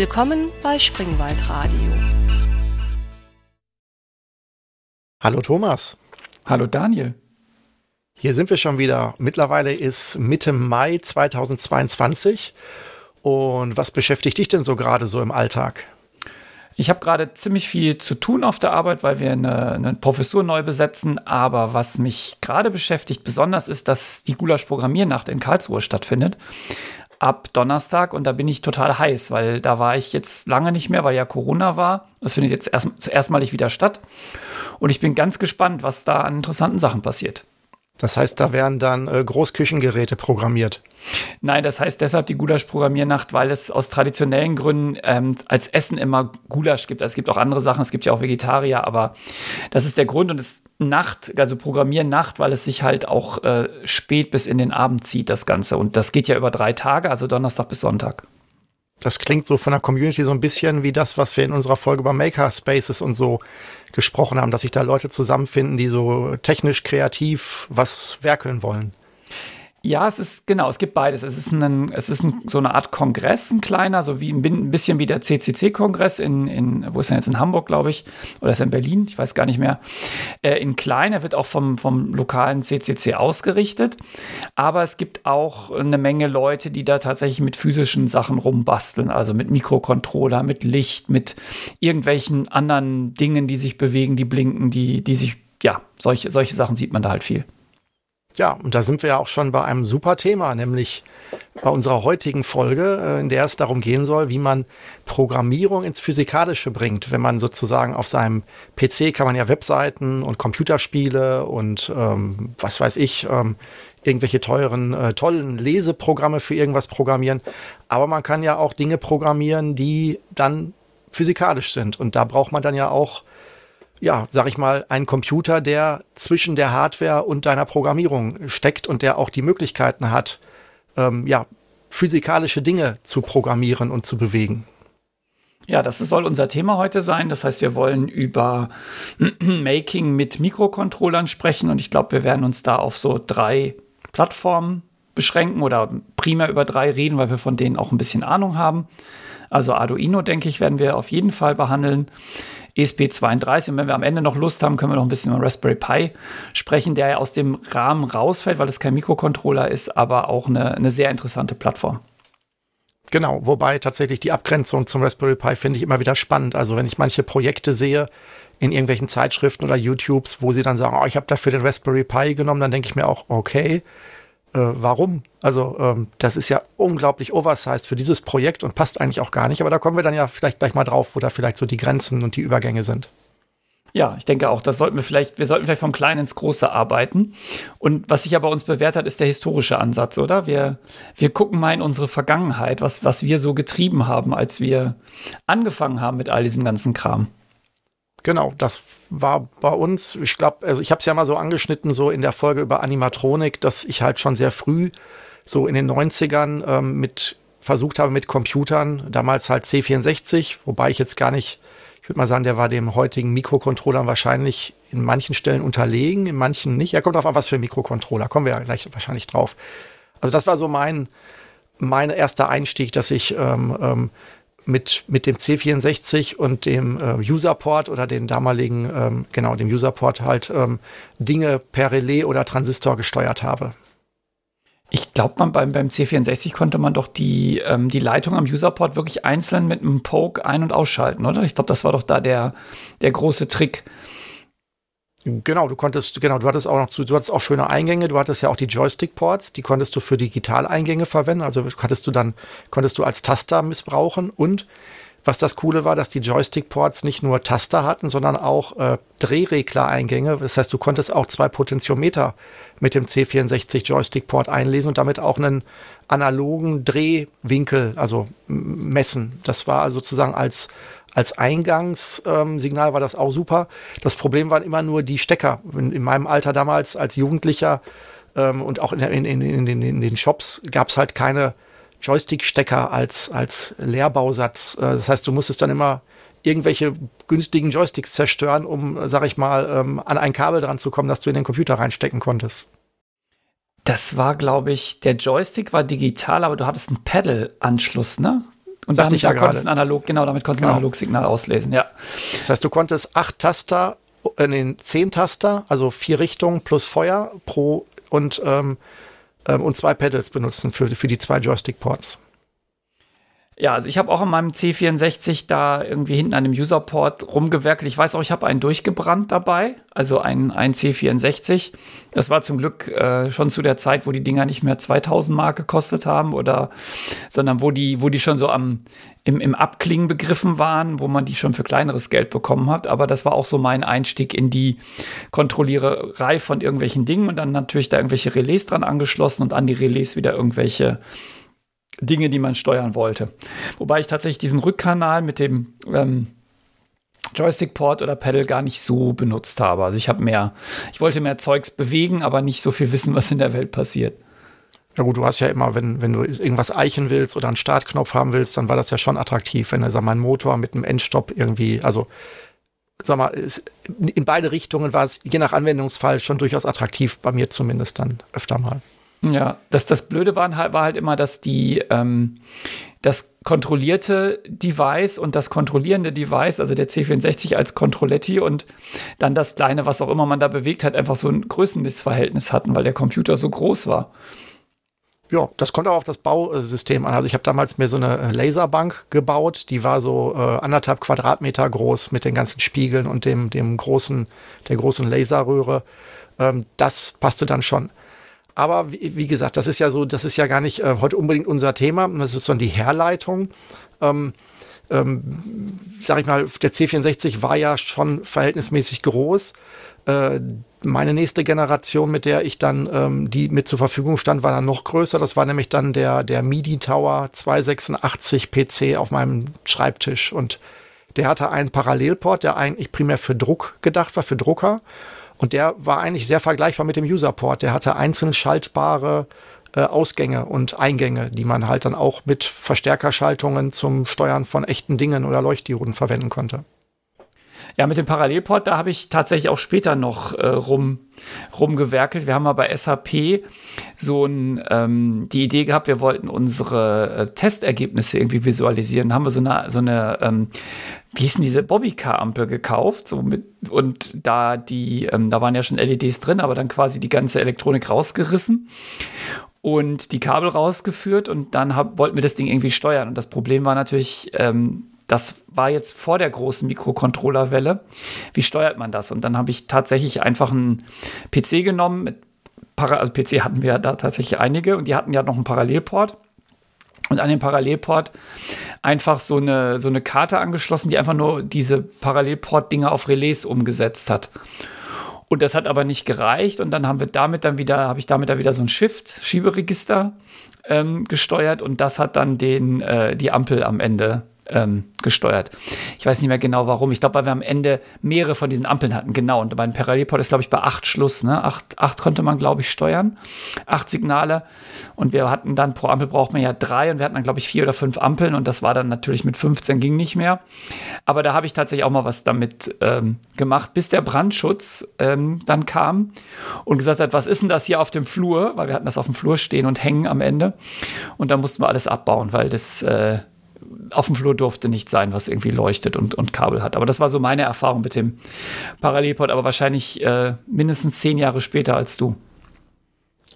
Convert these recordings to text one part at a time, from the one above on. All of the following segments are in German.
Willkommen bei Springwald Radio. Hallo Thomas. Hallo Daniel. Hier sind wir schon wieder. Mittlerweile ist Mitte Mai 2022. Und was beschäftigt dich denn so gerade so im Alltag? Ich habe gerade ziemlich viel zu tun auf der Arbeit, weil wir eine, eine Professur neu besetzen. Aber was mich gerade beschäftigt besonders ist, dass die Gulasch-Programmiernacht in Karlsruhe stattfindet. Ab Donnerstag und da bin ich total heiß, weil da war ich jetzt lange nicht mehr, weil ja Corona war. Das findet jetzt erst, erstmalig wieder statt. Und ich bin ganz gespannt, was da an interessanten Sachen passiert. Das heißt, da werden dann äh, Großküchengeräte programmiert. Nein, das heißt deshalb die Gulasch-Programmiernacht, weil es aus traditionellen Gründen ähm, als Essen immer Gulasch gibt. Also es gibt auch andere Sachen, es gibt ja auch Vegetarier, aber das ist der Grund und es Nacht, also Programmiernacht, weil es sich halt auch äh, spät bis in den Abend zieht, das Ganze. Und das geht ja über drei Tage, also Donnerstag bis Sonntag. Das klingt so von der Community so ein bisschen wie das, was wir in unserer Folge über Makerspaces und so gesprochen haben, dass sich da Leute zusammenfinden, die so technisch kreativ was werkeln wollen. Ja, es ist genau, es gibt beides. Es ist, ein, es ist ein, so eine Art Kongress, ein kleiner, so wie ein bisschen wie der CCC-Kongress in, in, wo ist er jetzt in Hamburg, glaube ich, oder ist er in Berlin, ich weiß gar nicht mehr. Äh, in klein, er wird auch vom, vom lokalen CCC ausgerichtet, aber es gibt auch eine Menge Leute, die da tatsächlich mit physischen Sachen rumbasteln, also mit Mikrocontroller, mit Licht, mit irgendwelchen anderen Dingen, die sich bewegen, die blinken, die, die sich, ja, solche, solche Sachen sieht man da halt viel. Ja, und da sind wir ja auch schon bei einem super Thema, nämlich bei unserer heutigen Folge, äh, in der es darum gehen soll, wie man Programmierung ins Physikalische bringt. Wenn man sozusagen auf seinem PC kann man ja Webseiten und Computerspiele und ähm, was weiß ich, ähm, irgendwelche teuren, äh, tollen Leseprogramme für irgendwas programmieren. Aber man kann ja auch Dinge programmieren, die dann physikalisch sind. Und da braucht man dann ja auch ja, sag ich mal, ein Computer, der zwischen der Hardware und deiner Programmierung steckt und der auch die Möglichkeiten hat, ähm, ja, physikalische Dinge zu programmieren und zu bewegen. Ja, das soll unser Thema heute sein. Das heißt, wir wollen über Making mit Mikrocontrollern sprechen und ich glaube, wir werden uns da auf so drei Plattformen beschränken oder primär über drei reden, weil wir von denen auch ein bisschen Ahnung haben. Also Arduino, denke ich, werden wir auf jeden Fall behandeln. ESP32. Und wenn wir am Ende noch Lust haben, können wir noch ein bisschen über Raspberry Pi sprechen, der ja aus dem Rahmen rausfällt, weil es kein Mikrocontroller ist, aber auch eine, eine sehr interessante Plattform. Genau, wobei tatsächlich die Abgrenzung zum Raspberry Pi finde ich immer wieder spannend. Also wenn ich manche Projekte sehe in irgendwelchen Zeitschriften oder YouTubes, wo sie dann sagen, oh, ich habe dafür den Raspberry Pi genommen, dann denke ich mir auch, okay, äh, warum? Also ähm, das ist ja unglaublich oversized für dieses Projekt und passt eigentlich auch gar nicht. Aber da kommen wir dann ja vielleicht gleich mal drauf, wo da vielleicht so die Grenzen und die Übergänge sind. Ja, ich denke auch, das sollten wir vielleicht, wir sollten vielleicht vom Kleinen ins Große arbeiten. Und was sich ja bei uns bewährt hat, ist der historische Ansatz, oder? Wir, wir gucken mal in unsere Vergangenheit, was, was wir so getrieben haben, als wir angefangen haben mit all diesem ganzen Kram. Genau, das war bei uns, ich glaube, also ich habe es ja mal so angeschnitten, so in der Folge über Animatronik, dass ich halt schon sehr früh, so in den 90ern, ähm, mit versucht habe mit Computern, damals halt C64, wobei ich jetzt gar nicht, ich würde mal sagen, der war dem heutigen Mikrocontrollern wahrscheinlich in manchen Stellen unterlegen, in manchen nicht. Er kommt auf an, was für Mikrocontroller, kommen wir ja gleich wahrscheinlich drauf. Also das war so mein, mein erster Einstieg, dass ich ähm, ähm, mit, mit dem C64 und dem äh, Userport oder den damaligen, ähm, genau, dem Userport halt ähm, Dinge per Relais oder Transistor gesteuert habe. Ich glaube, man beim, beim C64 konnte man doch die, ähm, die Leitung am Userport wirklich einzeln mit einem Poke ein- und ausschalten, oder? Ich glaube, das war doch da der, der große Trick. Genau, du konntest, genau, du hattest auch noch, du hattest auch schöne Eingänge, du hattest ja auch die Joystick-Ports, die konntest du für Digitaleingänge verwenden, also hattest du dann, konntest du als Taster missbrauchen und was das Coole war, dass die Joystick-Ports nicht nur Taster hatten, sondern auch äh, Drehregler-Eingänge. Das heißt, du konntest auch zwei Potentiometer mit dem C64 Joystick-Port einlesen und damit auch einen analogen Drehwinkel, also messen. Das war sozusagen als als Eingangssignal war das auch super. Das Problem waren immer nur die Stecker. In, in meinem Alter damals als Jugendlicher ähm, und auch in, in, in, den Shops gab es halt keine Joystick-Stecker als, als Leerbausatz. Äh, das heißt, du musstest dann immer irgendwelche günstigen Joysticks zerstören, um, sag ich mal, ähm, an ein Kabel dran zu kommen, das du in den Computer reinstecken konntest. Das war, glaube ich, der Joystick war digital, aber du hattest einen Pedal-Anschluss, ne? Und Sagte dann, ich ja da konntest analog, genau, damit konntest du Genau. ein Analogsignal auslesen, ja. Das heißt, du konntest acht Taster, äh, nee, zehn Taster, also vier Richtungen plus Feuer pro und, ähm, ähm, und zwei Pedals benutzen für, für die zwei Joystick-Ports. Ja, also ich habe auch in meinem C64 da irgendwie hinten an dem Userport rumgewerkelt. Ich weiß auch, ich habe einen durchgebrannt dabei, also ein, ein C64. Das war zum Glück äh, schon zu der Zeit, wo die Dinger nicht mehr 2000 Mark gekostet haben oder, sondern wo die, wo die schon so am, im, im Abklingen begriffen waren, wo man die schon für kleineres Geld bekommen hat. Aber das war auch so mein Einstieg in die Kontrolliererei von irgendwelchen Dingen und dann natürlich da irgendwelche Relais dran angeschlossen und an die Relais wieder irgendwelche Dinge, die man steuern wollte. Wobei ich tatsächlich diesen Rückkanal mit dem ähm, Joystick-Port oder Pedal gar nicht so benutzt habe. Also ich habe mehr, ich wollte mehr Zeugs bewegen, aber nicht so viel wissen, was in der Welt passiert. Ja gut, du hast ja immer, wenn, wenn du irgendwas eichen willst oder einen Startknopf haben willst, dann war das ja schon attraktiv, wenn du, sag mal, einen Motor mit einem Endstopp irgendwie, also sag mal, in beide Richtungen war es je nach Anwendungsfall schon durchaus attraktiv, bei mir zumindest dann öfter mal. Ja, das, das Blöde war halt, war halt immer, dass die ähm, das kontrollierte Device und das kontrollierende Device, also der C64 als Controletti und dann das kleine, was auch immer man da bewegt hat, einfach so ein Größenmissverhältnis hatten, weil der Computer so groß war. Ja, das kommt auch auf das Bausystem an. Also ich habe damals mir so eine Laserbank gebaut, die war so äh, anderthalb Quadratmeter groß mit den ganzen Spiegeln und dem, dem großen, der großen Laserröhre. Ähm, das passte dann schon. Aber wie, wie gesagt, das ist ja so, das ist ja gar nicht äh, heute unbedingt unser Thema. Das ist dann die Herleitung. Ähm, ähm, sag ich mal, der C64 war ja schon verhältnismäßig groß. Äh, meine nächste Generation, mit der ich dann, ähm, die mit zur Verfügung stand, war dann noch größer. Das war nämlich dann der, der MIDI Tower 286 PC auf meinem Schreibtisch. Und der hatte einen Parallelport, der eigentlich primär für Druck gedacht war, für Drucker. Und der war eigentlich sehr vergleichbar mit dem Userport. Der hatte einzeln schaltbare äh, Ausgänge und Eingänge, die man halt dann auch mit Verstärkerschaltungen zum Steuern von echten Dingen oder Leuchtdioden verwenden konnte. Ja, mit dem Parallelport, da habe ich tatsächlich auch später noch äh, rum, rumgewerkelt. Wir haben mal bei SAP so ein, ähm, die Idee gehabt, wir wollten unsere äh, Testergebnisse irgendwie visualisieren. Da haben wir so eine, so eine ähm, wie hießen diese Bobbycar-Ampel gekauft. So mit, und da die, ähm, da waren ja schon LEDs drin, aber dann quasi die ganze Elektronik rausgerissen und die Kabel rausgeführt und dann hab, wollten wir das Ding irgendwie steuern. Und das Problem war natürlich, ähm, das war jetzt vor der großen Mikrocontrollerwelle. Wie steuert man das? Und dann habe ich tatsächlich einfach einen PC genommen. Mit also PC hatten wir da tatsächlich einige und die hatten ja noch einen Parallelport. Und an den Parallelport einfach so eine, so eine Karte angeschlossen, die einfach nur diese Parallelport-Dinger auf Relais umgesetzt hat. Und das hat aber nicht gereicht. Und dann haben wir damit dann wieder, habe ich damit dann wieder so ein Shift-Schieberegister ähm, gesteuert und das hat dann den, äh, die Ampel am Ende ähm, gesteuert. Ich weiß nicht mehr genau warum. Ich glaube, weil wir am Ende mehrere von diesen Ampeln hatten. Genau. Und beim Parallelport ist, glaube ich, bei acht Schluss. Ne? Acht, acht konnte man, glaube ich, steuern. Acht Signale. Und wir hatten dann pro Ampel braucht man ja drei. Und wir hatten dann, glaube ich, vier oder fünf Ampeln. Und das war dann natürlich mit 15 ging nicht mehr. Aber da habe ich tatsächlich auch mal was damit ähm, gemacht, bis der Brandschutz ähm, dann kam und gesagt hat, was ist denn das hier auf dem Flur? Weil wir hatten das auf dem Flur stehen und hängen am Ende. Und da mussten wir alles abbauen, weil das äh, auf dem Flur durfte nicht sein, was irgendwie leuchtet und, und Kabel hat. Aber das war so meine Erfahrung mit dem Parallelport, aber wahrscheinlich äh, mindestens zehn Jahre später als du.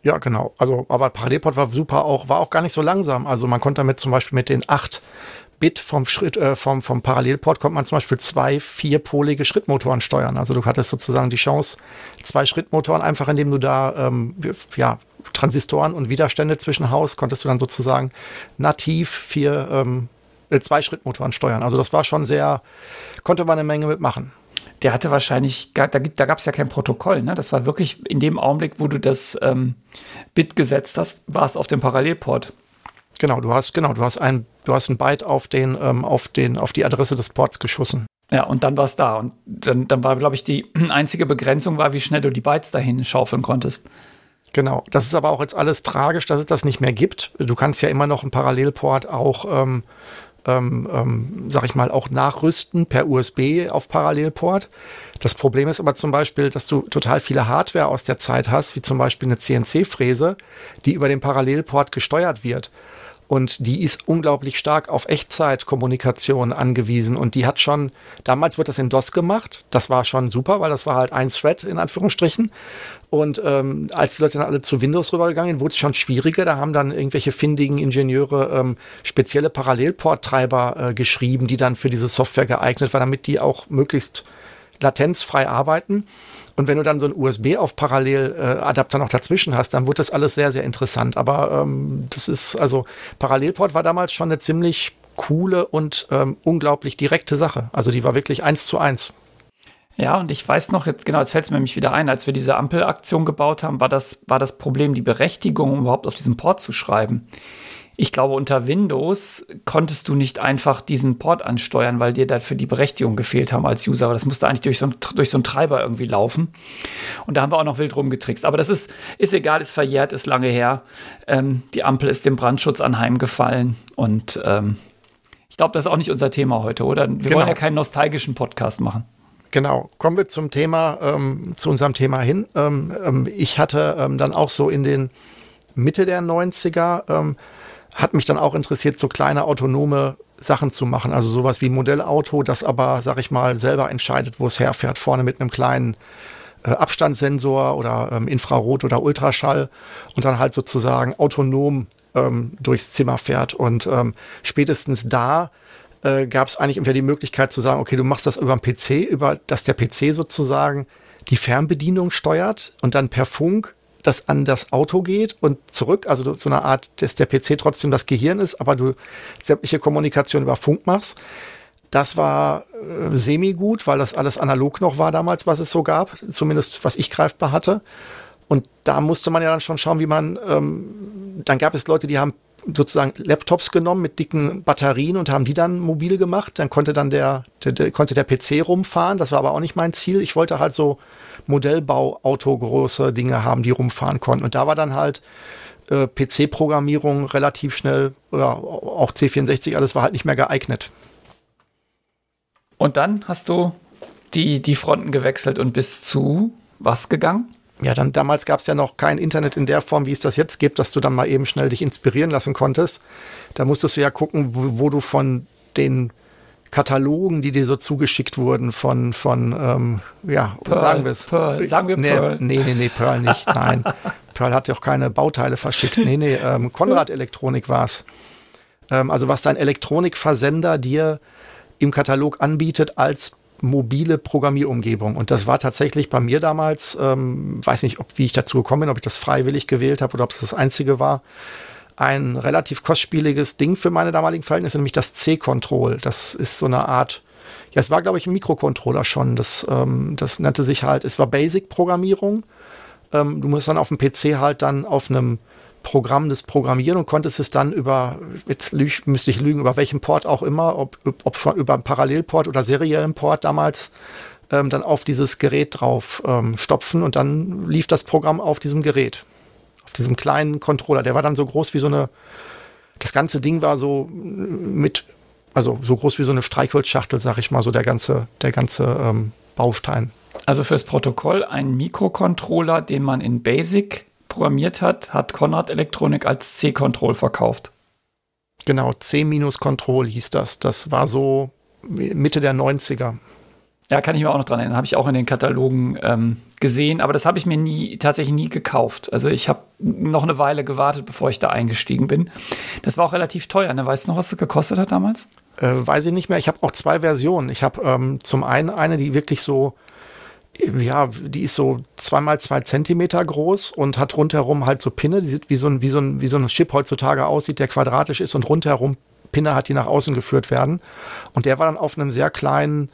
Ja, genau. Also, aber Parallelport war super auch, war auch gar nicht so langsam. Also man konnte damit zum Beispiel mit den 8 Bit vom Schritt, äh, vom, vom Parallelport konnte man zum Beispiel zwei vierpolige Schrittmotoren steuern. Also du hattest sozusagen die Chance, zwei Schrittmotoren einfach, indem du da ähm, ja, Transistoren und Widerstände zwischen Haus, konntest du dann sozusagen nativ vier ähm, äh, zwei Schrittmotoren steuern. Also das war schon sehr, konnte man eine Menge mitmachen. Der hatte wahrscheinlich, da, da gab es ja kein Protokoll. Ne? Das war wirklich in dem Augenblick, wo du das ähm, Bit gesetzt hast, war es auf dem Parallelport. Genau, du hast, genau, du hast ein, du hast ein Byte auf den, ähm, auf den, auf die Adresse des Ports geschossen. Ja, und dann war es da. Und dann, dann war, glaube ich, die einzige Begrenzung war, wie schnell du die Bytes dahin schaufeln konntest. Genau, das ist aber auch jetzt alles tragisch, dass es das nicht mehr gibt. Du kannst ja immer noch einen Parallelport auch, ähm, ähm, ähm, sag ich mal, auch nachrüsten per USB auf Parallelport. Das Problem ist aber zum Beispiel, dass du total viele Hardware aus der Zeit hast, wie zum Beispiel eine CNC-Fräse, die über den Parallelport gesteuert wird. Und die ist unglaublich stark auf Echtzeitkommunikation angewiesen. Und die hat schon, damals wird das in DOS gemacht. Das war schon super, weil das war halt ein Thread in Anführungsstrichen. Und ähm, als die Leute dann alle zu Windows rübergegangen, wurde es schon schwieriger. Da haben dann irgendwelche findigen Ingenieure ähm, spezielle Parallelport-Treiber äh, geschrieben, die dann für diese Software geeignet waren, damit die auch möglichst latenzfrei arbeiten. Und wenn du dann so ein USB auf Paralleladapter noch dazwischen hast, dann wird das alles sehr, sehr interessant. Aber ähm, das ist, also Parallelport war damals schon eine ziemlich coole und ähm, unglaublich direkte Sache. Also die war wirklich eins zu eins. Ja, und ich weiß noch, jetzt genau, jetzt fällt es mir nämlich wieder ein, als wir diese Ampelaktion gebaut haben, war das, war das Problem die Berechtigung, um überhaupt auf diesen Port zu schreiben ich glaube, unter Windows konntest du nicht einfach diesen Port ansteuern, weil dir dafür die Berechtigung gefehlt haben als User. Aber das musste eigentlich durch so, ein, durch so einen Treiber irgendwie laufen. Und da haben wir auch noch wild rumgetrickst. Aber das ist, ist egal, ist verjährt, ist lange her. Ähm, die Ampel ist dem Brandschutz anheimgefallen. Und ähm, ich glaube, das ist auch nicht unser Thema heute, oder? Wir genau. wollen ja keinen nostalgischen Podcast machen. Genau, kommen wir zum Thema, ähm, zu unserem Thema hin. Ähm, ähm, ich hatte ähm, dann auch so in den Mitte der 90er hat mich dann auch interessiert, so kleine autonome Sachen zu machen. Also sowas wie Modellauto, das aber, sag ich mal, selber entscheidet, wo es herfährt. Vorne mit einem kleinen äh, Abstandssensor oder ähm, Infrarot oder Ultraschall und dann halt sozusagen autonom ähm, durchs Zimmer fährt. Und ähm, spätestens da äh, gab es eigentlich immer die Möglichkeit zu sagen, okay, du machst das über den PC, über dass der PC sozusagen die Fernbedienung steuert und dann per Funk das an das Auto geht und zurück, also so eine Art, dass der PC trotzdem das Gehirn ist, aber du sämtliche Kommunikation über Funk machst. Das war äh, semi-gut, weil das alles analog noch war damals, was es so gab, zumindest was ich greifbar hatte. Und da musste man ja dann schon schauen, wie man, ähm, dann gab es Leute, die haben sozusagen Laptops genommen mit dicken Batterien und haben die dann mobil gemacht. Dann konnte dann der, der, der, konnte der PC rumfahren. Das war aber auch nicht mein Ziel. Ich wollte halt so Modellbauauto große Dinge haben, die rumfahren konnten. Und da war dann halt äh, PC-Programmierung relativ schnell oder auch C64, alles war halt nicht mehr geeignet. Und dann hast du die, die Fronten gewechselt und bist zu was gegangen? Ja, dann damals gab es ja noch kein Internet in der Form, wie es das jetzt gibt, dass du dann mal eben schnell dich inspirieren lassen konntest. Da musstest du ja gucken, wo, wo du von den Katalogen, die dir so zugeschickt wurden von, von ähm, ja, Pearl, sagen wir es. Pearl, sagen wir nee, Pearl. Nee, nee, nee, Pearl nicht, nein. Pearl hat ja auch keine Bauteile verschickt. Nee, nee, ähm, Konrad Elektronik war es. Ähm, also was dein Elektronikversender dir im Katalog anbietet als mobile Programmierumgebung. Und das war tatsächlich bei mir damals, ähm, weiß nicht, ob, wie ich dazu gekommen bin, ob ich das freiwillig gewählt habe oder ob es das einzige war ein relativ kostspieliges Ding für meine damaligen Verhältnisse, nämlich das C-Control. Das ist so eine Art, ja, es war, glaube ich, ein Mikrocontroller schon. Das, ähm, das nannte sich halt, es war Basic-Programmierung. Ähm, du musst dann auf dem PC halt dann auf einem Programm das programmieren und konntest es dann über, jetzt müsste ich lügen, über welchen Port auch immer, ob, ob schon über einen Parallelport oder seriellen Port damals, ähm, dann auf dieses Gerät drauf ähm, stopfen und dann lief das Programm auf diesem Gerät diesem kleinen Controller. Der war dann so groß wie so eine, das ganze Ding war so mit, also so groß wie so eine Streichholzschachtel, sag ich mal, so der ganze, der ganze ähm, Baustein. Also fürs Protokoll ein Mikrocontroller, den man in Basic programmiert hat, hat Konrad Elektronik als C-Control verkauft. Genau, C-Control hieß das. Das war so Mitte der 90er. Ja, kann ich mir auch noch dran erinnern. Habe ich auch in den Katalogen ähm, gesehen, aber das habe ich mir nie, tatsächlich nie gekauft. Also ich habe noch eine Weile gewartet, bevor ich da eingestiegen bin. Das war auch relativ teuer. Ne? Weißt du noch, was das gekostet hat damals? Äh, weiß ich nicht mehr. Ich habe auch zwei Versionen. Ich habe ähm, zum einen eine, die wirklich so, ja, die ist so zweimal zwei Zentimeter groß und hat rundherum halt so Pinne, die sieht wie so ein, wie so ein, wie so ein Chip heutzutage aussieht, der quadratisch ist und rundherum Pinne hat, die nach außen geführt werden. Und der war dann auf einem sehr kleinen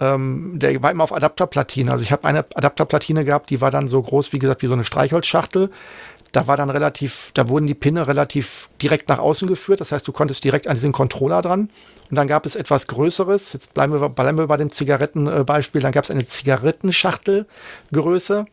ähm, der war immer auf Adapterplatine. Also ich habe eine Adapterplatine gehabt, die war dann so groß, wie gesagt, wie so eine Streichholzschachtel. Da war dann relativ, da wurden die Pinne relativ direkt nach außen geführt. Das heißt, du konntest direkt an diesen Controller dran. Und dann gab es etwas Größeres. Jetzt bleiben wir, bleiben wir bei dem Zigarettenbeispiel. Dann gab es eine Zigarettenschachtelgröße.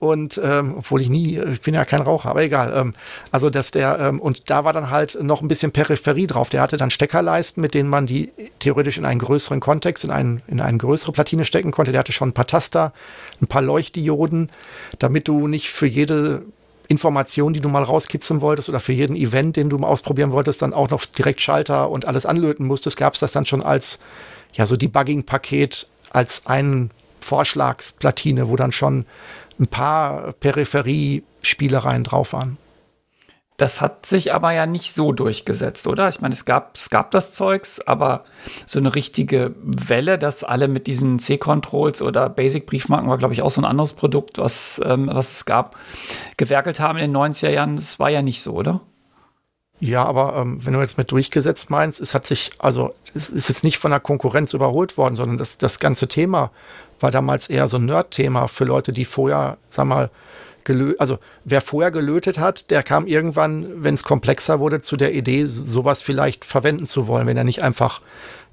Und ähm, obwohl ich nie, ich bin ja kein Raucher, aber egal. Ähm, also dass der, ähm, und da war dann halt noch ein bisschen Peripherie drauf. Der hatte dann Steckerleisten, mit denen man die theoretisch in einen größeren Kontext, in, einen, in eine größere Platine stecken konnte. Der hatte schon ein paar Taster, ein paar Leuchtdioden, damit du nicht für jede Information, die du mal rauskitzeln wolltest oder für jeden Event, den du mal ausprobieren wolltest, dann auch noch direkt Schalter und alles anlöten musstest, gab es das dann schon als ja so Debugging-Paket als einen Vorschlagsplatine, wo dann schon ein paar Peripherie-Spielereien drauf waren. Das hat sich aber ja nicht so durchgesetzt, oder? Ich meine, es gab, es gab das Zeugs, aber so eine richtige Welle, dass alle mit diesen C-Controls oder Basic-Briefmarken war, glaube ich, auch so ein anderes Produkt, was, ähm, was es gab, gewerkelt haben in den 90er Jahren. Das war ja nicht so, oder? Ja, aber ähm, wenn du jetzt mit durchgesetzt meinst, es hat sich, also es ist jetzt nicht von der Konkurrenz überholt worden, sondern das, das ganze Thema war damals eher so ein Nerd-Thema für Leute, die vorher, sag mal, also wer vorher gelötet hat, der kam irgendwann, wenn es komplexer wurde, zu der Idee, sowas vielleicht verwenden zu wollen, wenn er nicht einfach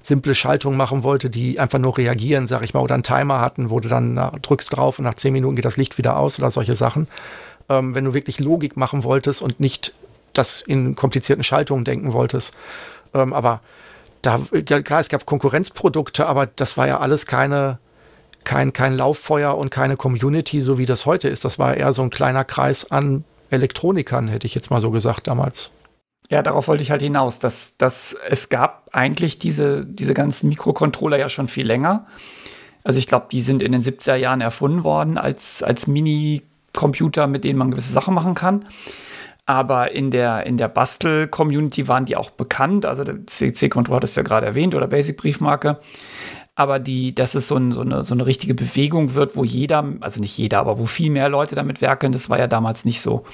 simple Schaltungen machen wollte, die einfach nur reagieren, sag ich mal, oder einen Timer hatten, wo du dann na, drückst drauf und nach zehn Minuten geht das Licht wieder aus oder solche Sachen. Ähm, wenn du wirklich Logik machen wolltest und nicht das in komplizierten Schaltungen denken wolltest. Ähm, aber da, klar, es gab Konkurrenzprodukte, aber das war ja alles keine, kein, kein Lauffeuer und keine Community, so wie das heute ist. Das war eher so ein kleiner Kreis an Elektronikern, hätte ich jetzt mal so gesagt damals. Ja, darauf wollte ich halt hinaus, dass, dass es gab eigentlich diese, diese ganzen Mikrocontroller ja schon viel länger. Also ich glaube, die sind in den 70er Jahren erfunden worden als, als Mini-Computer, mit denen man gewisse Sachen machen kann. Aber in der, in der Bastel-Community waren die auch bekannt. Also der CC-Controller hat es ja gerade erwähnt oder Basic-Briefmarke aber die, dass es so, ein, so, eine, so eine richtige Bewegung wird, wo jeder, also nicht jeder, aber wo viel mehr Leute damit werkeln, das war ja damals nicht so.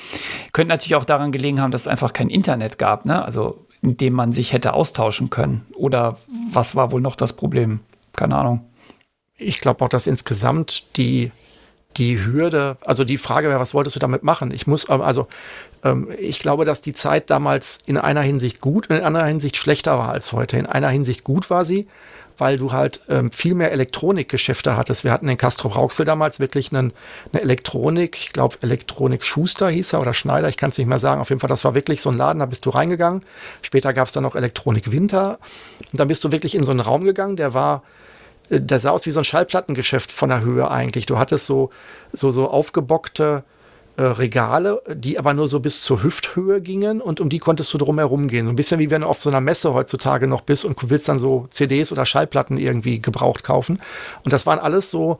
Könnte natürlich auch daran gelegen haben, dass es einfach kein Internet gab, ne? Also in dem man sich hätte austauschen können. Oder was war wohl noch das Problem? Keine Ahnung. Ich glaube auch, dass insgesamt die, die Hürde, also die Frage wäre, was wolltest du damit machen? Ich muss, also ähm, ich glaube, dass die Zeit damals in einer Hinsicht gut und in einer Hinsicht schlechter war als heute. In einer Hinsicht gut war sie, weil du halt ähm, viel mehr Elektronikgeschäfte hattest. Wir hatten in Castro Rauxel damals wirklich einen, eine Elektronik, ich glaube Elektronik Schuster hieß er oder Schneider, ich kann es nicht mehr sagen. Auf jeden Fall, das war wirklich so ein Laden, da bist du reingegangen. Später gab es dann noch Elektronik Winter und dann bist du wirklich in so einen Raum gegangen, der war äh, der sah aus wie so ein Schallplattengeschäft von der Höhe eigentlich. Du hattest so, so, so aufgebockte äh, Regale, die aber nur so bis zur Hüfthöhe gingen und um die konntest du drumherum gehen. So ein bisschen wie wenn du auf so einer Messe heutzutage noch bist und willst dann so CDs oder Schallplatten irgendwie gebraucht kaufen. Und das waren alles so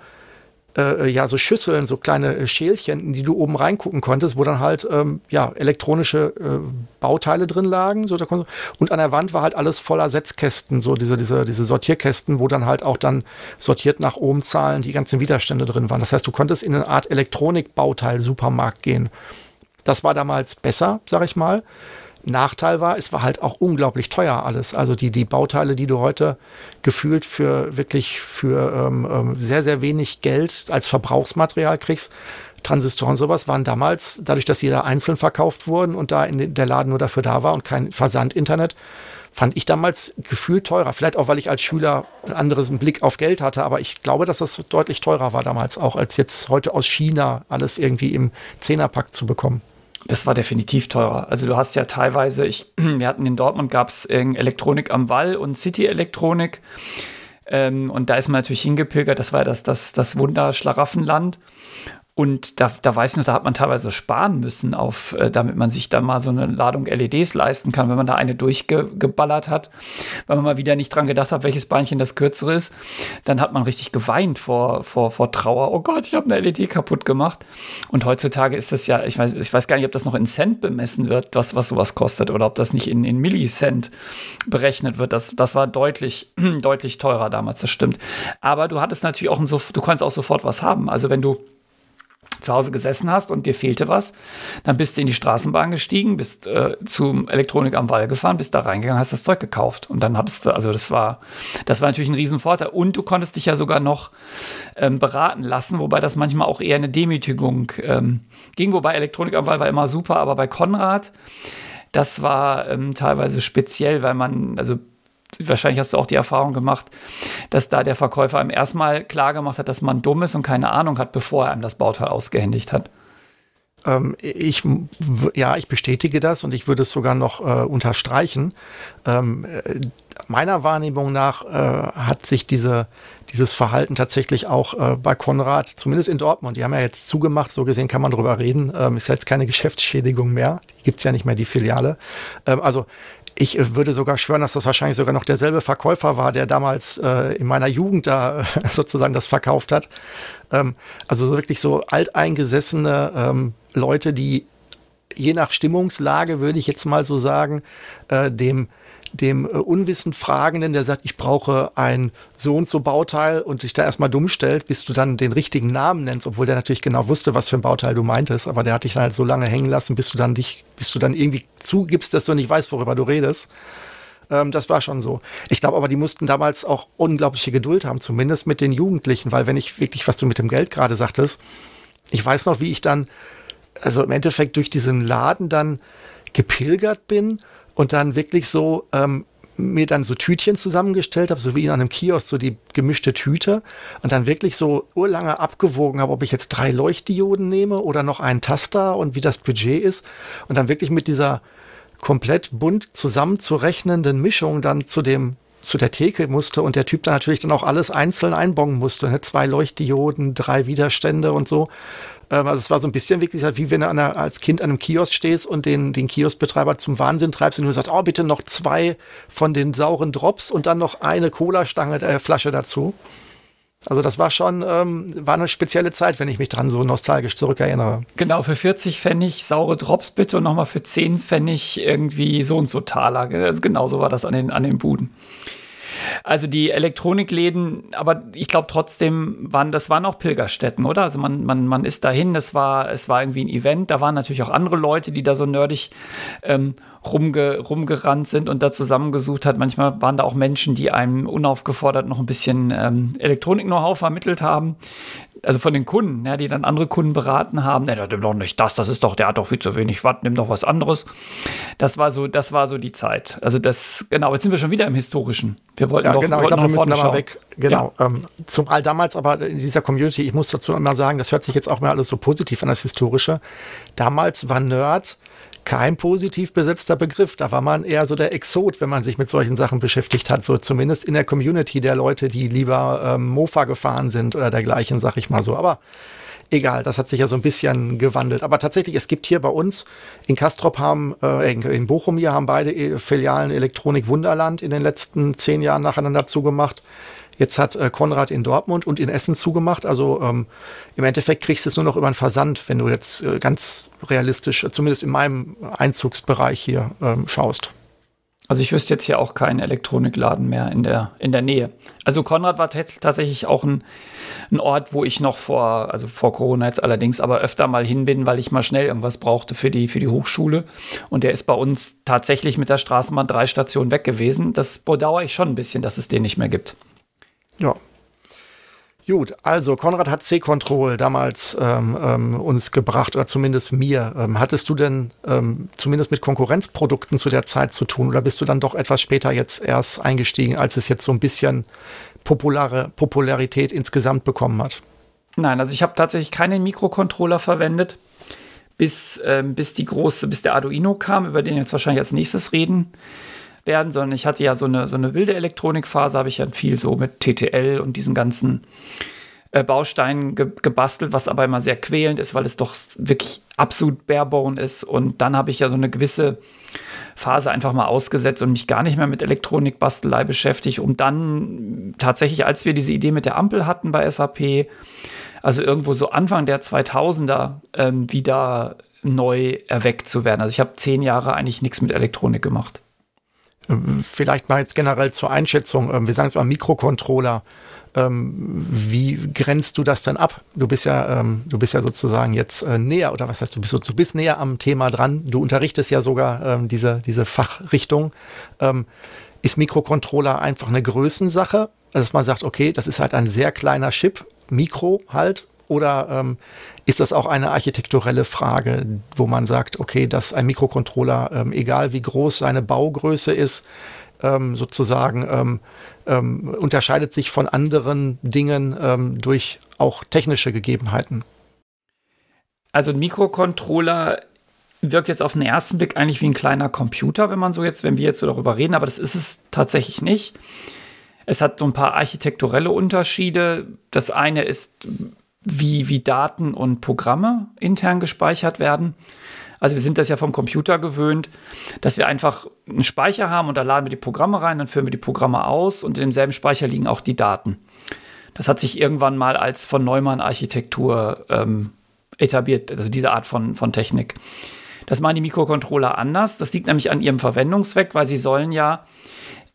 äh, ja, so Schüsseln, so kleine äh, Schälchen, in die du oben reingucken konntest, wo dann halt ähm, ja, elektronische äh, Bauteile drin lagen. So, und an der Wand war halt alles voller Setzkästen, so diese, diese, diese Sortierkästen, wo dann halt auch dann sortiert nach Ohmzahlen die ganzen Widerstände drin waren. Das heißt, du konntest in eine Art Elektronikbauteil-Supermarkt gehen. Das war damals besser, sag ich mal. Nachteil war, es war halt auch unglaublich teuer alles. Also die, die Bauteile, die du heute gefühlt für wirklich für ähm, ähm, sehr, sehr wenig Geld als Verbrauchsmaterial kriegst, Transistoren sowas, waren damals, dadurch, dass jeder einzeln verkauft wurden und da in der Laden nur dafür da war und kein Versand-Internet, fand ich damals gefühlt teurer. Vielleicht auch, weil ich als Schüler einen anderen Blick auf Geld hatte, aber ich glaube, dass das deutlich teurer war damals auch, als jetzt heute aus China alles irgendwie im Zehnerpack zu bekommen. Das war definitiv teurer. Also du hast ja teilweise, ich, wir hatten in Dortmund gab es Elektronik am Wall und City Elektronik. Ähm, und da ist man natürlich hingepilgert. Das war das, das, das Wunder Schlaraffenland. Und da, da weiß ich noch, da hat man teilweise sparen müssen, auf, äh, damit man sich dann mal so eine Ladung LEDs leisten kann, wenn man da eine durchgeballert hat, weil man mal wieder nicht dran gedacht hat, welches Beinchen das kürzere ist. Dann hat man richtig geweint vor, vor, vor Trauer. Oh Gott, ich habe eine LED kaputt gemacht. Und heutzutage ist das ja, ich weiß, ich weiß gar nicht, ob das noch in Cent bemessen wird, was, was sowas kostet, oder ob das nicht in, in Millicent berechnet wird. Das, das war deutlich, deutlich teurer damals, das stimmt. Aber du hattest natürlich auch, du konntest auch sofort was haben. Also wenn du zu Hause gesessen hast und dir fehlte was, dann bist du in die Straßenbahn gestiegen, bist äh, zum Elektronik am Wall gefahren, bist da reingegangen, hast das Zeug gekauft. Und dann hattest du, also das war, das war natürlich ein Riesenvorteil. Und du konntest dich ja sogar noch ähm, beraten lassen, wobei das manchmal auch eher eine Demütigung ähm, ging, wobei Elektronik am Wall war immer super, aber bei Konrad, das war ähm, teilweise speziell, weil man, also wahrscheinlich hast du auch die Erfahrung gemacht, dass da der Verkäufer einem erstmal klar gemacht hat, dass man dumm ist und keine Ahnung hat, bevor er einem das Bauteil ausgehändigt hat. Ähm, ich, ja, ich bestätige das und ich würde es sogar noch äh, unterstreichen. Ähm, äh, meiner Wahrnehmung nach äh, hat sich diese, dieses Verhalten tatsächlich auch äh, bei Konrad, zumindest in Dortmund, die haben ja jetzt zugemacht, so gesehen kann man drüber reden, ähm, ist jetzt keine Geschäftsschädigung mehr, die gibt es ja nicht mehr, die Filiale. Ähm, also ich äh, würde sogar schwören, dass das wahrscheinlich sogar noch derselbe Verkäufer war, der damals äh, in meiner Jugend da sozusagen das verkauft hat. Ähm, also wirklich so alteingesessene ähm, Leute, die je nach Stimmungslage, würde ich jetzt mal so sagen, äh, dem dem äh, unwissend Fragenden, der sagt, ich brauche ein so und so Bauteil und dich da erstmal dumm stellt, bis du dann den richtigen Namen nennst, obwohl der natürlich genau wusste, was für ein Bauteil du meintest, aber der hat dich dann halt so lange hängen lassen, bis du dann dich, bis du dann irgendwie zugibst, dass du nicht weißt, worüber du redest. Ähm, das war schon so. Ich glaube aber, die mussten damals auch unglaubliche Geduld haben, zumindest mit den Jugendlichen, weil wenn ich wirklich, was du mit dem Geld gerade sagtest, ich weiß noch, wie ich dann, also im Endeffekt durch diesen Laden dann gepilgert bin und dann wirklich so ähm, mir dann so Tütchen zusammengestellt habe, so wie in einem Kiosk, so die gemischte Tüte und dann wirklich so urlange abgewogen habe, ob ich jetzt drei Leuchtdioden nehme oder noch einen Taster und wie das Budget ist und dann wirklich mit dieser komplett bunt zusammenzurechnenden Mischung dann zu dem zu der Theke musste und der Typ da natürlich dann auch alles einzeln einbongen musste. Ne? Zwei Leuchtdioden, drei Widerstände und so. Ähm, also es war so ein bisschen wirklich halt wie wenn du einer, als Kind an einem Kiosk stehst und den, den Kioskbetreiber zum Wahnsinn treibst und du sagst, oh, bitte noch zwei von den sauren Drops und dann noch eine Cola-Stange, äh, Flasche dazu. Also das war schon, ähm, war eine spezielle Zeit, wenn ich mich dran so nostalgisch zurückerinnere. Genau, für 40 Pfennig saure Drops bitte und nochmal für 10 Pfennig irgendwie so und so Taler. Also genau so war das an den, an den Buden. Also die Elektronikläden, aber ich glaube trotzdem waren, das waren auch Pilgerstätten, oder? Also man, man, man ist dahin, es war, es war irgendwie ein Event, da waren natürlich auch andere Leute, die da so nerdig ähm, rumge, rumgerannt sind und da zusammengesucht hat. Manchmal waren da auch Menschen, die einem unaufgefordert noch ein bisschen ähm, Elektronik-Know-how vermittelt haben also von den Kunden, ja, die dann andere Kunden beraten haben, ne, nimm doch nicht das, das ist doch, der hat doch viel zu wenig Watt, nimm doch was anderes. Das war so, das war so die Zeit. Also das, genau, jetzt sind wir schon wieder im Historischen. Wir wollten ja, doch, genau, wollten ich glaube, wir müssen da schauen. mal weg. Genau. Ja. Ähm, zumal damals aber in dieser Community, ich muss dazu mal sagen, das hört sich jetzt auch mal alles so positiv an, das Historische. Damals war Nerd kein positiv besetzter Begriff. Da war man eher so der Exot, wenn man sich mit solchen Sachen beschäftigt hat. So zumindest in der Community der Leute, die lieber ähm, Mofa gefahren sind oder dergleichen, sag ich mal so. Aber egal, das hat sich ja so ein bisschen gewandelt. Aber tatsächlich, es gibt hier bei uns in Kastrop haben, äh, in Bochum hier haben beide äh, Filialen Elektronik Wunderland in den letzten zehn Jahren nacheinander zugemacht. Jetzt hat äh, Konrad in Dortmund und in Essen zugemacht. Also ähm, im Endeffekt kriegst du es nur noch über einen Versand, wenn du jetzt äh, ganz realistisch, zumindest in meinem Einzugsbereich hier ähm, schaust. Also ich wüsste jetzt hier auch keinen Elektronikladen mehr in der, in der Nähe. Also Konrad war tatsächlich auch ein, ein Ort, wo ich noch vor, also vor Corona jetzt allerdings, aber öfter mal hin bin, weil ich mal schnell irgendwas brauchte für die, für die Hochschule. Und der ist bei uns tatsächlich mit der Straßenbahn drei Stationen weg gewesen. Das bedauere ich schon ein bisschen, dass es den nicht mehr gibt. Ja. Gut, also Konrad hat C-Control damals ähm, ähm, uns gebracht, oder zumindest mir. Ähm, hattest du denn ähm, zumindest mit Konkurrenzprodukten zu der Zeit zu tun oder bist du dann doch etwas später jetzt erst eingestiegen, als es jetzt so ein bisschen populare Popularität insgesamt bekommen hat? Nein, also ich habe tatsächlich keinen Mikrocontroller verwendet, bis, ähm, bis die große, bis der Arduino kam, über den jetzt wahrscheinlich als nächstes reden werden, sondern ich hatte ja so eine, so eine wilde Elektronikphase, habe ich ja viel so mit TTL und diesen ganzen äh, Bausteinen ge gebastelt, was aber immer sehr quälend ist, weil es doch wirklich absolut barebone ist. Und dann habe ich ja so eine gewisse Phase einfach mal ausgesetzt und mich gar nicht mehr mit Elektronikbastelei beschäftigt, um dann tatsächlich, als wir diese Idee mit der Ampel hatten bei SAP, also irgendwo so Anfang der 2000er ähm, wieder neu erweckt zu werden. Also ich habe zehn Jahre eigentlich nichts mit Elektronik gemacht. Vielleicht mal jetzt generell zur Einschätzung. Ähm, wir sagen es mal Mikrocontroller. Ähm, wie grenzt du das denn ab? Du bist ja, ähm, du bist ja sozusagen jetzt äh, näher, oder was heißt du bist, du bist näher am Thema dran. Du unterrichtest ja sogar diese, diese Fachrichtung. ist Mikrocontroller einfach eine Größensache? Dass man sagt, okay, das ist halt ein sehr kleiner Chip, Mikro halt, oder ähm, ist das auch eine architekturelle Frage, wo man sagt, okay, dass ein Mikrocontroller, ähm, egal wie groß seine Baugröße ist, ähm, sozusagen ähm, ähm, unterscheidet sich von anderen Dingen ähm, durch auch technische Gegebenheiten? Also ein Mikrocontroller wirkt jetzt auf den ersten Blick eigentlich wie ein kleiner Computer, wenn man so jetzt, wenn wir jetzt so darüber reden, aber das ist es tatsächlich nicht. Es hat so ein paar architekturelle Unterschiede. Das eine ist, wie, wie Daten und Programme intern gespeichert werden. Also wir sind das ja vom Computer gewöhnt, dass wir einfach einen Speicher haben und da laden wir die Programme rein, dann führen wir die Programme aus und in demselben Speicher liegen auch die Daten. Das hat sich irgendwann mal als von Neumann-Architektur ähm, etabliert, also diese Art von, von Technik. Das machen die Mikrocontroller anders. Das liegt nämlich an ihrem Verwendungszweck, weil sie sollen ja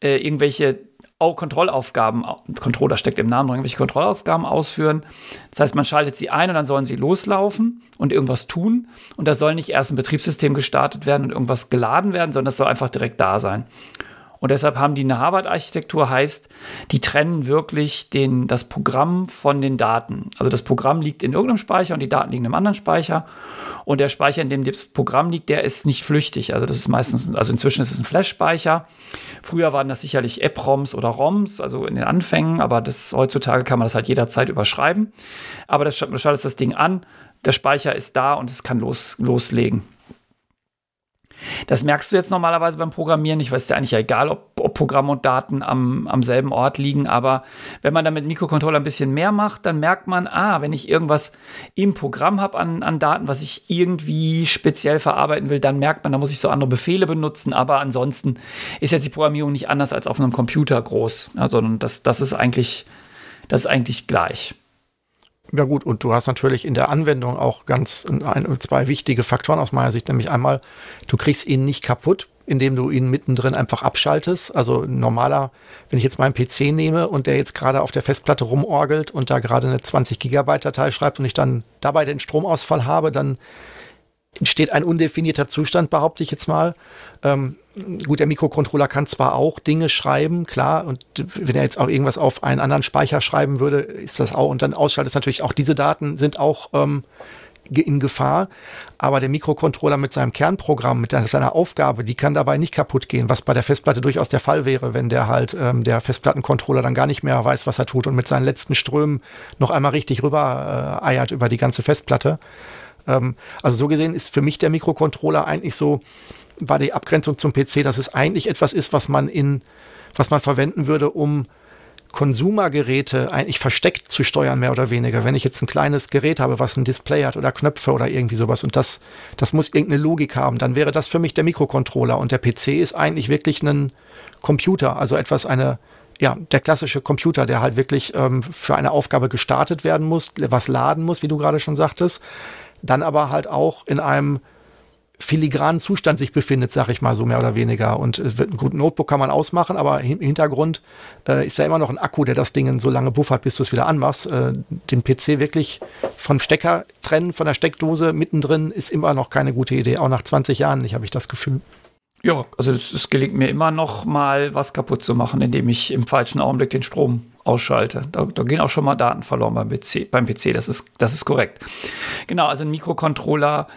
äh, irgendwelche auch Kontrollaufgaben, Controller steckt im Namen drin, irgendwelche Kontrollaufgaben ausführen. Das heißt, man schaltet sie ein und dann sollen sie loslaufen und irgendwas tun. Und da soll nicht erst ein Betriebssystem gestartet werden und irgendwas geladen werden, sondern das soll einfach direkt da sein. Und deshalb haben die eine Harvard-Architektur, heißt, die trennen wirklich den, das Programm von den Daten. Also das Programm liegt in irgendeinem Speicher und die Daten liegen in einem anderen Speicher. Und der Speicher, in dem das Programm liegt, der ist nicht flüchtig. Also das ist meistens, also inzwischen ist es ein Flash-Speicher. Früher waren das sicherlich EPROMs oder ROMs, also in den Anfängen, aber das, heutzutage kann man das halt jederzeit überschreiben. Aber das schaltet das Ding an, der Speicher ist da und es kann los, loslegen. Das merkst du jetzt normalerweise beim Programmieren. Ich weiß ja eigentlich egal, ob, ob Programm und Daten am, am selben Ort liegen, aber wenn man dann mit Mikrocontroller ein bisschen mehr macht, dann merkt man, ah, wenn ich irgendwas im Programm habe an, an Daten, was ich irgendwie speziell verarbeiten will, dann merkt man, da muss ich so andere Befehle benutzen, aber ansonsten ist jetzt die Programmierung nicht anders als auf einem Computer groß, ja, sondern das, das ist eigentlich, das ist eigentlich gleich. Ja gut, und du hast natürlich in der Anwendung auch ganz ein, zwei wichtige Faktoren aus meiner Sicht, nämlich einmal, du kriegst ihn nicht kaputt, indem du ihn mittendrin einfach abschaltest. Also normaler, wenn ich jetzt meinen PC nehme und der jetzt gerade auf der Festplatte rumorgelt und da gerade eine 20 Gigabyte Datei schreibt und ich dann dabei den Stromausfall habe, dann entsteht ein undefinierter Zustand, behaupte ich jetzt mal. Ähm, gut, der Mikrocontroller kann zwar auch Dinge schreiben, klar, und wenn er jetzt auch irgendwas auf einen anderen Speicher schreiben würde, ist das auch, und dann ausschaltet natürlich auch diese Daten sind auch ähm, in Gefahr. Aber der Mikrocontroller mit seinem Kernprogramm, mit seiner Aufgabe, die kann dabei nicht kaputt gehen, was bei der Festplatte durchaus der Fall wäre, wenn der halt ähm, der Festplattencontroller dann gar nicht mehr weiß, was er tut und mit seinen letzten Strömen noch einmal richtig rüber äh, eiert über die ganze Festplatte. Ähm, also so gesehen ist für mich der Mikrocontroller eigentlich so, war die Abgrenzung zum PC, dass es eigentlich etwas ist, was man in, was man verwenden würde, um Konsumergeräte eigentlich versteckt zu steuern, mehr oder weniger. Wenn ich jetzt ein kleines Gerät habe, was ein Display hat oder Knöpfe oder irgendwie sowas und das, das muss irgendeine Logik haben, dann wäre das für mich der Mikrocontroller und der PC ist eigentlich wirklich ein Computer, also etwas, eine, ja, der klassische Computer, der halt wirklich ähm, für eine Aufgabe gestartet werden muss, was laden muss, wie du gerade schon sagtest, dann aber halt auch in einem filigranen Zustand sich befindet, sag ich mal so mehr oder weniger. Und äh, ein gutes Notebook kann man ausmachen, aber im Hintergrund äh, ist ja immer noch ein Akku, der das Ding so lange buffert, bis du es wieder anmachst. Äh, den PC wirklich vom Stecker trennen, von der Steckdose mittendrin, ist immer noch keine gute Idee. Auch nach 20 Jahren nicht, habe ich das Gefühl. Ja, also es gelingt mir immer noch mal was kaputt zu machen, indem ich im falschen Augenblick den Strom ausschalte. Da, da, gehen auch schon mal Daten verloren beim PC, beim PC das, ist, das ist korrekt. Genau, also ein Mikrocontroller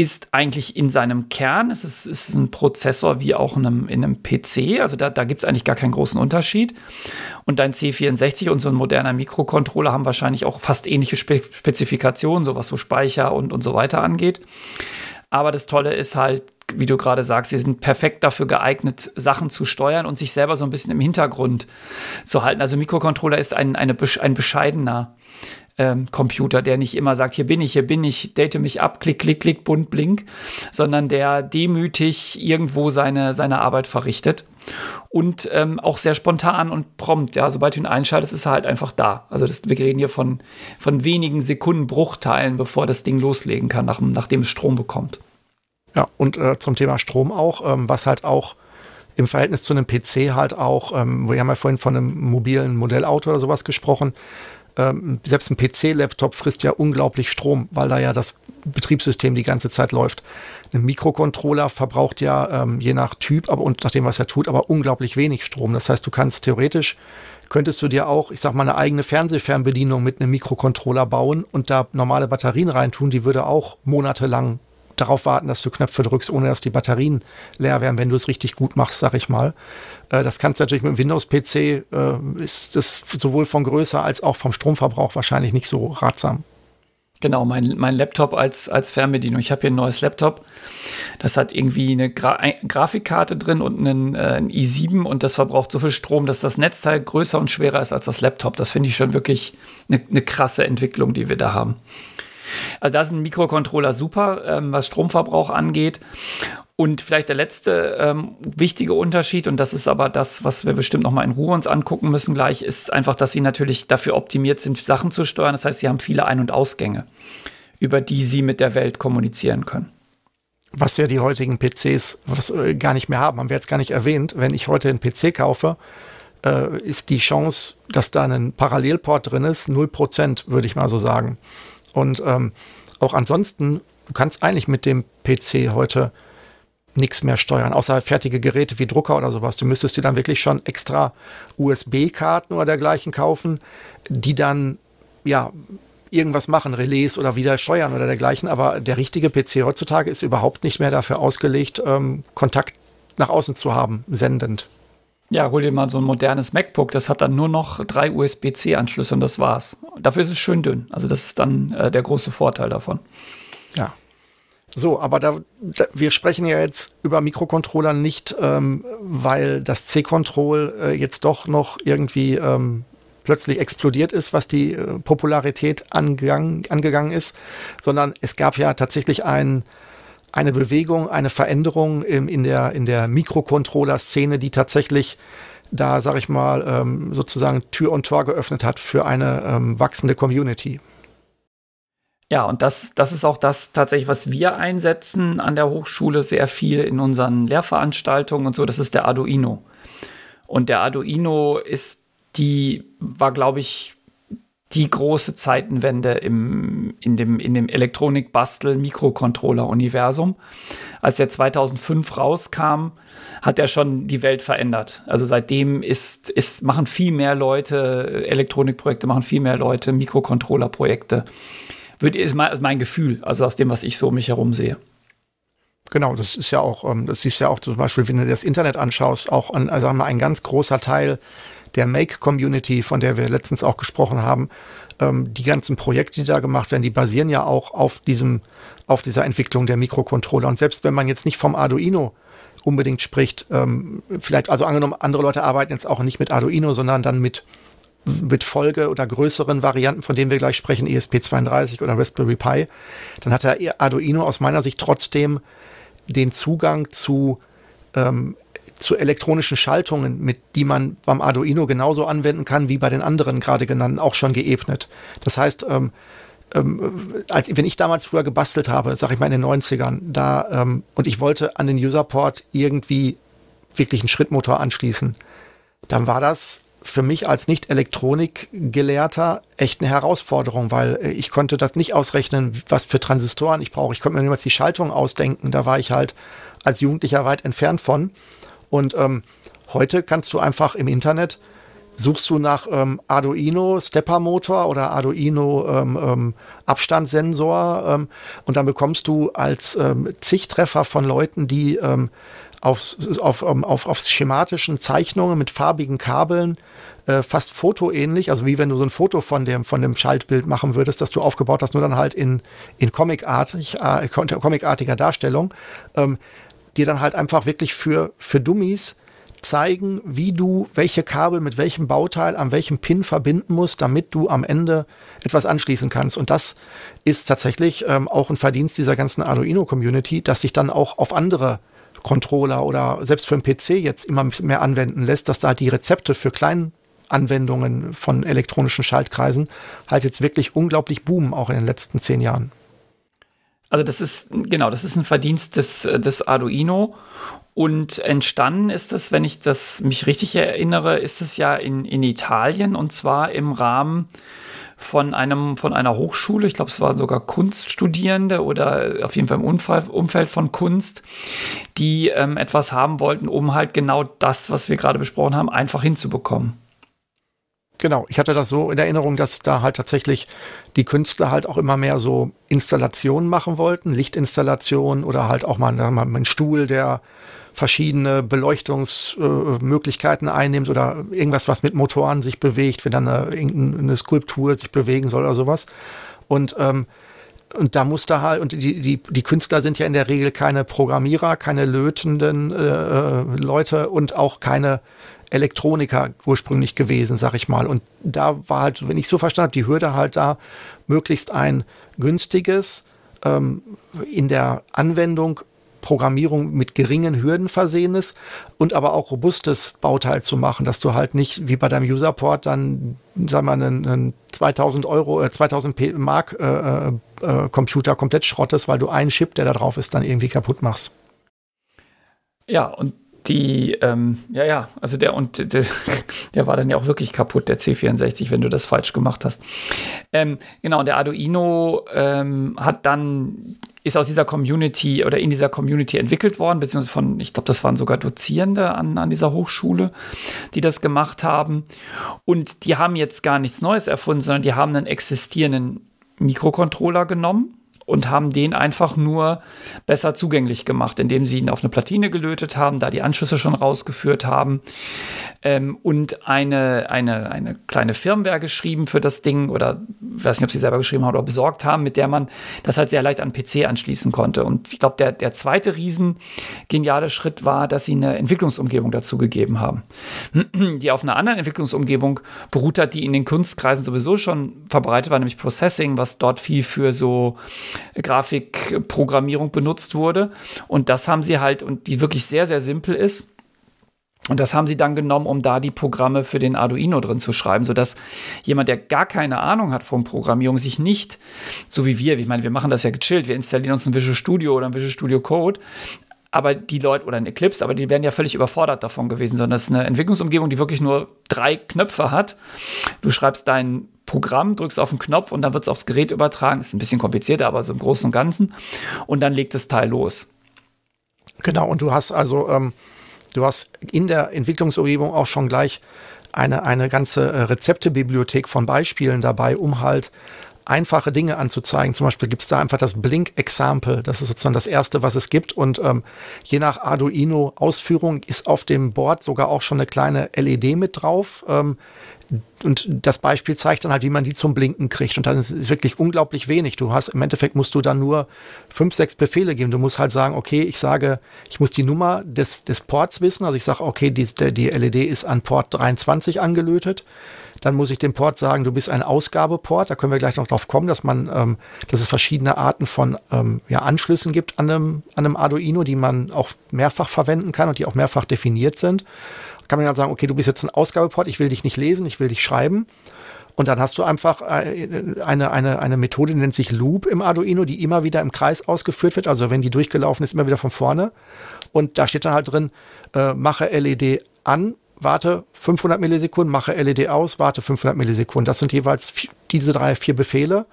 ist eigentlich in seinem Kern, es ist, ist ein Prozessor wie auch in einem, in einem PC, also da, da gibt es eigentlich gar keinen großen Unterschied. Und dein C64 und so ein moderner Mikrocontroller haben wahrscheinlich auch fast ähnliche Spe Spezifikationen, so was so Speicher und, und so weiter angeht. Aber das Tolle ist halt, wie du gerade sagst, sie sind perfekt dafür geeignet, Sachen zu steuern und sich selber so ein bisschen im Hintergrund zu halten. Also Mikrocontroller ist ein, eine, ein bescheidener ähm, Computer, der nicht immer sagt, hier bin ich, hier bin ich, date mich ab, klick, klick, klick, bunt, blink, sondern der demütig irgendwo seine, seine Arbeit verrichtet und ähm, auch sehr spontan und prompt. Ja, sobald du ihn einschaltest, ist er halt einfach da. Also das, wir reden hier von, von wenigen Sekundenbruchteilen, bevor das Ding loslegen kann, nach, nachdem es Strom bekommt. Ja, und äh, zum Thema Strom auch, ähm, was halt auch im Verhältnis zu einem PC halt auch, ähm, wir haben ja vorhin von einem mobilen Modellauto oder sowas gesprochen, ähm, selbst ein PC-Laptop frisst ja unglaublich Strom, weil da ja das Betriebssystem die ganze Zeit läuft. Ein Mikrocontroller verbraucht ja ähm, je nach Typ aber, und nach dem, was er tut, aber unglaublich wenig Strom. Das heißt, du kannst theoretisch, könntest du dir auch, ich sag mal, eine eigene Fernsehfernbedienung mit einem Mikrocontroller bauen und da normale Batterien reintun, die würde auch monatelang darauf warten, dass du Knöpfe drückst, ohne dass die Batterien leer werden, wenn du es richtig gut machst, sag ich mal. Äh, das kannst du natürlich mit dem Windows-PC, äh, ist das sowohl von Größe als auch vom Stromverbrauch wahrscheinlich nicht so ratsam. Genau, mein, mein Laptop als, als Fernbedienung. Ich habe hier ein neues Laptop. Das hat irgendwie eine Gra Grafikkarte drin und einen, äh, ein i7 und das verbraucht so viel Strom, dass das Netzteil größer und schwerer ist als das Laptop. Das finde ich schon wirklich eine, eine krasse Entwicklung, die wir da haben. Also da sind Mikrocontroller super, ähm, was Stromverbrauch angeht. Und vielleicht der letzte ähm, wichtige Unterschied, und das ist aber das, was wir bestimmt noch mal in Ruhe uns angucken müssen gleich, ist einfach, dass sie natürlich dafür optimiert sind, Sachen zu steuern. Das heißt, sie haben viele Ein- und Ausgänge, über die sie mit der Welt kommunizieren können. Was ja die heutigen PCs was, äh, gar nicht mehr haben, haben wir jetzt gar nicht erwähnt. Wenn ich heute einen PC kaufe, äh, ist die Chance, dass da ein Parallelport drin ist, 0%, würde ich mal so sagen. Und ähm, auch ansonsten, du kannst eigentlich mit dem PC heute nichts mehr steuern, außer fertige Geräte wie Drucker oder sowas. Du müsstest dir dann wirklich schon extra USB-Karten oder dergleichen kaufen, die dann ja irgendwas machen, Relais oder wieder steuern oder dergleichen. Aber der richtige PC heutzutage ist überhaupt nicht mehr dafür ausgelegt, ähm, Kontakt nach außen zu haben, sendend. Ja, hol dir mal so ein modernes MacBook, das hat dann nur noch drei USB-C-Anschlüsse und das war's. Dafür ist es schön dünn. Also das ist dann äh, der große Vorteil davon. Ja. So, aber da, da, wir sprechen ja jetzt über Mikrocontroller nicht, ähm, weil das C-Control äh, jetzt doch noch irgendwie ähm, plötzlich explodiert ist, was die äh, Popularität angegangen, angegangen ist, sondern es gab ja tatsächlich ein, eine Bewegung, eine Veränderung im, in der, in der Mikrocontroller-Szene, die tatsächlich da, sag ich mal, ähm, sozusagen Tür und Tor geöffnet hat für eine ähm, wachsende Community. Ja, und das, das ist auch das tatsächlich, was wir einsetzen an der Hochschule sehr viel in unseren Lehrveranstaltungen und so. Das ist der Arduino. Und der Arduino ist die, war, glaube ich, die große Zeitenwende im, in dem, in dem Elektronik-Bastel-Mikrocontroller-Universum. Als der 2005 rauskam, hat er schon die Welt verändert. Also seitdem ist, ist, machen viel mehr Leute Elektronikprojekte, machen viel mehr Leute Mikrocontroller-Projekte ist mein Gefühl, also aus dem, was ich so um mich herum sehe. Genau, das ist ja auch, ähm, das siehst ja auch zum Beispiel, wenn du das Internet anschaust, auch an, also mal, ein ganz großer Teil der Make-Community, von der wir letztens auch gesprochen haben, ähm, die ganzen Projekte, die da gemacht werden, die basieren ja auch auf diesem, auf dieser Entwicklung der Mikrocontroller. Und selbst wenn man jetzt nicht vom Arduino unbedingt spricht, ähm, vielleicht, also angenommen, andere Leute arbeiten jetzt auch nicht mit Arduino, sondern dann mit mit Folge oder größeren Varianten, von denen wir gleich sprechen, ESP32 oder Raspberry Pi, dann hat der Arduino aus meiner Sicht trotzdem den Zugang zu, ähm, zu elektronischen Schaltungen, mit die man beim Arduino genauso anwenden kann wie bei den anderen gerade genannten, auch schon geebnet. Das heißt, ähm, ähm, als wenn ich damals früher gebastelt habe, sag ich mal in den 90ern, da ähm, und ich wollte an den Userport irgendwie wirklich einen Schrittmotor anschließen, dann war das für mich als Nicht-Elektronik-Gelehrter echt eine Herausforderung, weil äh, ich konnte das nicht ausrechnen, was für Transistoren ich brauche. Ich konnte mir niemals die Schaltung ausdenken. Da war ich halt als Jugendlicher weit entfernt von. Und ähm, heute kannst du einfach im Internet suchst du nach ähm, Arduino Stepper-Motor oder Arduino ähm, ähm, Abstandssensor ähm, und dann bekommst du als ähm, zig Treffer von Leuten, die auf, auf, auf, auf schematischen Zeichnungen mit farbigen Kabeln, äh, fast fotoähnlich, also wie wenn du so ein Foto von dem, von dem Schaltbild machen würdest, das du aufgebaut hast, nur dann halt in, in comicartig, äh, comicartiger Darstellung, ähm, dir dann halt einfach wirklich für, für Dummies zeigen, wie du welche Kabel mit welchem Bauteil an welchem Pin verbinden musst, damit du am Ende etwas anschließen kannst. Und das ist tatsächlich ähm, auch ein Verdienst dieser ganzen Arduino-Community, dass sich dann auch auf andere Controller oder selbst für einen PC jetzt immer mehr anwenden lässt, dass da die Rezepte für Kleinanwendungen von elektronischen Schaltkreisen halt jetzt wirklich unglaublich boomen, auch in den letzten zehn Jahren. Also das ist, genau, das ist ein Verdienst des, des Arduino. Und entstanden ist es, wenn ich das mich richtig erinnere, ist es ja in, in Italien und zwar im Rahmen von einem von einer Hochschule, ich glaube, es waren sogar Kunststudierende oder auf jeden Fall im Unfall, Umfeld von Kunst, die ähm, etwas haben wollten, um halt genau das, was wir gerade besprochen haben, einfach hinzubekommen. Genau, ich hatte das so in Erinnerung, dass da halt tatsächlich die Künstler halt auch immer mehr so Installationen machen wollten, Lichtinstallationen oder halt auch mal, mal einen Stuhl, der verschiedene Beleuchtungsmöglichkeiten äh, einnimmt oder irgendwas, was mit Motoren sich bewegt, wenn dann eine, irgendeine Skulptur sich bewegen soll oder sowas. Und ähm, und da musste halt, und die, die, die Künstler sind ja in der Regel keine Programmierer, keine lötenden äh, äh, Leute und auch keine Elektroniker ursprünglich gewesen, sag ich mal. Und da war halt, wenn ich so verstanden habe, die Hürde halt da, möglichst ein günstiges, ähm, in der Anwendung Programmierung mit geringen Hürden versehenes und aber auch robustes Bauteil zu machen, dass du halt nicht wie bei deinem Userport dann, wir mal, einen, einen 2000 Euro, äh, 2000 Mark äh, äh, äh, Computer komplett schrottest, weil du einen Chip, der da drauf ist, dann irgendwie kaputt machst. Ja, und die, ähm, ja, ja, also der und der, der, war dann ja auch wirklich kaputt, der C64, wenn du das falsch gemacht hast. Ähm, genau, der Arduino ähm, hat dann, ist aus dieser Community oder in dieser Community entwickelt worden, beziehungsweise von, ich glaube, das waren sogar Dozierende an, an dieser Hochschule, die das gemacht haben. Und die haben jetzt gar nichts Neues erfunden, sondern die haben einen existierenden Mikrocontroller genommen und haben den einfach nur besser zugänglich gemacht, indem sie ihn auf eine Platine gelötet haben, da die Anschlüsse schon rausgeführt haben ähm, und eine, eine, eine kleine Firmware geschrieben für das Ding oder weiß nicht, ob sie selber geschrieben haben oder besorgt haben, mit der man das halt sehr leicht an PC anschließen konnte. Und ich glaube, der, der zweite riesen geniale Schritt war, dass sie eine Entwicklungsumgebung dazu gegeben haben, die auf einer anderen Entwicklungsumgebung beruht hat, die in den Kunstkreisen sowieso schon verbreitet war, nämlich Processing, was dort viel für so Grafikprogrammierung benutzt wurde. Und das haben sie halt, und die wirklich sehr, sehr simpel ist. Und das haben sie dann genommen, um da die Programme für den Arduino drin zu schreiben, sodass jemand, der gar keine Ahnung hat von Programmierung, sich nicht, so wie wir, ich meine, wir machen das ja gechillt, wir installieren uns ein Visual Studio oder ein Visual Studio Code, aber die Leute, oder ein Eclipse, aber die wären ja völlig überfordert davon gewesen, sondern das ist eine Entwicklungsumgebung, die wirklich nur drei Knöpfe hat. Du schreibst dein Programm, drückst auf den Knopf und dann wird es aufs Gerät übertragen. Ist ein bisschen komplizierter, aber so im Großen und Ganzen. Und dann legt das Teil los. Genau, und du hast also, ähm, du hast in der Entwicklungsumgebung auch schon gleich eine, eine ganze äh, Rezeptebibliothek von Beispielen dabei, um halt einfache Dinge anzuzeigen. Zum Beispiel gibt es da einfach das Blink-Example. Das ist sozusagen das erste, was es gibt. Und ähm, je nach Arduino-Ausführung ist auf dem Board sogar auch schon eine kleine LED mit drauf. Ähm, und das Beispiel zeigt dann halt, wie man die zum Blinken kriegt. Und dann ist es wirklich unglaublich wenig. Du hast, im Endeffekt musst du dann nur fünf, sechs Befehle geben. Du musst halt sagen, okay, ich sage, ich muss die Nummer des, des Ports wissen. Also ich sage, okay, die, die LED ist an Port 23 angelötet. Dann muss ich dem Port sagen, du bist ein Ausgabeport. Da können wir gleich noch drauf kommen, dass man, ähm, dass es verschiedene Arten von ähm, ja, Anschlüssen gibt an einem, an einem Arduino, die man auch mehrfach verwenden kann und die auch mehrfach definiert sind kann man ja sagen, okay, du bist jetzt ein Ausgabeport, ich will dich nicht lesen, ich will dich schreiben. Und dann hast du einfach äh, eine, eine, eine Methode, die nennt sich Loop im Arduino, die immer wieder im Kreis ausgeführt wird. Also wenn die durchgelaufen ist, immer wieder von vorne. Und da steht dann halt drin, äh, mache LED an, warte 500 Millisekunden, mache LED aus, warte 500 Millisekunden. Das sind jeweils diese drei, vier Befehle.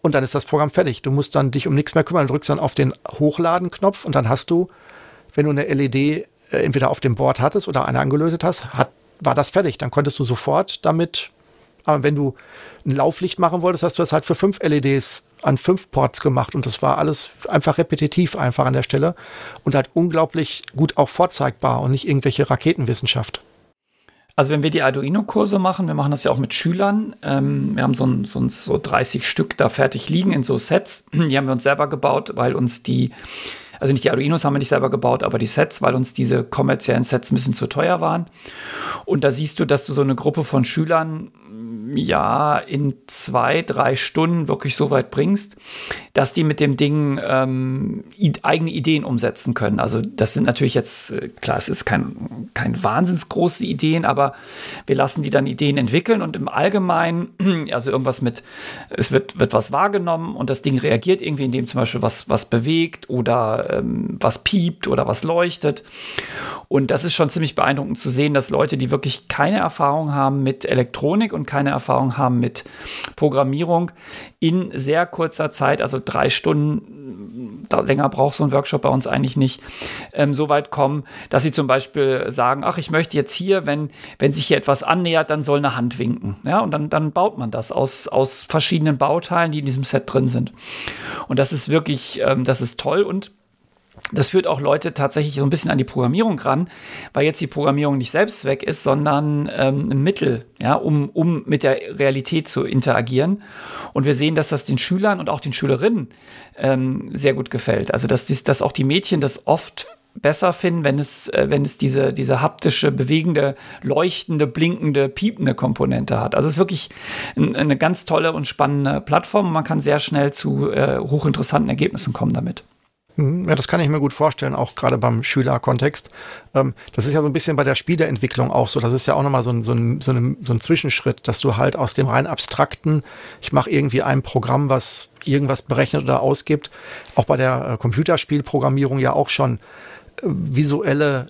Und dann ist das Programm fertig. Du musst dann dich um nichts mehr kümmern, drückst dann auf den Hochladen-Knopf und dann hast du, wenn du eine LED entweder auf dem Board hattest oder eine angelötet hast, hat, war das fertig. Dann konntest du sofort damit, aber wenn du ein Lauflicht machen wolltest, hast du das halt für fünf LEDs an fünf Ports gemacht und das war alles einfach repetitiv einfach an der Stelle und halt unglaublich gut auch vorzeigbar und nicht irgendwelche Raketenwissenschaft. Also wenn wir die Arduino-Kurse machen, wir machen das ja auch mit Schülern, ähm, wir haben so, ein, so, ein, so 30 Stück da fertig liegen in so Sets, die haben wir uns selber gebaut, weil uns die also nicht die Arduinos haben wir nicht selber gebaut, aber die Sets, weil uns diese kommerziellen Sets ein bisschen zu teuer waren. Und da siehst du, dass du so eine Gruppe von Schülern ja in zwei, drei Stunden wirklich so weit bringst, dass die mit dem Ding ähm, eigene Ideen umsetzen können. Also das sind natürlich jetzt, äh, klar, es ist kein, kein wahnsinns große Ideen, aber wir lassen die dann Ideen entwickeln und im Allgemeinen, also irgendwas mit, es wird, wird was wahrgenommen und das Ding reagiert irgendwie, indem zum Beispiel was, was bewegt oder ähm, was piept oder was leuchtet. Und das ist schon ziemlich beeindruckend zu sehen, dass Leute, die wirklich keine Erfahrung haben mit Elektronik und keine Erfahrung haben mit Programmierung, in sehr kurzer Zeit, also drei Stunden, länger braucht so ein Workshop bei uns eigentlich nicht, ähm, so weit kommen, dass sie zum Beispiel sagen, ach, ich möchte jetzt hier, wenn, wenn sich hier etwas annähert, dann soll eine Hand winken. Ja, und dann, dann baut man das aus, aus verschiedenen Bauteilen, die in diesem Set drin sind. Und das ist wirklich, ähm, das ist toll und das führt auch Leute tatsächlich so ein bisschen an die Programmierung ran, weil jetzt die Programmierung nicht Selbstzweck ist, sondern ähm, ein Mittel, ja, um, um mit der Realität zu interagieren. Und wir sehen, dass das den Schülern und auch den Schülerinnen ähm, sehr gut gefällt. Also dass, dies, dass auch die Mädchen das oft besser finden, wenn es, äh, wenn es diese, diese haptische, bewegende, leuchtende, blinkende, piepende Komponente hat. Also es ist wirklich ein, eine ganz tolle und spannende Plattform. Man kann sehr schnell zu äh, hochinteressanten Ergebnissen kommen damit. Mhm. Ja, das kann ich mir gut vorstellen, auch gerade beim Schülerkontext. Ähm, das ist ja so ein bisschen bei der Spieleentwicklung auch so. Das ist ja auch nochmal so ein, so, ein, so, ein, so ein Zwischenschritt, dass du halt aus dem rein abstrakten, ich mache irgendwie ein Programm, was irgendwas berechnet oder ausgibt, auch bei der äh, Computerspielprogrammierung ja auch schon äh, visuelle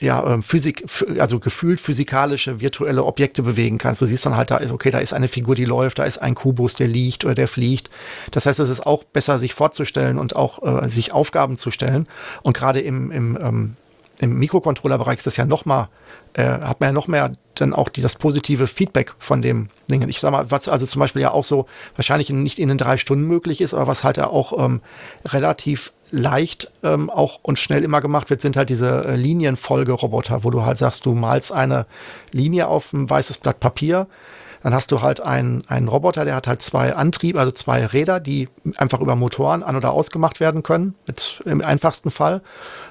ja, ähm, Physik, also gefühlt physikalische virtuelle Objekte bewegen kannst. Du siehst dann halt, da ist, okay, da ist eine Figur, die läuft, da ist ein Kubus, der liegt oder der fliegt. Das heißt, es ist auch besser, sich vorzustellen und auch äh, sich Aufgaben zu stellen. Und gerade im, im, ähm, im Mikrocontroller-Bereich ist das ja noch mal, äh, hat man ja noch mehr dann auch die, das positive Feedback von dem Dingen. Ich sag mal, was also zum Beispiel ja auch so wahrscheinlich nicht in den drei Stunden möglich ist, aber was halt ja auch ähm, relativ leicht ähm, auch und schnell immer gemacht wird, sind halt diese äh, Linienfolgeroboter, wo du halt sagst, du malst eine Linie auf ein weißes Blatt Papier. Dann hast du halt einen, einen Roboter, der hat halt zwei Antriebe, also zwei Räder, die einfach über Motoren an- oder ausgemacht werden können, mit, im einfachsten Fall.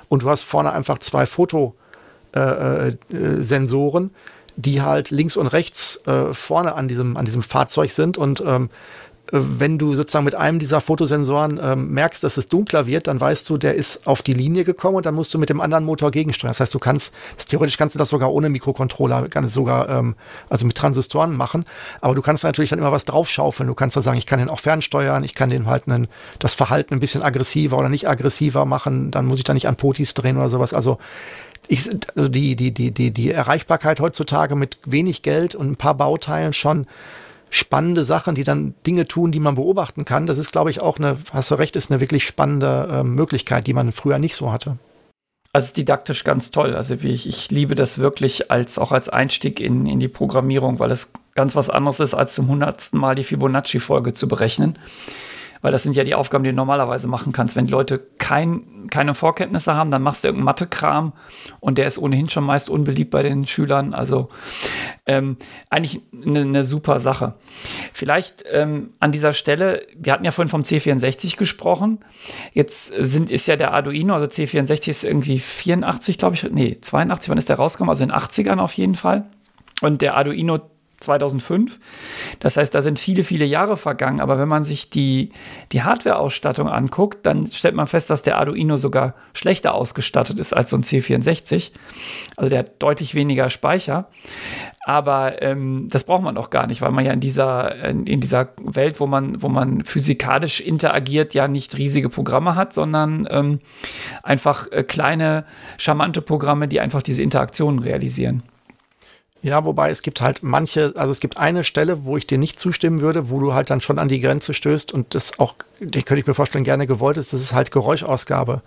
Und du hast vorne einfach zwei Fotosensoren, äh, äh, die halt links und rechts äh, vorne an diesem, an diesem Fahrzeug sind und ähm, wenn du sozusagen mit einem dieser Fotosensoren ähm, merkst, dass es dunkler wird, dann weißt du, der ist auf die Linie gekommen und dann musst du mit dem anderen Motor gegensteuern. Das heißt, du kannst, theoretisch kannst du das sogar ohne Mikrocontroller, kannst sogar, ähm, also mit Transistoren machen, aber du kannst natürlich dann immer was draufschaufeln. Du kannst da sagen, ich kann den auch fernsteuern, ich kann den halt einen, das Verhalten ein bisschen aggressiver oder nicht aggressiver machen, dann muss ich da nicht an Potis drehen oder sowas. Also ich, also die, die, die, die, die Erreichbarkeit heutzutage mit wenig Geld und ein paar Bauteilen schon spannende Sachen, die dann Dinge tun, die man beobachten kann. Das ist, glaube ich, auch eine, hast du recht, ist eine wirklich spannende äh, Möglichkeit, die man früher nicht so hatte. Also didaktisch ganz toll. Also ich, ich liebe das wirklich als auch als Einstieg in, in die Programmierung, weil es ganz was anderes ist, als zum hundertsten Mal die Fibonacci-Folge zu berechnen weil das sind ja die Aufgaben, die du normalerweise machen kannst. Wenn die Leute kein, keine Vorkenntnisse haben, dann machst du irgendeinen Mathe-Kram und der ist ohnehin schon meist unbeliebt bei den Schülern. Also ähm, eigentlich eine, eine, super Sache. Vielleicht ähm, an dieser Stelle, wir hatten ja vorhin vom C64 gesprochen. Jetzt sind, ist ja der Arduino, also C64 ist irgendwie 84, glaube ich, nee, 82, wann ist der rausgekommen? Also in den 80ern auf jeden Fall. Und der Arduino 2005. Das heißt, da sind viele, viele Jahre vergangen. Aber wenn man sich die, die Hardware-Ausstattung anguckt, dann stellt man fest, dass der Arduino sogar schlechter ausgestattet ist als so ein C64. Also der hat deutlich weniger Speicher. Aber ähm, das braucht man auch gar nicht, weil man ja in dieser, in dieser Welt, wo man, wo man physikalisch interagiert, ja nicht riesige Programme hat, sondern ähm, einfach äh, kleine, charmante Programme, die einfach diese Interaktionen realisieren. Ja, wobei es gibt halt manche, also es gibt eine Stelle, wo ich dir nicht zustimmen würde, wo du halt dann schon an die Grenze stößt und das auch, die könnte ich mir vorstellen, gerne gewollt ist, das ist halt Geräuschausgabe.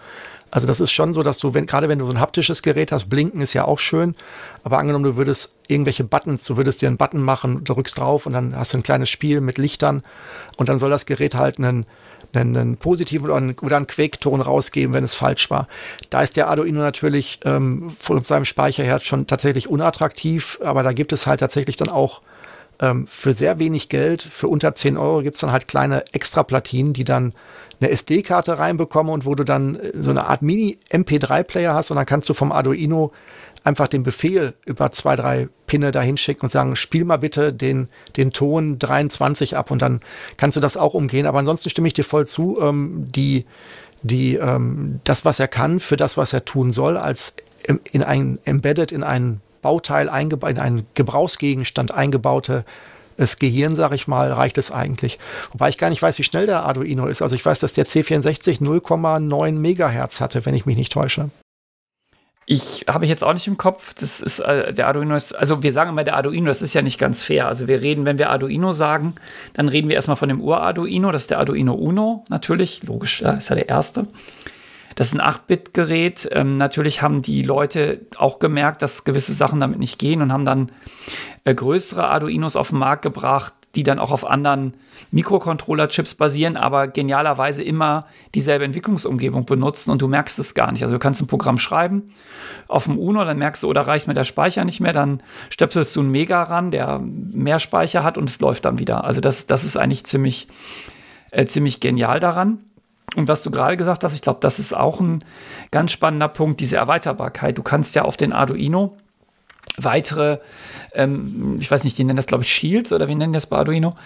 Also das ist schon so, dass du, wenn, gerade wenn du so ein haptisches Gerät hast, blinken ist ja auch schön, aber angenommen, du würdest irgendwelche Buttons, du würdest dir einen Button machen, drückst drauf und dann hast du ein kleines Spiel mit Lichtern und dann soll das Gerät halt einen, einen, einen positiven oder einen, oder einen Quake-Ton rausgeben, wenn es falsch war. Da ist der Arduino natürlich ähm, von seinem Speicher her schon tatsächlich unattraktiv, aber da gibt es halt tatsächlich dann auch ähm, für sehr wenig Geld, für unter 10 Euro gibt es dann halt kleine Extraplatinen, die dann eine SD-Karte reinbekommen und wo du dann äh, so eine Art Mini-MP3-Player hast und dann kannst du vom Arduino einfach den Befehl über zwei, drei Pinne dahin schicken und sagen, spiel mal bitte den, den Ton 23 ab und dann kannst du das auch umgehen. Aber ansonsten stimme ich dir voll zu, ähm, die, die, ähm, das, was er kann, für das, was er tun soll, als in ein Embedded, in ein Bauteil, in einen Gebrauchsgegenstand eingebaute das Gehirn, sag ich mal, reicht es eigentlich. Wobei ich gar nicht weiß, wie schnell der Arduino ist. Also ich weiß, dass der C64 0,9 Megahertz hatte, wenn ich mich nicht täusche. Ich habe ich jetzt auch nicht im Kopf. Das ist äh, der Arduino ist, also wir sagen immer der Arduino, das ist ja nicht ganz fair. Also wir reden, wenn wir Arduino sagen, dann reden wir erstmal von dem Ur-Arduino, das ist der Arduino Uno, natürlich, logisch, da ist ja der erste. Das ist ein 8-Bit-Gerät. Ähm, natürlich haben die Leute auch gemerkt, dass gewisse Sachen damit nicht gehen und haben dann äh, größere Arduinos auf den Markt gebracht, die dann auch auf anderen Mikrocontroller-Chips basieren, aber genialerweise immer dieselbe Entwicklungsumgebung benutzen und du merkst es gar nicht. Also du kannst ein Programm schreiben auf dem Uno, dann merkst du, oder oh, reicht mir der Speicher nicht mehr, dann stöpselst du einen Mega ran, der mehr Speicher hat und es läuft dann wieder. Also das, das ist eigentlich ziemlich, äh, ziemlich genial daran. Und was du gerade gesagt hast, ich glaube, das ist auch ein ganz spannender Punkt, diese Erweiterbarkeit. Du kannst ja auf den Arduino weitere, ähm, ich weiß nicht, die nennen das, glaube ich, Shields oder wie nennen das bei Arduino,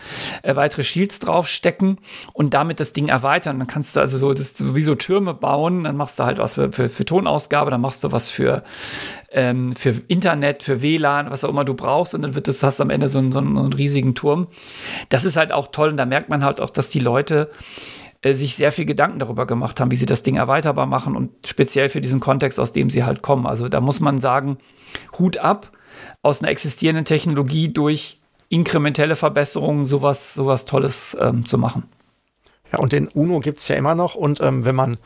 äh, weitere Shields draufstecken und damit das Ding erweitern. Dann kannst du also so, das wie so Türme bauen, dann machst du halt was für, für, für Tonausgabe, dann machst du was für, ähm, für Internet, für WLAN, was auch immer du brauchst und dann wird das, hast du am Ende so einen, so einen riesigen Turm. Das ist halt auch toll und da merkt man halt auch, dass die Leute äh, sich sehr viel Gedanken darüber gemacht haben, wie sie das Ding erweiterbar machen und speziell für diesen Kontext, aus dem sie halt kommen. Also da muss man sagen, Hut ab, aus einer existierenden Technologie durch inkrementelle Verbesserungen sowas, sowas Tolles ähm, zu machen. Ja, und den UNO gibt es ja immer noch und ähm, wenn man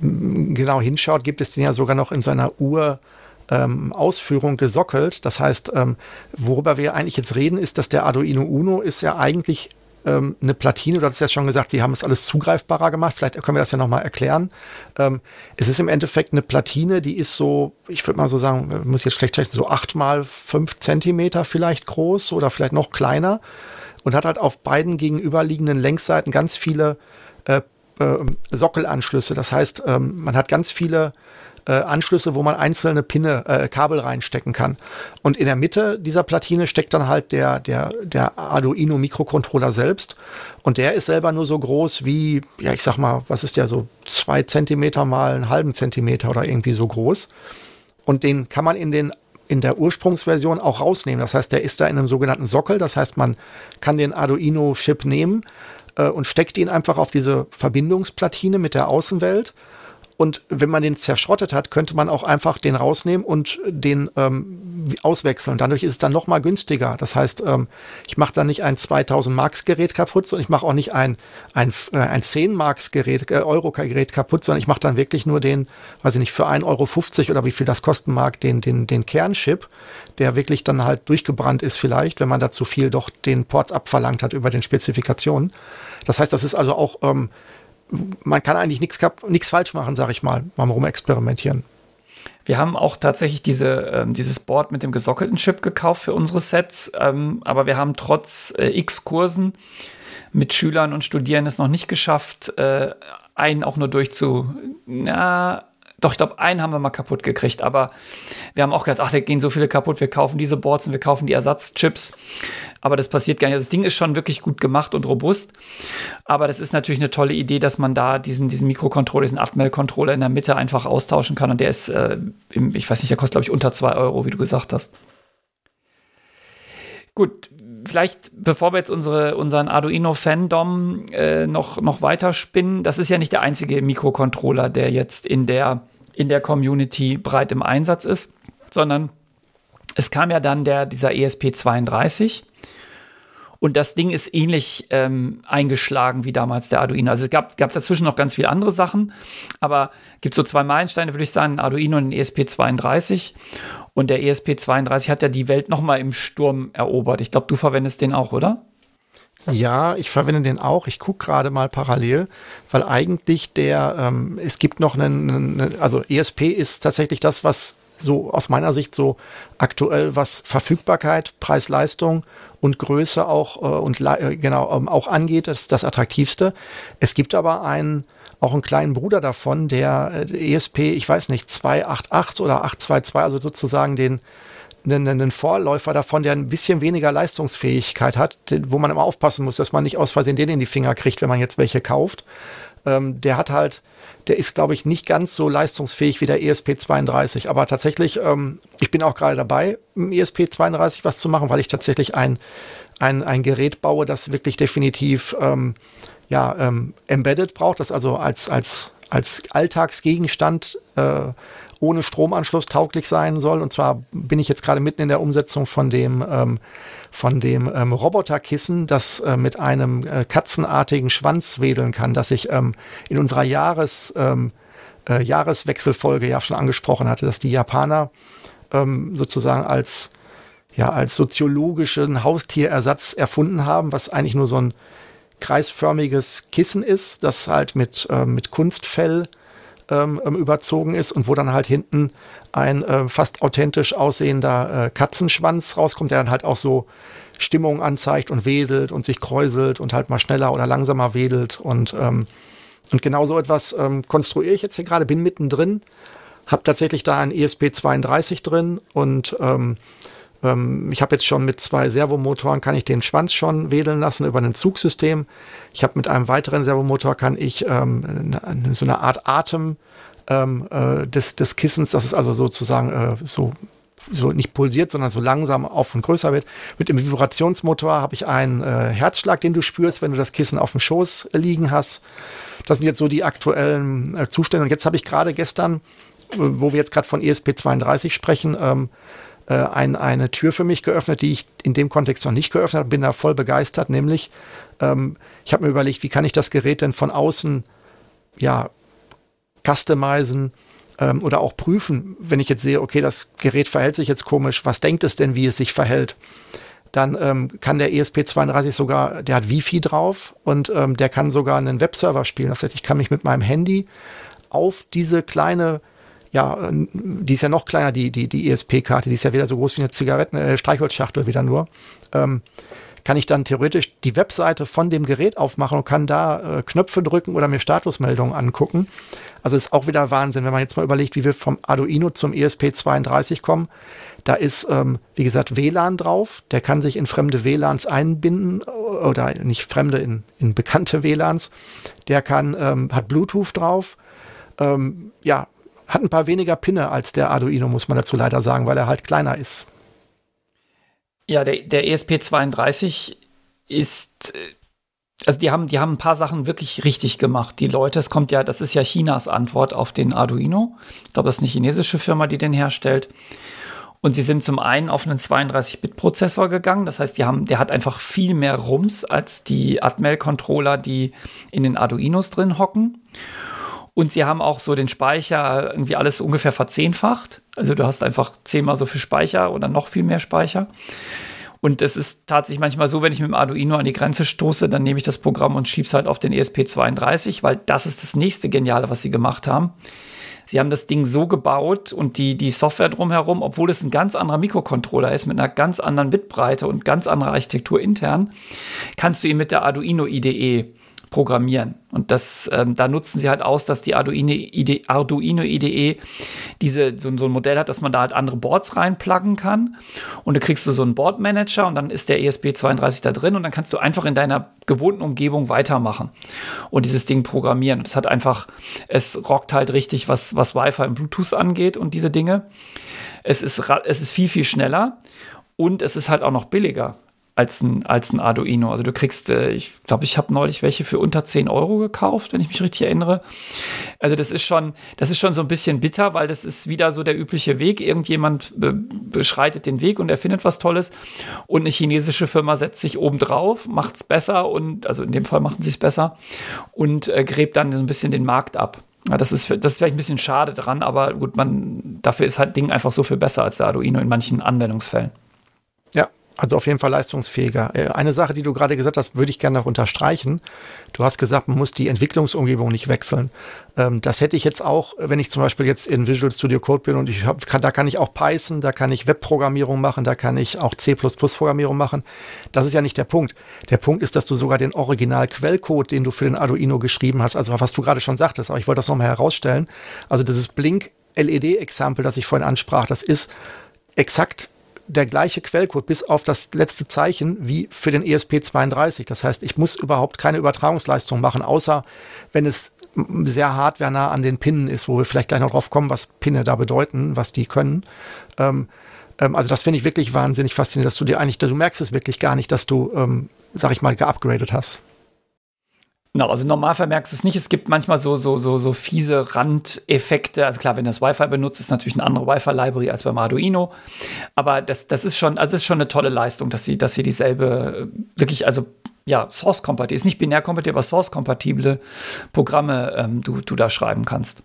genau hinschaut, gibt es den ja sogar noch in seiner Ur- ähm, Ausführung gesockelt. Das heißt, ähm, worüber wir eigentlich jetzt reden, ist, dass der Arduino Uno ist ja eigentlich ähm, eine Platine, du hast ja schon gesagt, sie haben es alles zugreifbarer gemacht, vielleicht können wir das ja nochmal erklären. Ähm, es ist im Endeffekt eine Platine, die ist so, ich würde mal so sagen, muss jetzt schlecht schätzen, so acht mal fünf Zentimeter vielleicht groß oder vielleicht noch kleiner und hat halt auf beiden gegenüberliegenden Längsseiten ganz viele äh, äh, Sockelanschlüsse. Das heißt, ähm, man hat ganz viele äh, Anschlüsse, wo man einzelne Pinne, äh, Kabel reinstecken kann. Und in der Mitte dieser Platine steckt dann halt der, der, der Arduino Mikrocontroller selbst. Und der ist selber nur so groß wie, ja, ich sag mal, was ist der so, zwei Zentimeter mal einen halben Zentimeter oder irgendwie so groß. Und den kann man in den in der Ursprungsversion auch rausnehmen. Das heißt, der ist da in einem sogenannten Sockel. Das heißt, man kann den Arduino-Chip nehmen äh, und steckt ihn einfach auf diese Verbindungsplatine mit der Außenwelt und wenn man den zerschrottet hat, könnte man auch einfach den rausnehmen und den ähm, auswechseln. Dadurch ist es dann noch mal günstiger. Das heißt, ähm, ich mache dann nicht ein 2000 Marks Gerät kaputt, sondern ich mache auch nicht ein, ein, äh, ein 10 Marks Gerät, äh, Euro Gerät kaputt, sondern ich mache dann wirklich nur den, weiß ich nicht, für 1,50 Euro oder wie viel das kosten mag, den, den, den Kernchip, der wirklich dann halt durchgebrannt ist vielleicht, wenn man da zu viel doch den Ports abverlangt hat über den Spezifikationen. Das heißt, das ist also auch ähm, man kann eigentlich nichts falsch machen, sage ich mal, mal rumexperimentieren. Wir haben auch tatsächlich diese, ähm, dieses Board mit dem gesockelten Chip gekauft für unsere Sets, ähm, aber wir haben trotz äh, x Kursen mit Schülern und Studierenden es noch nicht geschafft, äh, einen auch nur durchzu, na, doch, ich glaube, einen haben wir mal kaputt gekriegt, aber wir haben auch gedacht, ach, da gehen so viele kaputt, wir kaufen diese Boards und wir kaufen die Ersatzchips. Aber das passiert gar nicht. Das Ding ist schon wirklich gut gemacht und robust. Aber das ist natürlich eine tolle Idee, dass man da diesen, diesen Mikrocontroller, diesen 8-Mel-Controller in der Mitte einfach austauschen kann. Und der ist, äh, im, ich weiß nicht, der kostet, glaube ich, unter 2 Euro, wie du gesagt hast. Gut, vielleicht, bevor wir jetzt unsere, unseren Arduino-Fandom äh, noch, noch weiter spinnen, das ist ja nicht der einzige Mikrocontroller, der jetzt in der in der Community breit im Einsatz ist, sondern es kam ja dann der, dieser ESP32 und das Ding ist ähnlich ähm, eingeschlagen wie damals der Arduino. Also es gab, gab dazwischen noch ganz viele andere Sachen, aber gibt so zwei Meilensteine, würde ich sagen, Arduino und den ESP32. Und der ESP32 hat ja die Welt noch mal im Sturm erobert. Ich glaube, du verwendest den auch, oder? Ja, ich verwende den auch. Ich gucke gerade mal parallel, weil eigentlich der, ähm, es gibt noch einen, einen, also ESP ist tatsächlich das, was so aus meiner Sicht so aktuell, was Verfügbarkeit, Preis-Leistung und Größe auch äh, und äh, genau ähm, auch angeht, das ist das attraktivste. Es gibt aber einen auch einen kleinen Bruder davon, der äh, ESP, ich weiß nicht, 288 oder 822, also sozusagen den einen, einen Vorläufer davon, der ein bisschen weniger Leistungsfähigkeit hat, wo man immer aufpassen muss, dass man nicht aus Versehen den in die Finger kriegt, wenn man jetzt welche kauft. Ähm, der hat halt, der ist, glaube ich, nicht ganz so leistungsfähig wie der ESP32. Aber tatsächlich, ähm, ich bin auch gerade dabei, im ESP32 was zu machen, weil ich tatsächlich ein, ein, ein Gerät baue, das wirklich definitiv ähm, ja, ähm, embedded braucht, das also als, als, als Alltagsgegenstand äh, ohne Stromanschluss tauglich sein soll. Und zwar bin ich jetzt gerade mitten in der Umsetzung von dem, ähm, von dem ähm, Roboterkissen, das äh, mit einem äh, katzenartigen Schwanz wedeln kann, das ich ähm, in unserer Jahres, ähm, äh, Jahreswechselfolge ja schon angesprochen hatte, dass die Japaner ähm, sozusagen als ja, als soziologischen Haustierersatz erfunden haben, was eigentlich nur so ein kreisförmiges Kissen ist, das halt mit, äh, mit Kunstfell ähm, ähm, überzogen ist und wo dann halt hinten ein äh, fast authentisch aussehender äh, Katzenschwanz rauskommt, der dann halt auch so Stimmung anzeigt und wedelt und sich kräuselt und halt mal schneller oder langsamer wedelt. Und ähm, und genau so etwas ähm, konstruiere ich jetzt hier gerade, bin mittendrin, habe tatsächlich da ein ESP32 drin und ähm, ähm, ich habe jetzt schon mit zwei Servomotoren, kann ich den Schwanz schon wedeln lassen über ein Zugsystem. Ich habe mit einem weiteren Servomotor, kann ich ähm, so eine Art Atem ähm, äh, des, des Kissens, das ist also sozusagen äh, so so nicht pulsiert, sondern so langsam auf und größer wird. Mit dem Vibrationsmotor habe ich einen äh, Herzschlag, den du spürst, wenn du das Kissen auf dem Schoß liegen hast. Das sind jetzt so die aktuellen äh, Zustände. Und jetzt habe ich gerade gestern, äh, wo wir jetzt gerade von ESP32 sprechen, ähm, äh, ein, eine Tür für mich geöffnet, die ich in dem Kontext noch nicht geöffnet habe. Bin da voll begeistert, nämlich ähm, ich habe mir überlegt, wie kann ich das Gerät denn von außen ja customizen ähm, oder auch prüfen, wenn ich jetzt sehe, okay, das Gerät verhält sich jetzt komisch, was denkt es denn, wie es sich verhält? Dann ähm, kann der ESP32 sogar, der hat Wi-Fi drauf und ähm, der kann sogar einen Webserver spielen. Das heißt, ich kann mich mit meinem Handy auf diese kleine ja, äh, die ist ja noch kleiner, die, die, die ESP-Karte, die ist ja wieder so groß wie eine Zigaretten, äh, Streichholzschachtel wieder nur. Ähm, kann ich dann theoretisch die Webseite von dem Gerät aufmachen und kann da äh, Knöpfe drücken oder mir Statusmeldungen angucken. Also ist auch wieder Wahnsinn, wenn man jetzt mal überlegt, wie wir vom Arduino zum ESP32 kommen. Da ist, ähm, wie gesagt, WLAN drauf. Der kann sich in fremde WLANs einbinden oder nicht fremde, in, in bekannte WLANs. Der kann, ähm, hat Bluetooth drauf. Ähm, ja, hat ein paar weniger Pinne als der Arduino, muss man dazu leider sagen, weil er halt kleiner ist. Ja, der, der ESP32 ist, äh, also die haben, die haben ein paar Sachen wirklich richtig gemacht. Die Leute, es kommt ja, das ist ja Chinas Antwort auf den Arduino. Ich glaube, das ist eine chinesische Firma, die den herstellt. Und sie sind zum einen auf einen 32-Bit-Prozessor gegangen. Das heißt, die haben, der hat einfach viel mehr Rums als die Atmel-Controller, die in den Arduinos drin hocken. Und sie haben auch so den Speicher irgendwie alles ungefähr verzehnfacht. Also du hast einfach zehnmal so viel Speicher oder noch viel mehr Speicher. Und es ist tatsächlich manchmal so, wenn ich mit dem Arduino an die Grenze stoße, dann nehme ich das Programm und schiebe es halt auf den ESP32, weil das ist das nächste Geniale, was sie gemacht haben. Sie haben das Ding so gebaut und die, die Software drumherum, obwohl es ein ganz anderer Mikrocontroller ist, mit einer ganz anderen Bitbreite und ganz anderer Architektur intern, kannst du ihn mit der Arduino IDE programmieren. Und das, ähm, da nutzen sie halt aus, dass die Arduino IDE, Arduino IDE diese, so, so, ein Modell hat, dass man da halt andere Boards reinpluggen kann. Und da kriegst du so einen Boardmanager und dann ist der ESP32 da drin und dann kannst du einfach in deiner gewohnten Umgebung weitermachen und dieses Ding programmieren. Das hat einfach, es rockt halt richtig, was, was Wi-Fi und Bluetooth angeht und diese Dinge. Es ist, es ist viel, viel schneller und es ist halt auch noch billiger als ein, als ein Arduino. Also du kriegst, äh, ich glaube, ich habe neulich welche für unter 10 Euro gekauft, wenn ich mich richtig erinnere. Also das ist schon, das ist schon so ein bisschen bitter, weil das ist wieder so der übliche Weg. Irgendjemand be beschreitet den Weg und erfindet was Tolles und eine chinesische Firma setzt sich oben drauf, macht es besser und, also in dem Fall machen sie es besser und äh, gräbt dann so ein bisschen den Markt ab. Ja, das ist, das ist vielleicht ein bisschen schade dran, aber gut, man, dafür ist halt Ding einfach so viel besser als der Arduino in manchen Anwendungsfällen. Ja, also auf jeden Fall leistungsfähiger. Äh, eine Sache, die du gerade gesagt hast, würde ich gerne noch unterstreichen. Du hast gesagt, man muss die Entwicklungsumgebung nicht wechseln. Ähm, das hätte ich jetzt auch, wenn ich zum Beispiel jetzt in Visual Studio Code bin und ich hab, kann, da kann ich auch Python, da kann ich Webprogrammierung machen, da kann ich auch C++-Programmierung machen. Das ist ja nicht der Punkt. Der Punkt ist, dass du sogar den Original-Quellcode, den du für den Arduino geschrieben hast, also was du gerade schon sagtest, aber ich wollte das nochmal herausstellen. Also dieses Blink LED-Exempel, das ich vorhin ansprach, das ist exakt der gleiche Quellcode bis auf das letzte Zeichen wie für den ESP32. Das heißt, ich muss überhaupt keine Übertragungsleistung machen, außer wenn es sehr hardwarenah an den Pinnen ist, wo wir vielleicht gleich noch drauf kommen, was Pinne da bedeuten, was die können. Ähm, ähm, also das finde ich wirklich wahnsinnig faszinierend, dass du dir eigentlich, du merkst es wirklich gar nicht, dass du, ähm, sag ich mal, geupgradet hast. Genau, also normal vermerkst du es nicht. Es gibt manchmal so, so, so, so fiese Randeffekte. Also klar, wenn du das Wi-Fi benutzt, ist natürlich eine andere Wi-Fi-Library als beim Arduino. Aber das, das ist schon, also ist schon eine tolle Leistung, dass sie, dass sie dieselbe, wirklich, also ja, Source-kompatibel, ist nicht binär-kompatibel, aber Source-kompatible Programme ähm, du, du da schreiben kannst.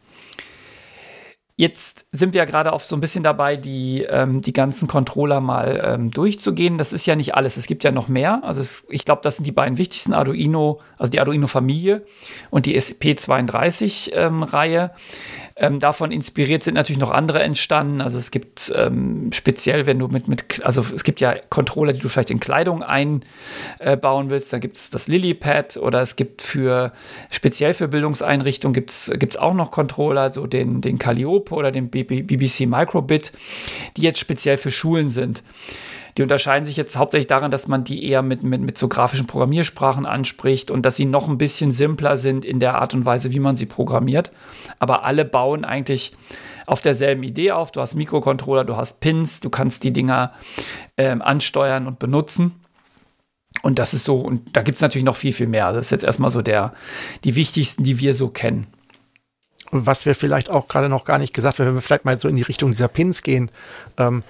Jetzt sind wir ja gerade auf so ein bisschen dabei, die, ähm, die ganzen Controller mal ähm, durchzugehen. Das ist ja nicht alles. Es gibt ja noch mehr. Also es, ich glaube, das sind die beiden wichtigsten Arduino, also die Arduino-Familie und die SP32-Reihe. Ähm, davon inspiriert sind natürlich noch andere entstanden. Also es gibt ähm, speziell, wenn du mit, mit, also es gibt ja Controller, die du vielleicht in Kleidung einbauen willst. Da gibt es das Lilypad oder es gibt für speziell für Bildungseinrichtungen gibt es auch noch Controller, so den, den Calliope oder den BBC Microbit, die jetzt speziell für Schulen sind. Die unterscheiden sich jetzt hauptsächlich daran, dass man die eher mit, mit, mit so grafischen Programmiersprachen anspricht und dass sie noch ein bisschen simpler sind in der Art und Weise, wie man sie programmiert. Aber alle bauen eigentlich auf derselben Idee auf. Du hast Mikrocontroller, du hast Pins, du kannst die Dinger äh, ansteuern und benutzen. Und das ist so, und da gibt es natürlich noch viel, viel mehr. Das ist jetzt erstmal so der, die wichtigsten, die wir so kennen. Was wir vielleicht auch gerade noch gar nicht gesagt haben, wenn wir vielleicht mal so in die Richtung dieser Pins gehen, ähm,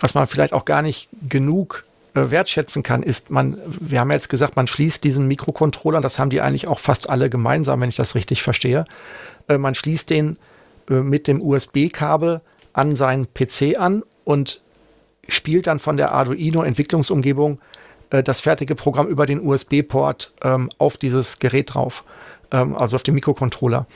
was man vielleicht auch gar nicht genug äh, wertschätzen kann, ist, man, wir haben ja jetzt gesagt, man schließt diesen Mikrocontroller, das haben die eigentlich auch fast alle gemeinsam, wenn ich das richtig verstehe. Äh, man schließt den äh, mit dem USB-Kabel an seinen PC an und spielt dann von der Arduino-Entwicklungsumgebung äh, das fertige Programm über den USB-Port ähm, auf dieses Gerät drauf, ähm, also auf den Mikrocontroller.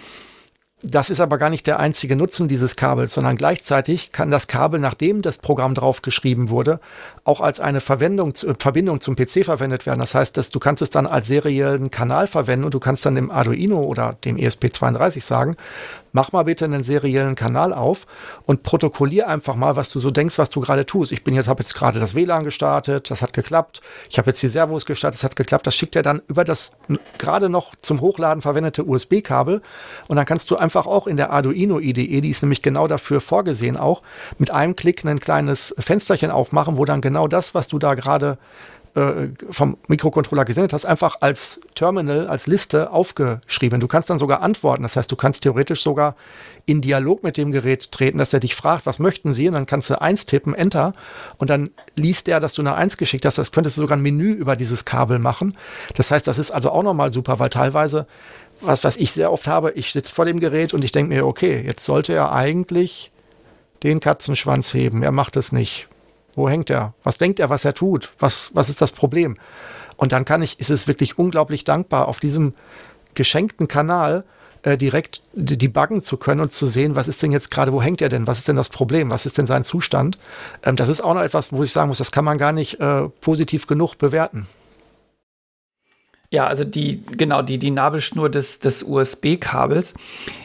Das ist aber gar nicht der einzige Nutzen dieses Kabels, sondern gleichzeitig kann das Kabel, nachdem das Programm draufgeschrieben wurde, auch als eine Verwendung, äh, Verbindung zum PC verwendet werden. Das heißt, dass du kannst es dann als seriellen Kanal verwenden und du kannst dann dem Arduino oder dem ESP32 sagen, mach mal bitte einen seriellen Kanal auf und protokollier einfach mal, was du so denkst, was du gerade tust. Ich bin jetzt, habe jetzt gerade das WLAN gestartet, das hat geklappt. Ich habe jetzt die Servos gestartet, das hat geklappt. Das schickt er dann über das gerade noch zum Hochladen verwendete USB-Kabel und dann kannst du einfach auch in der Arduino IDE, die ist nämlich genau dafür vorgesehen auch, mit einem Klick ein kleines Fensterchen aufmachen, wo dann genau das, was du da gerade äh, vom Mikrocontroller gesendet hast, einfach als Terminal, als Liste aufgeschrieben. Du kannst dann sogar antworten. Das heißt, du kannst theoretisch sogar in Dialog mit dem Gerät treten, dass er dich fragt, was möchten Sie? Und dann kannst du eins tippen, Enter. Und dann liest er, dass du eine Eins geschickt hast. Das könntest du sogar ein Menü über dieses Kabel machen. Das heißt, das ist also auch nochmal super, weil teilweise was, was ich sehr oft habe, ich sitze vor dem Gerät und ich denke mir, okay, jetzt sollte er eigentlich den Katzenschwanz heben. Er macht es nicht. Wo hängt er? Was denkt er, was er tut? Was, was ist das Problem? Und dann kann ich, ist es wirklich unglaublich dankbar, auf diesem geschenkten Kanal äh, direkt debuggen zu können und zu sehen, was ist denn jetzt gerade, wo hängt er denn? Was ist denn das Problem? Was ist denn sein Zustand? Ähm, das ist auch noch etwas, wo ich sagen muss, das kann man gar nicht äh, positiv genug bewerten. Ja, also die, genau, die, die Nabelschnur des, des USB-Kabels.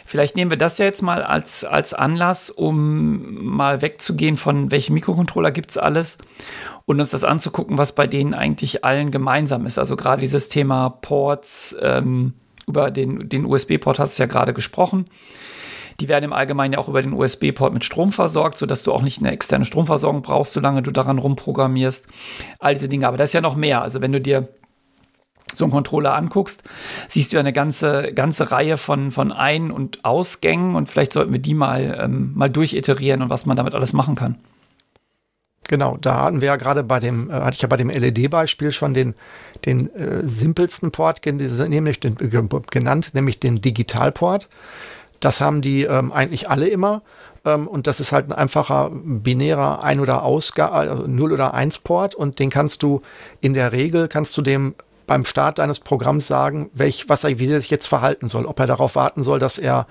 Vielleicht nehmen wir das ja jetzt mal als, als Anlass, um mal wegzugehen von welchen Mikrocontroller gibt es alles und uns das anzugucken, was bei denen eigentlich allen gemeinsam ist. Also gerade dieses Thema Ports, ähm, über den, den USB-Port hast du ja gerade gesprochen. Die werden im Allgemeinen ja auch über den USB-Port mit Strom versorgt, sodass du auch nicht eine externe Stromversorgung brauchst, solange du daran rumprogrammierst. All diese Dinge. Aber da ist ja noch mehr. Also wenn du dir so einen Controller anguckst, siehst du eine ganze, ganze Reihe von, von Ein- und Ausgängen und vielleicht sollten wir die mal, ähm, mal durchiterieren und was man damit alles machen kann. Genau, da hatten wir ja gerade bei dem, äh, hatte ich ja bei dem LED-Beispiel schon den, den äh, simpelsten Port nämlich den, äh, genannt, nämlich den Digitalport. Das haben die ähm, eigentlich alle immer. Ähm, und das ist halt ein einfacher binärer Ein- oder Ausgabe, also 0 oder 1 Port und den kannst du in der Regel, kannst du dem beim Start deines Programms sagen, welch, was er, wie er sich jetzt verhalten soll. Ob er darauf warten soll, dass er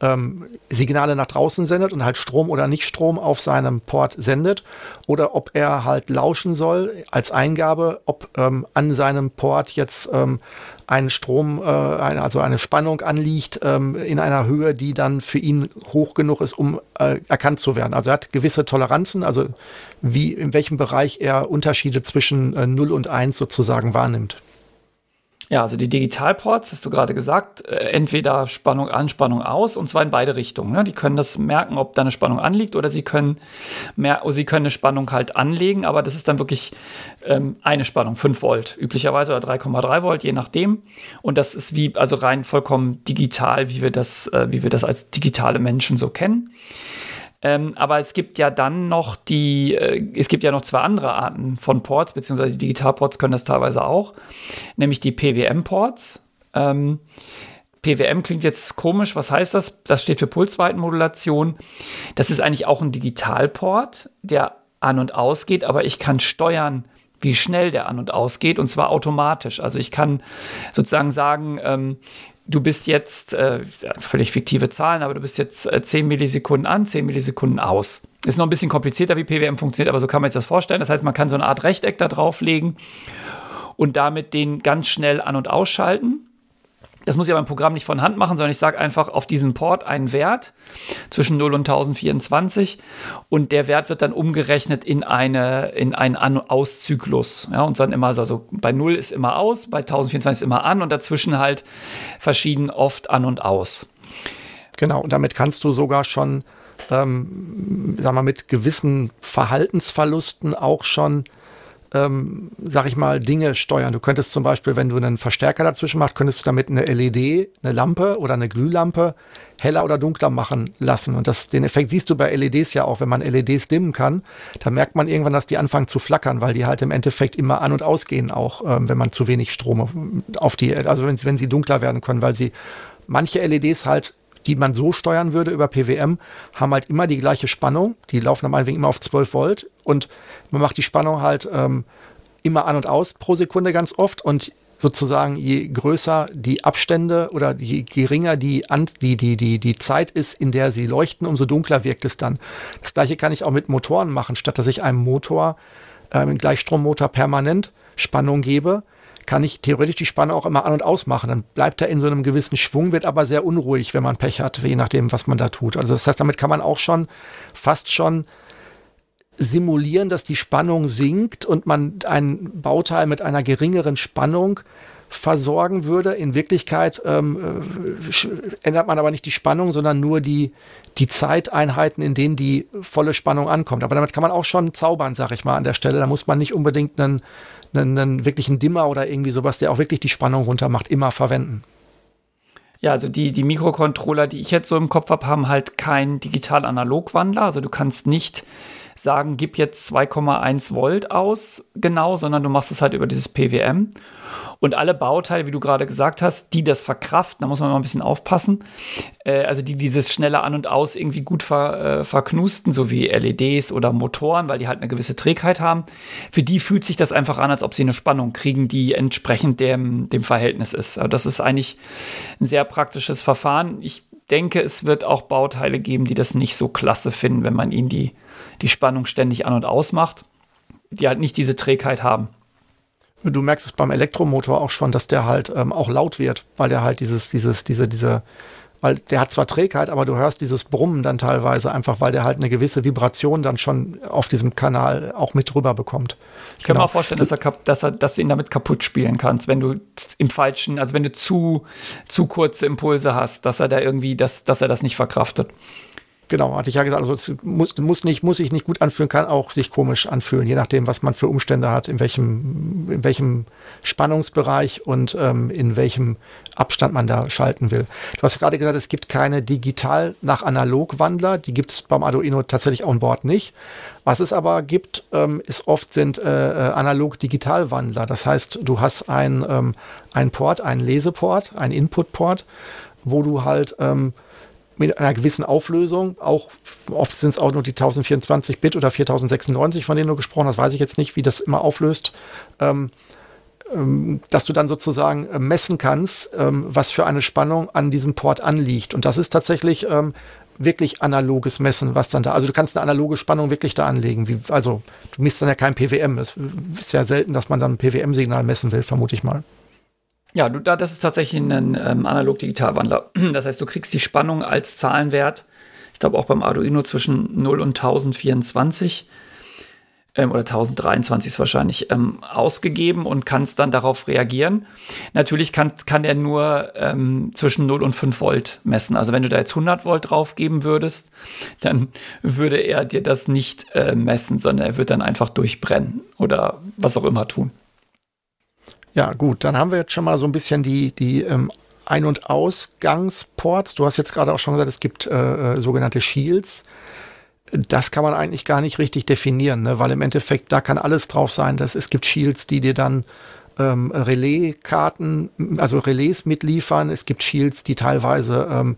ähm, Signale nach draußen sendet und halt Strom oder nicht Strom auf seinem Port sendet oder ob er halt lauschen soll als Eingabe, ob ähm, an seinem Port jetzt ähm, ein Strom, äh, eine, also eine Spannung anliegt ähm, in einer Höhe, die dann für ihn hoch genug ist, um äh, erkannt zu werden. Also er hat gewisse Toleranzen, also wie in welchem Bereich er Unterschiede zwischen äh, 0 und 1 sozusagen wahrnimmt. Ja, also die Digitalports, hast du gerade gesagt, äh, entweder Spannung an, Spannung aus, und zwar in beide Richtungen. Ne? Die können das merken, ob da eine Spannung anliegt, oder sie können, mehr, sie können eine Spannung halt anlegen, aber das ist dann wirklich ähm, eine Spannung, 5 Volt üblicherweise oder 3,3 Volt, je nachdem. Und das ist wie, also rein vollkommen digital, wie wir das, äh, wie wir das als digitale Menschen so kennen. Ähm, aber es gibt ja dann noch die, äh, es gibt ja noch zwei andere Arten von Ports, beziehungsweise die Digitalports können das teilweise auch, nämlich die PWM-Ports. Ähm, PWM klingt jetzt komisch. Was heißt das? Das steht für Pulsweitenmodulation. Das ist eigentlich auch ein Digitalport, der an und ausgeht, aber ich kann steuern, wie schnell der an und ausgeht und zwar automatisch. Also ich kann sozusagen sagen, ähm, du bist jetzt, äh, völlig fiktive Zahlen, aber du bist jetzt äh, 10 Millisekunden an, 10 Millisekunden aus. Ist noch ein bisschen komplizierter, wie PWM funktioniert, aber so kann man sich das vorstellen. Das heißt, man kann so eine Art Rechteck da drauflegen und damit den ganz schnell an- und ausschalten. Das muss ich aber im Programm nicht von Hand machen, sondern ich sage einfach auf diesen Port einen Wert zwischen 0 und 1024 und der Wert wird dann umgerechnet in, eine, in einen An- Auszyklus. Ja, und dann immer so, also bei 0 ist immer aus, bei 1024 ist immer an und dazwischen halt verschieden oft an und aus. Genau, und damit kannst du sogar schon, ähm, sagen wir, mit gewissen Verhaltensverlusten auch schon ähm, sag ich mal, Dinge steuern. Du könntest zum Beispiel, wenn du einen Verstärker dazwischen machst, könntest du damit eine LED, eine Lampe oder eine Glühlampe heller oder dunkler machen lassen. Und das, den Effekt siehst du bei LEDs ja auch. Wenn man LEDs dimmen kann, dann merkt man irgendwann, dass die anfangen zu flackern, weil die halt im Endeffekt immer an- und ausgehen, auch ähm, wenn man zu wenig Strom auf die, also wenn, wenn sie dunkler werden können, weil sie manche LEDs halt die man so steuern würde über PWM, haben halt immer die gleiche Spannung. Die laufen am meinetwegen immer auf 12 Volt und man macht die Spannung halt ähm, immer an und aus pro Sekunde ganz oft und sozusagen je größer die Abstände oder je geringer die, die, die, die, die Zeit ist, in der sie leuchten, umso dunkler wirkt es dann. Das gleiche kann ich auch mit Motoren machen, statt dass ich einem Motor, äh, einen Gleichstrommotor permanent Spannung gebe, kann ich theoretisch die Spannung auch immer an und aus machen. Dann bleibt er in so einem gewissen Schwung, wird aber sehr unruhig, wenn man Pech hat, je nachdem, was man da tut. Also das heißt, damit kann man auch schon fast schon simulieren, dass die Spannung sinkt und man ein Bauteil mit einer geringeren Spannung versorgen würde. In Wirklichkeit ähm, äh, ändert man aber nicht die Spannung, sondern nur die, die Zeiteinheiten, in denen die volle Spannung ankommt. Aber damit kann man auch schon zaubern, sag ich mal, an der Stelle. Da muss man nicht unbedingt einen, einen, einen wirklichen Dimmer oder irgendwie sowas, der auch wirklich die Spannung runter macht, immer verwenden. Ja, also die, die Mikrocontroller, die ich jetzt so im Kopf habe, haben halt keinen Digital-Analog-Wandler. Also du kannst nicht sagen, gib jetzt 2,1 Volt aus, genau, sondern du machst es halt über dieses PWM. Und alle Bauteile, wie du gerade gesagt hast, die das verkraften, da muss man mal ein bisschen aufpassen, äh, also die dieses schnelle An und Aus irgendwie gut ver, äh, verknusten, so wie LEDs oder Motoren, weil die halt eine gewisse Trägheit haben, für die fühlt sich das einfach an, als ob sie eine Spannung kriegen, die entsprechend dem, dem Verhältnis ist. Also das ist eigentlich ein sehr praktisches Verfahren. Ich denke, es wird auch Bauteile geben, die das nicht so klasse finden, wenn man ihnen die die Spannung ständig an und aus macht, die halt nicht diese Trägheit haben. Du merkst es beim Elektromotor auch schon, dass der halt ähm, auch laut wird, weil der halt dieses, dieses, diese, diese, weil der hat zwar Trägheit, aber du hörst dieses Brummen dann teilweise einfach, weil der halt eine gewisse Vibration dann schon auf diesem Kanal auch mit drüber bekommt. Ich kann genau. mir auch vorstellen, dass, er, dass, er, dass du ihn damit kaputt spielen kannst, wenn du im falschen, also wenn du zu, zu kurze Impulse hast, dass er da irgendwie, dass, dass er das nicht verkraftet. Genau, hatte ich ja gesagt, also es muss, muss, nicht, muss sich nicht gut anfühlen, kann auch sich komisch anfühlen, je nachdem, was man für Umstände hat, in welchem, in welchem Spannungsbereich und ähm, in welchem Abstand man da schalten will. Du hast gerade gesagt, es gibt keine digital nach analog Wandler, die gibt es beim Arduino tatsächlich on board nicht. Was es aber gibt, ähm, ist oft sind äh, äh analog-digital Wandler. Das heißt, du hast ein, ähm, Port, einen Leseport, einen Input-Port, wo du halt ähm, mit einer gewissen Auflösung, auch oft sind es auch nur die 1024 Bit oder 4096, von denen du gesprochen hast, weiß ich jetzt nicht, wie das immer auflöst, ähm, ähm, dass du dann sozusagen äh, messen kannst, ähm, was für eine Spannung an diesem Port anliegt. Und das ist tatsächlich ähm, wirklich analoges Messen, was dann da, also du kannst eine analoge Spannung wirklich da anlegen. Wie, also du misst dann ja kein PWM. Es ist ja selten, dass man dann ein PWM-Signal messen will, vermute ich mal. Ja, du, da, das ist tatsächlich ein ähm, Analog-Digital-Wandler. Das heißt, du kriegst die Spannung als Zahlenwert, ich glaube auch beim Arduino zwischen 0 und 1024 ähm, oder 1023 ist wahrscheinlich ähm, ausgegeben und kannst dann darauf reagieren. Natürlich kann, kann er nur ähm, zwischen 0 und 5 Volt messen. Also wenn du da jetzt 100 Volt draufgeben würdest, dann würde er dir das nicht äh, messen, sondern er wird dann einfach durchbrennen oder was auch immer tun. Ja, gut, dann haben wir jetzt schon mal so ein bisschen die, die ähm, Ein- und Ausgangsports. Du hast jetzt gerade auch schon gesagt, es gibt äh, äh, sogenannte Shields. Das kann man eigentlich gar nicht richtig definieren, ne? weil im Endeffekt da kann alles drauf sein. Dass es gibt Shields, die dir dann ähm, Relaiskarten, also Relais mitliefern. Es gibt Shields, die teilweise ähm,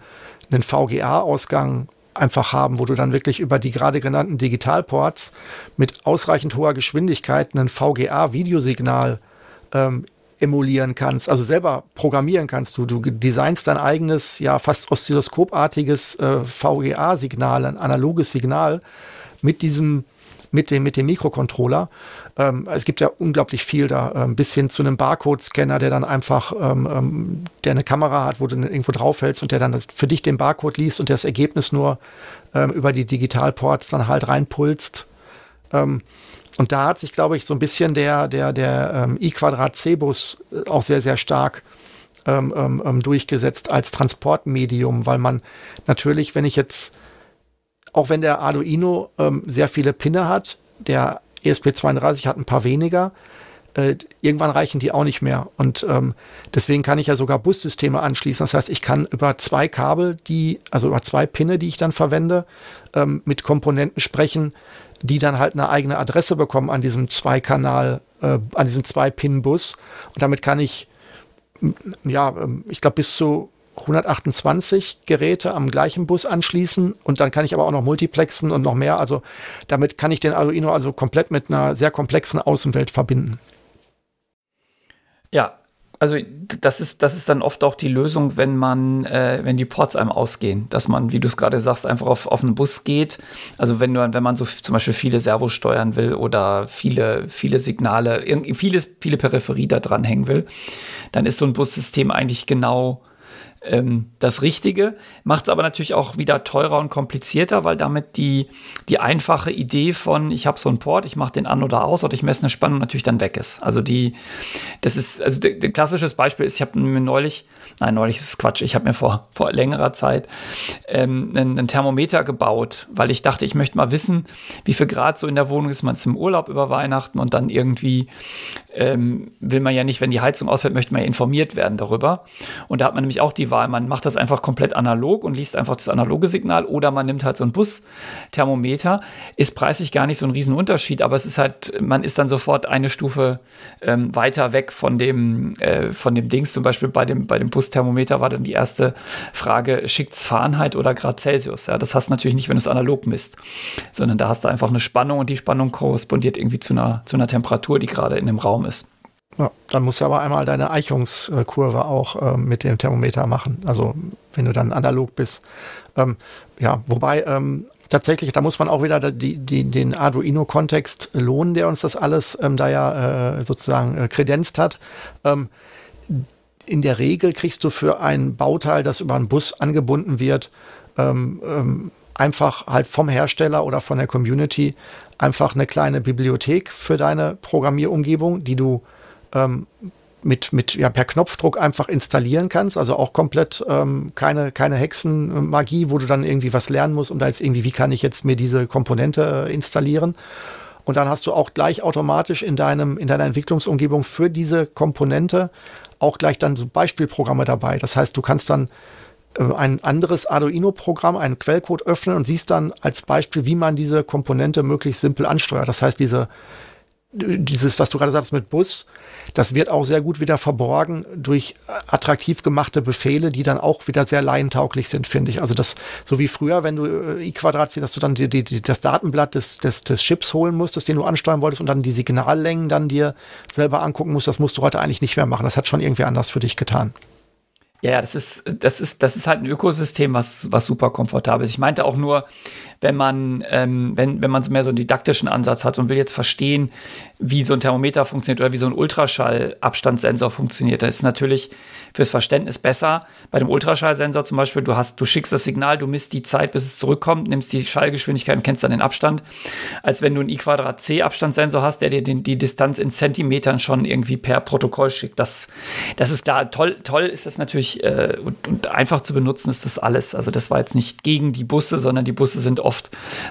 einen VGA-Ausgang einfach haben, wo du dann wirklich über die gerade genannten Digitalports mit ausreichend hoher Geschwindigkeit ein VGA-Videosignal ähm, emulieren kannst, also selber programmieren kannst. Du, du designst dein eigenes, ja fast oszilloskopartiges äh, VGA-Signal, ein analoges Signal mit diesem, mit dem, mit dem Mikrocontroller. Ähm, es gibt ja unglaublich viel da, ähm, bis hin zu einem Barcode-Scanner, der dann einfach, ähm, ähm der eine Kamera hat, wo du irgendwo draufhältst und der dann für dich den Barcode liest und das Ergebnis nur ähm, über die Digitalports dann halt reinpulst. Ähm, und da hat sich, glaube ich, so ein bisschen der, der, der ähm, I-Quadrat-C-Bus äh, auch sehr, sehr stark ähm, ähm, ähm, durchgesetzt als Transportmedium, weil man natürlich, wenn ich jetzt, auch wenn der Arduino ähm, sehr viele Pinne hat, der ESP32 hat ein paar weniger, äh, irgendwann reichen die auch nicht mehr. Und ähm, deswegen kann ich ja sogar Bussysteme anschließen. Das heißt, ich kann über zwei Kabel, die, also über zwei Pinne, die ich dann verwende, ähm, mit Komponenten sprechen, die dann halt eine eigene Adresse bekommen an diesem Zwei-Kanal, äh, an diesem Zwei-Pin-Bus. Und damit kann ich, ja, ähm, ich glaube, bis zu 128 Geräte am gleichen Bus anschließen und dann kann ich aber auch noch multiplexen und noch mehr. Also damit kann ich den Arduino also komplett mit einer sehr komplexen Außenwelt verbinden. Ja, also das ist, das ist dann oft auch die Lösung, wenn man, äh, wenn die Ports einem ausgehen, dass man, wie du es gerade sagst, einfach auf, auf einen Bus geht. Also wenn du, wenn man so zum Beispiel viele Servos steuern will oder viele, viele Signale, vieles, viele Peripherie da dran hängen will, dann ist so ein Bussystem eigentlich genau ähm, das Richtige, macht es aber natürlich auch wieder teurer und komplizierter, weil damit die, die einfache Idee von, ich habe so einen Port, ich mache den an oder aus oder ich messe eine Spannung natürlich dann weg ist. Also die, das ist, also ein klassisches Beispiel ist, ich habe mir neulich, nein, neulich ist Quatsch, ich habe mir vor, vor längerer Zeit ähm, einen, einen, Thermometer gebaut, weil ich dachte, ich möchte mal wissen, wie viel Grad so in der Wohnung ist, man ist im Urlaub über Weihnachten und dann irgendwie ähm, will man ja nicht, wenn die Heizung ausfällt, möchte man ja informiert werden darüber. Und da hat man nämlich auch die Wahl, man macht das einfach komplett analog und liest einfach das analoge Signal oder man nimmt halt so ein Busthermometer. Ist preislich gar nicht so ein Riesenunterschied, aber es ist halt, man ist dann sofort eine Stufe ähm, weiter weg von dem, äh, von dem Dings. Zum Beispiel bei dem, bei dem Busthermometer war dann die erste Frage, schickt es Fahrenheit oder Grad Celsius? Ja, das hast du natürlich nicht, wenn du es analog misst, sondern da hast du einfach eine Spannung und die Spannung korrespondiert irgendwie zu einer, zu einer Temperatur, die gerade in dem Raum ist. Ja, dann musst du aber einmal deine Eichungskurve auch äh, mit dem Thermometer machen. Also wenn du dann analog bist. Ähm, ja, wobei ähm, tatsächlich, da muss man auch wieder die, die, den Arduino-Kontext lohnen, der uns das alles ähm, da ja äh, sozusagen äh, kredenzt hat. Ähm, in der Regel kriegst du für ein Bauteil, das über einen Bus angebunden wird, ähm, ähm, einfach halt vom Hersteller oder von der Community einfach eine kleine Bibliothek für deine Programmierumgebung, die du ähm, mit, mit ja, per Knopfdruck einfach installieren kannst. Also auch komplett ähm, keine, keine Hexenmagie, wo du dann irgendwie was lernen musst, um da jetzt irgendwie, wie kann ich jetzt mir diese Komponente äh, installieren. Und dann hast du auch gleich automatisch in, deinem, in deiner Entwicklungsumgebung für diese Komponente auch gleich dann so Beispielprogramme dabei. Das heißt, du kannst dann ein anderes Arduino-Programm, einen Quellcode öffnen und siehst dann als Beispiel, wie man diese Komponente möglichst simpel ansteuert. Das heißt, diese, dieses, was du gerade sagst mit Bus, das wird auch sehr gut wieder verborgen durch attraktiv gemachte Befehle, die dann auch wieder sehr laientauglich sind, finde ich. Also das, so wie früher, wenn du äh, i-Quadrat siehst, dass du dann die, die, das Datenblatt des, des, des Chips holen musstest, den du ansteuern wolltest und dann die Signallängen dann dir selber angucken musst, das musst du heute eigentlich nicht mehr machen. Das hat schon irgendwie anders für dich getan. Ja, das ist, das ist, das ist halt ein Ökosystem, was, was super komfortabel ist. Ich meinte auch nur, wenn man, ähm, wenn, wenn man so mehr so einen didaktischen Ansatz hat und will jetzt verstehen, wie so ein Thermometer funktioniert oder wie so ein Ultraschallabstandssensor funktioniert, da ist natürlich fürs Verständnis besser. Bei dem Ultraschallsensor zum Beispiel, du hast, du schickst das Signal, du misst die Zeit, bis es zurückkommt, nimmst die Schallgeschwindigkeit und kennst dann den Abstand, als wenn du einen I Quadrat C Abstandssensor hast, der dir den, die Distanz in Zentimetern schon irgendwie per Protokoll schickt. Das, das ist klar. Toll, toll ist das natürlich äh, und, und einfach zu benutzen ist das alles. Also das war jetzt nicht gegen die Busse, sondern die Busse sind oft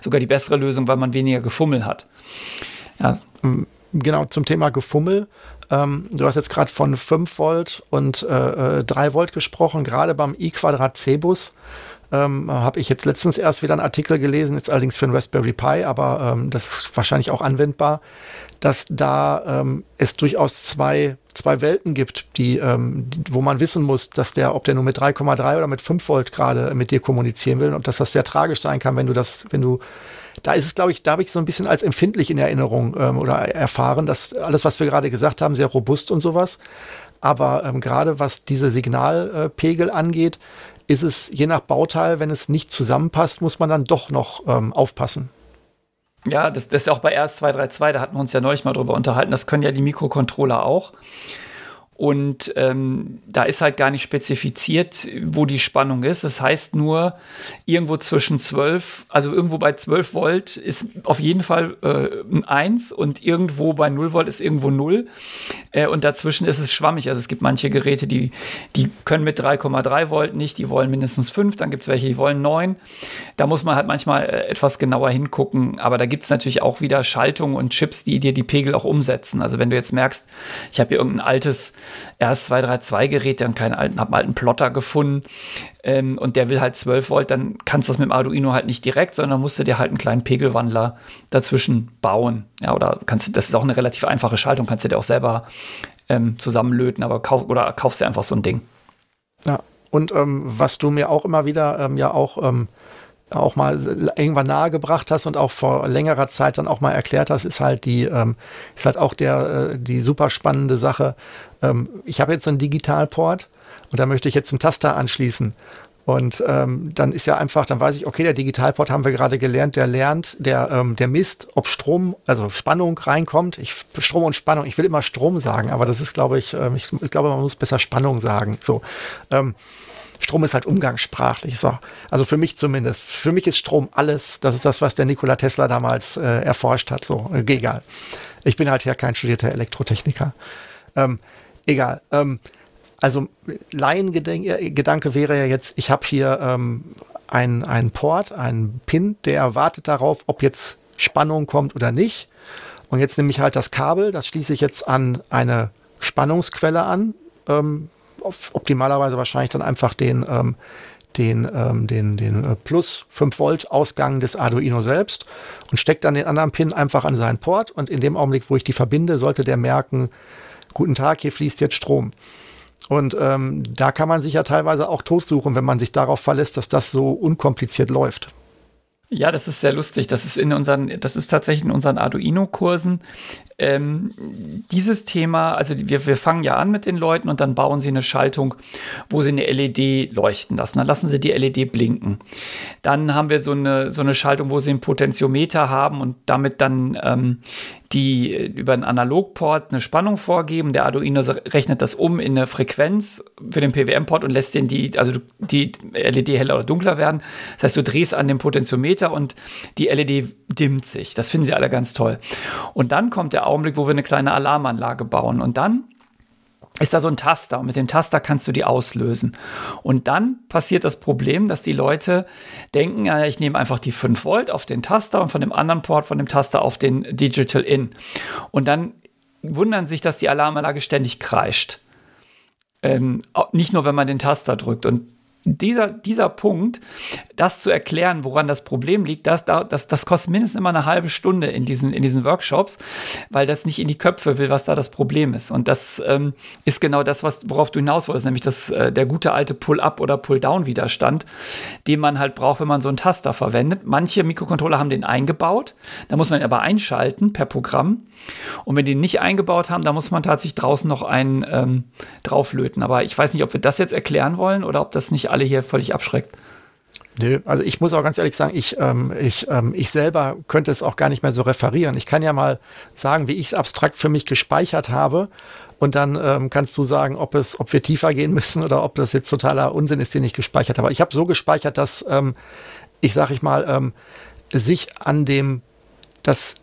sogar die bessere Lösung, weil man weniger Gefummel hat. Ja. Genau, zum Thema Gefummel. Ähm, du hast jetzt gerade von 5 Volt und äh, 3 äh, Volt gesprochen, gerade beim i-Quadrat C-Bus. Ähm, habe ich jetzt letztens erst wieder einen Artikel gelesen, ist allerdings für ein Raspberry Pi, aber ähm, das ist wahrscheinlich auch anwendbar, dass da ähm, es durchaus zwei, zwei Welten gibt, die, ähm, die, wo man wissen muss, dass der, ob der nur mit 3,3 oder mit 5 Volt gerade mit dir kommunizieren will und dass das sehr tragisch sein kann, wenn du das, wenn du da ist es, glaube ich, da habe ich so ein bisschen als empfindlich in Erinnerung ähm, oder erfahren, dass alles, was wir gerade gesagt haben, sehr robust und sowas. Aber ähm, gerade was diese Signalpegel angeht, ist es je nach Bauteil, wenn es nicht zusammenpasst, muss man dann doch noch ähm, aufpassen. Ja, das, das ist auch bei RS232, da hatten wir uns ja neulich mal drüber unterhalten. Das können ja die Mikrocontroller auch. Und ähm, da ist halt gar nicht spezifiziert, wo die Spannung ist. Das heißt nur, irgendwo zwischen 12, also irgendwo bei 12 Volt ist auf jeden Fall äh, ein 1 und irgendwo bei 0 Volt ist irgendwo 0. Äh, und dazwischen ist es schwammig. Also es gibt manche Geräte, die, die können mit 3,3 Volt nicht, die wollen mindestens 5. Dann gibt es welche, die wollen 9. Da muss man halt manchmal äh, etwas genauer hingucken. Aber da gibt es natürlich auch wieder Schaltungen und Chips, die dir die Pegel auch umsetzen. Also wenn du jetzt merkst, ich habe hier irgendein altes RS232-Gerät, dann keinen alten, hab einen alten Plotter gefunden ähm, und der will halt 12 Volt, dann kannst du das mit dem Arduino halt nicht direkt, sondern musst du dir halt einen kleinen Pegelwandler dazwischen bauen. Ja, oder kannst du, das ist auch eine relativ einfache Schaltung, kannst du dir auch selber ähm, zusammenlöten, aber kauf, oder kaufst dir einfach so ein Ding. Ja, und ähm, was du mir auch immer wieder ähm, ja auch ähm, auch mal irgendwann nahegebracht hast und auch vor längerer Zeit dann auch mal erklärt hast, ist halt die, ähm, ist halt auch der, äh, die super spannende Sache. Ähm, ich habe jetzt einen Digitalport und da möchte ich jetzt einen Taster anschließen. Und ähm, dann ist ja einfach, dann weiß ich, okay, der Digitalport haben wir gerade gelernt, der lernt, der, ähm, der misst, ob Strom, also Spannung reinkommt. Ich, Strom und Spannung, ich will immer Strom sagen, aber das ist, glaube ich, ähm, ich, ich glaube, man muss besser Spannung sagen. So. Ähm, Strom ist halt umgangssprachlich. So. Also für mich zumindest. Für mich ist Strom alles. Das ist das, was der Nikola Tesla damals äh, erforscht hat. So, äh, egal. Ich bin halt ja kein studierter Elektrotechniker. Ähm, egal. Ähm, also Laiengedanke wäre ja jetzt, ich habe hier ähm, einen Port, einen Pin, der wartet darauf, ob jetzt Spannung kommt oder nicht. Und jetzt nehme ich halt das Kabel, das schließe ich jetzt an eine Spannungsquelle an, ähm, optimalerweise wahrscheinlich dann einfach den, ähm, den, ähm, den, den äh, plus 5 Volt Ausgang des Arduino selbst und steckt dann den anderen Pin einfach an seinen Port und in dem Augenblick, wo ich die verbinde, sollte der merken, guten Tag, hier fließt jetzt Strom. Und ähm, da kann man sich ja teilweise auch totsuchen, wenn man sich darauf verlässt, dass das so unkompliziert läuft. Ja, das ist sehr lustig. Das ist in unseren, das ist tatsächlich in unseren Arduino-Kursen ähm, dieses Thema, also wir, wir fangen ja an mit den Leuten und dann bauen sie eine Schaltung, wo sie eine LED leuchten lassen. Dann lassen sie die LED blinken. Dann haben wir so eine, so eine Schaltung, wo sie einen Potentiometer haben und damit dann ähm, die über einen Analogport eine Spannung vorgeben. Der Arduino rechnet das um in eine Frequenz für den PWM-Port und lässt den die, also die LED heller oder dunkler werden. Das heißt, du drehst an dem Potentiometer und die LED dimmt sich. Das finden sie alle ganz toll. Und dann kommt der Augenblick, wo wir eine kleine Alarmanlage bauen. Und dann ist da so ein Taster und mit dem Taster kannst du die auslösen. Und dann passiert das Problem, dass die Leute denken, ich nehme einfach die 5 Volt auf den Taster und von dem anderen Port von dem Taster auf den Digital In. Und dann wundern sich, dass die Alarmanlage ständig kreischt. Ähm, nicht nur, wenn man den Taster drückt. Und dieser, dieser Punkt, das zu erklären, woran das Problem liegt, das, das, das kostet mindestens immer eine halbe Stunde in diesen, in diesen Workshops, weil das nicht in die Köpfe will, was da das Problem ist. Und das ähm, ist genau das, was, worauf du hinaus wolltest, nämlich das, äh, der gute alte Pull-up oder Pull-down-Widerstand, den man halt braucht, wenn man so einen Taster verwendet. Manche Mikrocontroller haben den eingebaut, da muss man ihn aber einschalten per Programm. Und wenn die nicht eingebaut haben, da muss man tatsächlich draußen noch einen ähm, drauflöten. Aber ich weiß nicht, ob wir das jetzt erklären wollen oder ob das nicht alle hier völlig abschreckt. Nö, also ich muss auch ganz ehrlich sagen, ich, ähm, ich, ähm, ich selber könnte es auch gar nicht mehr so referieren. Ich kann ja mal sagen, wie ich es abstrakt für mich gespeichert habe. Und dann ähm, kannst du sagen, ob, es, ob wir tiefer gehen müssen oder ob das jetzt totaler Unsinn ist, den ich gespeichert habe. Ich habe so gespeichert, dass ähm, ich, sage ich mal, ähm, sich an dem, das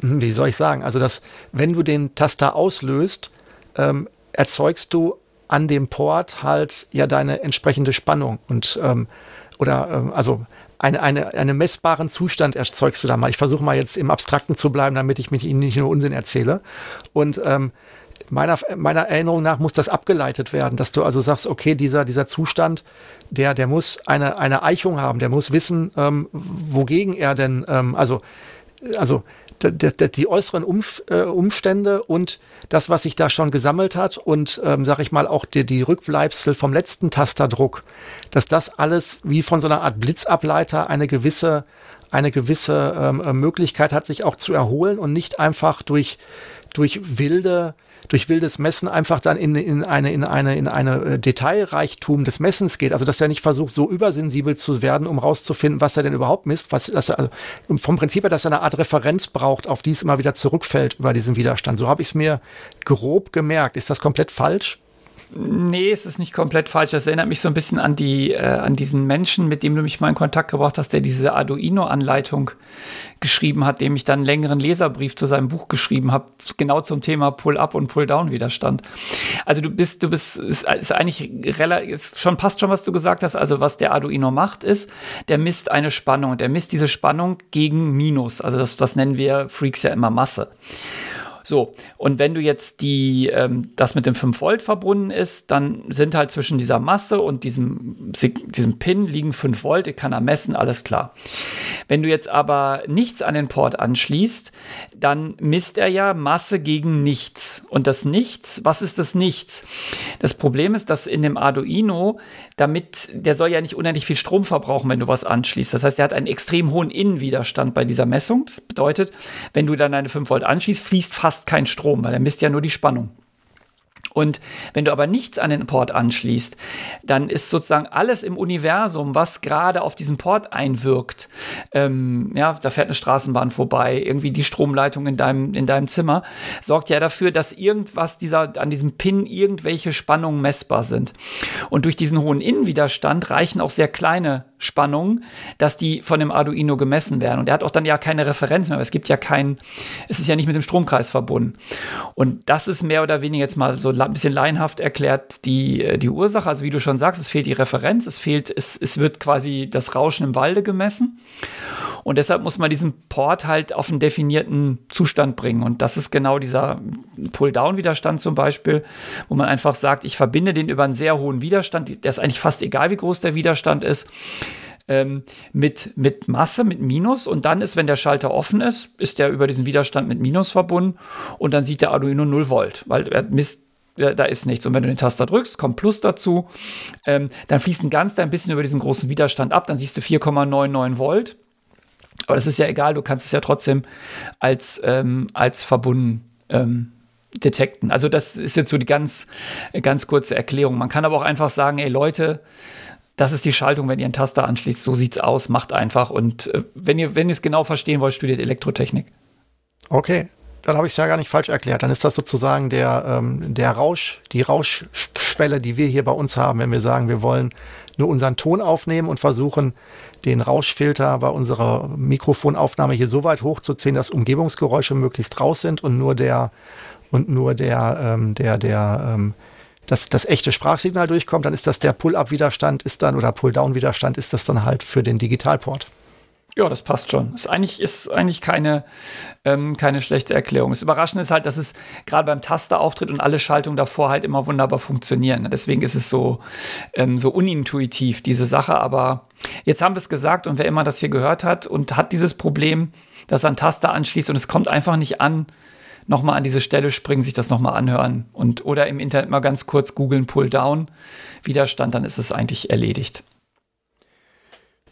hm, wie soll ich sagen, also dass, wenn du den Taster auslöst, ähm, erzeugst du an dem Port halt ja deine entsprechende Spannung und oder ähm, also eine, eine, einen messbaren Zustand erzeugst du da mal. Ich versuche mal jetzt im Abstrakten zu bleiben, damit ich mich Ihnen nicht nur Unsinn erzähle. Und ähm, meiner, meiner Erinnerung nach muss das abgeleitet werden, dass du also sagst, okay, dieser, dieser Zustand, der, der muss eine, eine Eichung haben, der muss wissen, ähm, wogegen er denn, ähm, also, also die äußeren Umf äh, Umstände und das, was sich da schon gesammelt hat und, ähm, sag ich mal, auch die, die Rückbleibsel vom letzten Tasterdruck, dass das alles wie von so einer Art Blitzableiter eine gewisse, eine gewisse ähm, äh, Möglichkeit hat, sich auch zu erholen und nicht einfach durch, durch wilde durch wildes Messen einfach dann in, in eine, in eine, in eine äh, Detailreichtum des Messens geht. Also, dass er nicht versucht, so übersensibel zu werden, um rauszufinden, was er denn überhaupt misst, was, dass er, also vom Prinzip her, dass er eine Art Referenz braucht, auf die es immer wieder zurückfällt über diesen Widerstand. So habe ich es mir grob gemerkt. Ist das komplett falsch? Nee, es ist nicht komplett falsch. Das erinnert mich so ein bisschen an, die, äh, an diesen Menschen, mit dem du mich mal in Kontakt gebracht hast, der diese Arduino-Anleitung geschrieben hat, dem ich dann einen längeren Leserbrief zu seinem Buch geschrieben habe, genau zum Thema Pull-Up und Pull-Down-Widerstand. Also du bist, du bist, ist, ist eigentlich relativ, ist schon passt schon, was du gesagt hast. Also was der Arduino macht, ist, der misst eine Spannung. Der misst diese Spannung gegen Minus. Also das, das nennen wir Freaks ja immer Masse. So, und wenn du jetzt die, ähm, das mit dem 5 Volt verbunden ist, dann sind halt zwischen dieser Masse und diesem, diesem Pin liegen 5 Volt, ich kann er messen, alles klar. Wenn du jetzt aber nichts an den Port anschließt, dann misst er ja Masse gegen nichts. Und das Nichts, was ist das Nichts? Das Problem ist, dass in dem Arduino, damit, der soll ja nicht unendlich viel Strom verbrauchen, wenn du was anschließt. Das heißt, er hat einen extrem hohen Innenwiderstand bei dieser Messung. Das bedeutet, wenn du dann eine 5 Volt anschließt, fließt fast kein Strom, weil er misst ja nur die Spannung. Und wenn du aber nichts an den Port anschließt, dann ist sozusagen alles im Universum, was gerade auf diesen Port einwirkt, ähm, ja, da fährt eine Straßenbahn vorbei, irgendwie die Stromleitung in deinem, in deinem Zimmer, sorgt ja dafür, dass irgendwas dieser, an diesem Pin irgendwelche Spannungen messbar sind. Und durch diesen hohen Innenwiderstand reichen auch sehr kleine Spannungen, dass die von dem Arduino gemessen werden. Und er hat auch dann ja keine Referenz mehr, weil es gibt ja keinen, es ist ja nicht mit dem Stromkreis verbunden. Und das ist mehr oder weniger jetzt mal so ein bisschen laienhaft erklärt die, äh, die Ursache. Also wie du schon sagst, es fehlt die Referenz, es fehlt, es, es wird quasi das Rauschen im Walde gemessen. Und deshalb muss man diesen Port halt auf einen definierten Zustand bringen. Und das ist genau dieser Pull-Down-Widerstand zum Beispiel, wo man einfach sagt, ich verbinde den über einen sehr hohen Widerstand. Der ist eigentlich fast egal, wie groß der Widerstand ist ähm, mit, mit Masse, mit Minus. Und dann ist, wenn der Schalter offen ist, ist der über diesen Widerstand mit Minus verbunden. Und dann sieht der Arduino 0 Volt, weil er misst da ist nichts. Und wenn du den Taster drückst, kommt Plus dazu, ähm, dann fließt ein ganz klein bisschen über diesen großen Widerstand ab, dann siehst du 4,99 Volt. Aber das ist ja egal, du kannst es ja trotzdem als, ähm, als verbunden ähm, detekten. Also das ist jetzt so die ganz, ganz kurze Erklärung. Man kann aber auch einfach sagen, ey Leute, das ist die Schaltung, wenn ihr einen Taster anschließt, so sieht's aus, macht einfach. Und äh, wenn ihr, wenn es genau verstehen wollt, studiert Elektrotechnik. Okay, dann habe ich es ja gar nicht falsch erklärt. Dann ist das sozusagen der, ähm, der Rausch, die Rauschschwelle, die wir hier bei uns haben, wenn wir sagen, wir wollen nur unseren Ton aufnehmen und versuchen, den Rauschfilter bei unserer Mikrofonaufnahme hier so weit hochzuziehen, dass Umgebungsgeräusche möglichst raus sind und nur der und nur der, ähm, der, der, ähm, das, das echte Sprachsignal durchkommt, dann ist das der Pull-Up-Widerstand, ist dann oder Pull-Down-Widerstand, ist das dann halt für den Digitalport. Ja, das passt schon. Ist eigentlich, ist eigentlich keine, ähm, keine schlechte Erklärung. Das Überraschende ist halt, dass es gerade beim Taster auftritt und alle Schaltungen davor halt immer wunderbar funktionieren. Deswegen ist es so, ähm, so unintuitiv, diese Sache. Aber jetzt haben wir es gesagt und wer immer das hier gehört hat und hat dieses Problem, dass er einen Taster anschließt und es kommt einfach nicht an, nochmal an diese Stelle springen, sich das nochmal anhören und oder im Internet mal ganz kurz googeln, Pull-Down, Widerstand, dann ist es eigentlich erledigt.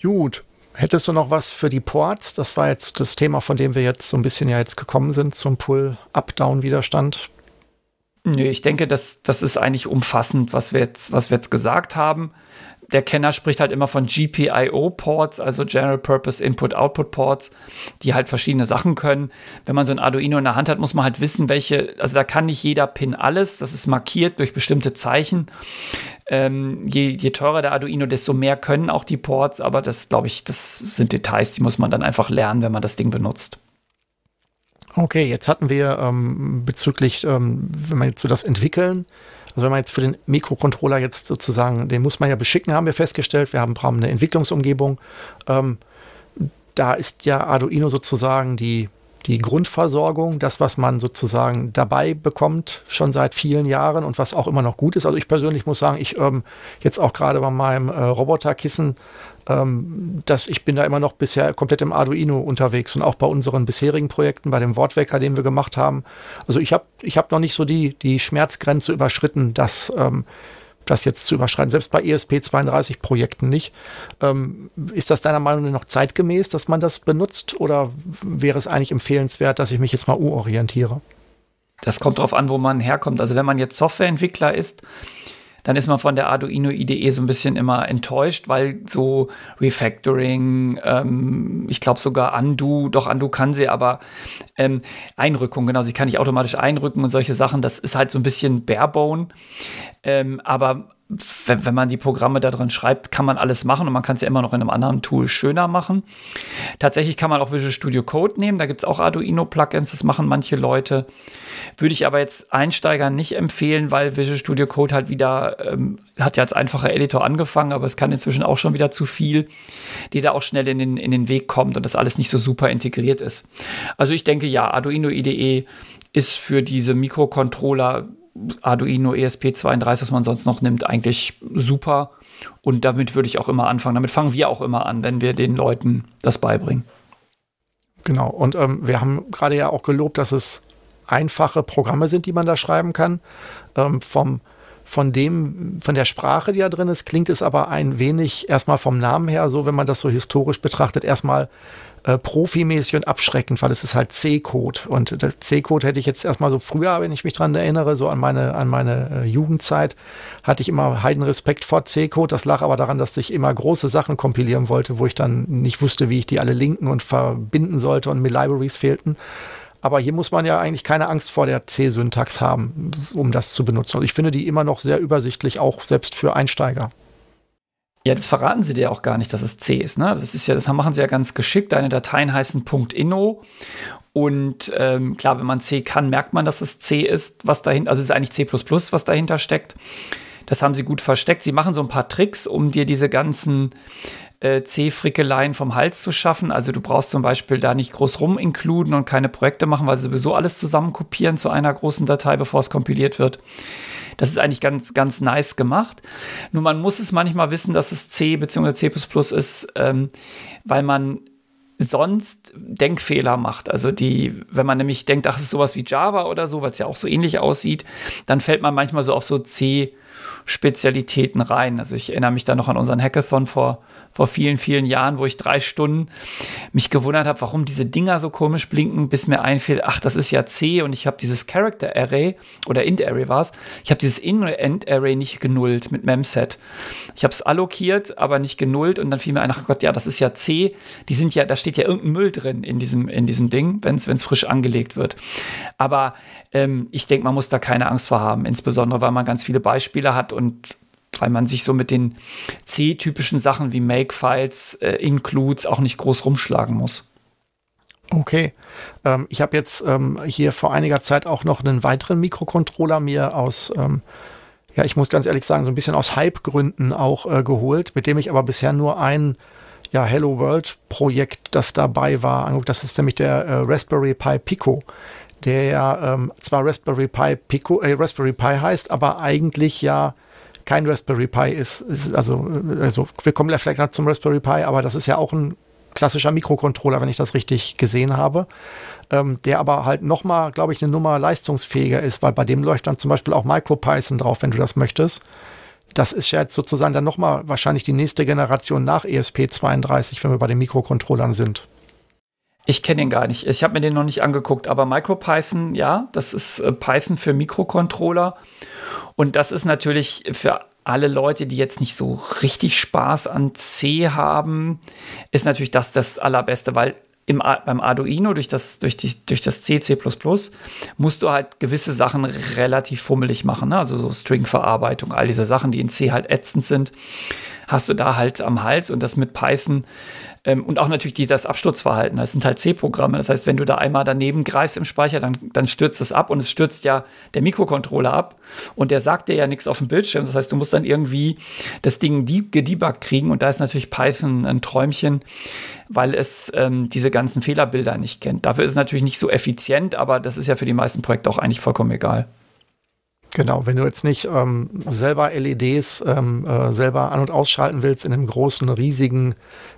Gut, Hättest du noch was für die Ports? Das war jetzt das Thema, von dem wir jetzt so ein bisschen ja jetzt gekommen sind zum Pull-Up-Down-Widerstand. Nö, ich denke, das, das ist eigentlich umfassend, was wir jetzt, was wir jetzt gesagt haben der Kenner spricht halt immer von GPIO-Ports, also General Purpose Input-Output-Ports, die halt verschiedene Sachen können. Wenn man so ein Arduino in der Hand hat, muss man halt wissen, welche, also da kann nicht jeder Pin alles, das ist markiert durch bestimmte Zeichen. Ähm, je, je teurer der Arduino, desto mehr können auch die Ports, aber das, glaube ich, das sind Details, die muss man dann einfach lernen, wenn man das Ding benutzt. Okay, jetzt hatten wir ähm, bezüglich, ähm, wenn man jetzt so das entwickeln, also wenn man jetzt für den Mikrocontroller jetzt sozusagen, den muss man ja beschicken, haben wir festgestellt. Wir haben, eine Entwicklungsumgebung. Ähm, da ist ja Arduino sozusagen die, die Grundversorgung, das, was man sozusagen dabei bekommt, schon seit vielen Jahren und was auch immer noch gut ist. Also ich persönlich muss sagen, ich ähm, jetzt auch gerade bei meinem äh, Roboterkissen, ähm, dass ich bin da immer noch bisher komplett im Arduino unterwegs und auch bei unseren bisherigen Projekten, bei dem Wortwecker, den wir gemacht haben. Also ich habe ich hab noch nicht so die, die Schmerzgrenze überschritten, dass ähm, das jetzt zu überschreiten, selbst bei ESP32-Projekten nicht. Ähm, ist das deiner Meinung nach noch zeitgemäß, dass man das benutzt oder wäre es eigentlich empfehlenswert, dass ich mich jetzt mal umorientiere? Das kommt darauf an, wo man herkommt. Also wenn man jetzt Softwareentwickler ist, dann ist man von der Arduino IDE so ein bisschen immer enttäuscht, weil so Refactoring, ähm, ich glaube sogar Undo, doch Undo kann sie, aber ähm, Einrückung, genau, sie kann nicht automatisch einrücken und solche Sachen, das ist halt so ein bisschen barebone. Ähm, aber wenn, wenn, man die Programme da drin schreibt, kann man alles machen und man kann es ja immer noch in einem anderen Tool schöner machen. Tatsächlich kann man auch Visual Studio Code nehmen, da gibt es auch Arduino-Plugins, das machen manche Leute. Würde ich aber jetzt Einsteigern nicht empfehlen, weil Visual Studio Code halt wieder, ähm, hat ja als einfacher Editor angefangen, aber es kann inzwischen auch schon wieder zu viel, die da auch schnell in den, in den Weg kommt und das alles nicht so super integriert ist. Also ich denke ja, Arduino IDE ist für diese Mikrocontroller Arduino ESP32, was man sonst noch nimmt, eigentlich super. Und damit würde ich auch immer anfangen. Damit fangen wir auch immer an, wenn wir den Leuten das beibringen. Genau. Und ähm, wir haben gerade ja auch gelobt, dass es einfache Programme sind, die man da schreiben kann. Ähm, vom, von dem, von der Sprache, die da drin ist, klingt es aber ein wenig erstmal vom Namen her, so wenn man das so historisch betrachtet, erstmal äh, profimäßig und abschreckend, weil es ist halt C-Code. Und das C-Code hätte ich jetzt erstmal so früher, wenn ich mich dran erinnere, so an meine, an meine äh, Jugendzeit, hatte ich immer heiden Respekt vor C-Code. Das lag aber daran, dass ich immer große Sachen kompilieren wollte, wo ich dann nicht wusste, wie ich die alle linken und verbinden sollte und mir Libraries fehlten. Aber hier muss man ja eigentlich keine Angst vor der C-Syntax haben, um das zu benutzen. Und ich finde die immer noch sehr übersichtlich, auch selbst für Einsteiger. Ja, das verraten sie dir auch gar nicht, dass es C ist. Ne? Das ist ja, das machen sie ja ganz geschickt. Deine Dateien heißen .inno und ähm, klar, wenn man C kann, merkt man, dass es C ist, was dahinter, also es ist eigentlich C++, was dahinter steckt. Das haben sie gut versteckt. Sie machen so ein paar Tricks, um dir diese ganzen äh, C-Frickeleien vom Hals zu schaffen. Also du brauchst zum Beispiel da nicht groß rum inkluden und keine Projekte machen, weil sie sowieso alles zusammen kopieren zu einer großen Datei, bevor es kompiliert wird. Das ist eigentlich ganz, ganz nice gemacht. Nur man muss es manchmal wissen, dass es C bzw. C ist, ähm, weil man sonst Denkfehler macht. Also die, wenn man nämlich denkt, ach, es ist sowas wie Java oder so, weil es ja auch so ähnlich aussieht, dann fällt man manchmal so auf so C-Spezialitäten rein. Also ich erinnere mich da noch an unseren Hackathon vor vor vielen, vielen Jahren, wo ich drei Stunden mich gewundert habe, warum diese Dinger so komisch blinken, bis mir einfiel, ach, das ist ja C und ich habe dieses Character Array oder Int Array war es. Ich habe dieses Int Array nicht genullt mit Memset. Ich habe es allokiert, aber nicht genullt und dann fiel mir ein, ach Gott, ja, das ist ja C. Die sind ja, da steht ja irgendein Müll drin in diesem, in diesem Ding, wenn es frisch angelegt wird. Aber ähm, ich denke, man muss da keine Angst vor haben, insbesondere weil man ganz viele Beispiele hat und weil man sich so mit den C-typischen Sachen wie Makefiles, äh, Includes auch nicht groß rumschlagen muss. Okay. Ähm, ich habe jetzt ähm, hier vor einiger Zeit auch noch einen weiteren Mikrocontroller mir aus, ähm, ja, ich muss ganz ehrlich sagen, so ein bisschen aus Hype-Gründen auch äh, geholt, mit dem ich aber bisher nur ein ja, Hello World-Projekt, das dabei war, angeguckt. Das ist nämlich der äh, Raspberry Pi Pico, der ja ähm, zwar Raspberry Pi Pico, äh, Raspberry Pi heißt, aber eigentlich ja kein Raspberry Pi ist. ist also, also, wir kommen vielleicht noch zum Raspberry Pi, aber das ist ja auch ein klassischer Mikrocontroller, wenn ich das richtig gesehen habe. Ähm, der aber halt nochmal, glaube ich, eine Nummer leistungsfähiger ist, weil bei dem läuft dann zum Beispiel auch MicroPython drauf, wenn du das möchtest. Das ist ja jetzt sozusagen dann nochmal wahrscheinlich die nächste Generation nach ESP32, wenn wir bei den Mikrocontrollern sind. Ich kenne den gar nicht. Ich habe mir den noch nicht angeguckt, aber MicroPython, ja, das ist äh, Python für Mikrocontroller. Und das ist natürlich für alle Leute, die jetzt nicht so richtig Spaß an C haben, ist natürlich das das Allerbeste, weil im, beim Arduino durch das, durch, die, durch das C, C++ musst du halt gewisse Sachen relativ fummelig machen. Ne? Also so Stringverarbeitung, all diese Sachen, die in C halt ätzend sind, hast du da halt am Hals und das mit Python Ähm, und auch natürlich die, das Absturzverhalten. Das sind halt C-Programme. Das heißt, wenn du da einmal daneben greifst im Speicher, dann, dann stürzt es ab und es stürzt ja der Mikrocontroller ab und der sagt dir ja nichts auf dem Bildschirm. Das heißt, du musst dann irgendwie das Ding gedebuggt kriegen und da ist natürlich Python ein Träumchen, weil es ähm, diese ganzen Fehlerbilder nicht kennt. Dafür ist es natürlich nicht so effizient, aber das ist ja für die meisten Projekte auch eigentlich vollkommen egal. Genau, wenn du jetzt nicht ähm, selber LEDs ähm, äh, selber an- und ausschalten willst in einem großen, riesigen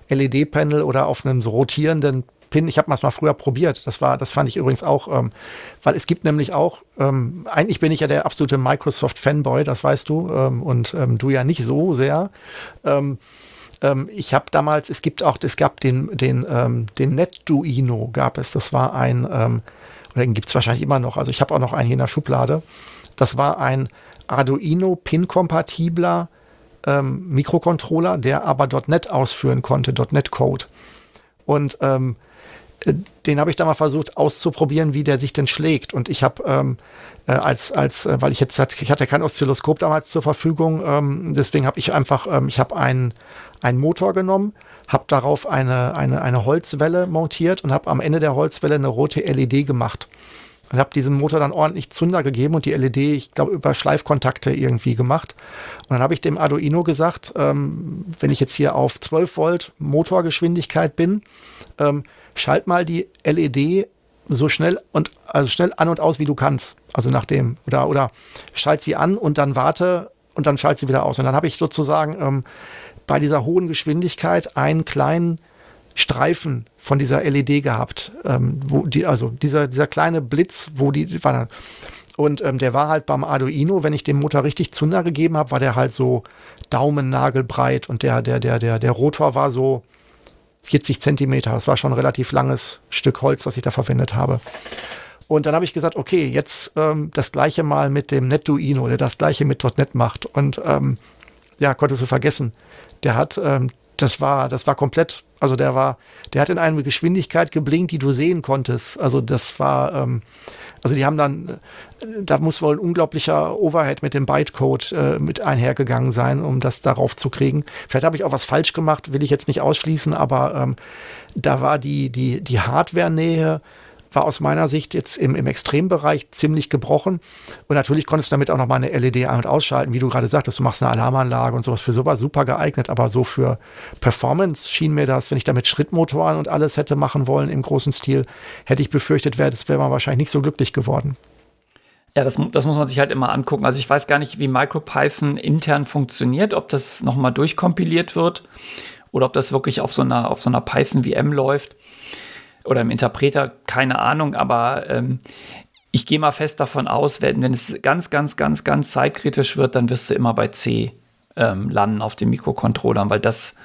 LED-Panel oder auf einem so rotierenden Pin. Ich habe das mal früher probiert. Das war, das fand ich übrigens auch, ähm, weil es gibt nämlich auch, ähm, eigentlich bin ich ja der absolute Microsoft-Fanboy, das weißt du, ähm, und ähm, du ja nicht so sehr. Ähm, ähm, ich habe damals, es gibt auch, es gab den, den, ähm, den NetDuino gab es. Das war ein, ähm, oder den gibt es wahrscheinlich immer noch. Also ich habe auch noch einen hier in der Schublade. Das war ein Arduino PIN-kompatibler ähm, Mikrocontroller, der aber .NET ausführen konnte, .NET-Code. Und ähm, äh, den habe ich da mal versucht auszuprobieren, wie der sich denn schlägt. Und ich habe ähm, äh, als, als, äh, weil ich jetzt, ich hatte kein Oszilloskop damals zur Verfügung, ähm, deswegen habe ich einfach, ähm, ich habe einen, einen Motor genommen, habe darauf eine, eine, eine Holzwelle montiert und habe am Ende der Holzwelle eine rote LED gemacht und habe diesem Motor dann ordentlich Zunder gegeben und die LED, ich glaube, über Schleifkontakte irgendwie gemacht. Und dann habe ich dem Arduino gesagt, ähm, wenn ich jetzt hier auf 12 Volt Motorgeschwindigkeit bin, ähm, schalt mal die LED so schnell und also schnell an und aus, wie du kannst. Also nach dem, oder, oder schalt sie an und dann warte und dann schalt sie wieder aus. Und dann habe ich sozusagen ähm, bei dieser hohen Geschwindigkeit einen kleinen Streifen von dieser LED gehabt, ähm, wo die, also dieser, dieser kleine Blitz, wo die war dann, und ähm, der war halt beim Arduino, wenn ich dem Motor richtig Zunder gegeben habe, war der halt so daumennagelbreit und der, der, der, der, der Rotor war so 40 Zentimeter. Das war schon ein relativ langes Stück Holz, was ich da verwendet habe. Und dann habe ich gesagt, okay, jetzt ähm, das gleiche mal mit dem NetDuino, der das gleiche mit .NET macht. Und ähm, ja, konntest du vergessen. Der hat, ähm, das war, das war komplett also der war, der hat in einer Geschwindigkeit geblinkt, die du sehen konntest. Also das war, ähm, also die haben dann, da muss wohl ein unglaublicher Overhead mit dem Bytecode äh, mit einhergegangen sein, um das darauf zu kriegen. Vielleicht habe ich auch was falsch gemacht, will ich jetzt nicht ausschließen, aber ähm, da war die, die, die Hardware-Nähe war aus meiner Sicht jetzt im, im Extrembereich ziemlich gebrochen. Und natürlich konntest du damit auch noch mal eine LED ein- und ausschalten, wie du gerade sagtest, du machst eine Alarmanlage und sowas für sowas super geeignet, aber so für Performance schien mir das, wenn ich damit Schrittmotoren und alles hätte machen wollen im großen Stil, hätte ich befürchtet, wäre das wäre man wahrscheinlich nicht so glücklich geworden. Ja, das, das, muss man sich halt immer angucken. Also ich weiß gar nicht, wie MicroPython intern funktioniert, ob das nochmal durchkompiliert wird oder ob das wirklich auf so einer, auf so einer Python-VM läuft oder im Interpreter, keine Ahnung, aber ähm, ich gehe mal fest davon aus, wenn, wenn es ganz, ganz, ganz, ganz zeitkritisch wird, dann wirst du immer bei C ähm, landen auf den Mikrocontrollern, weil das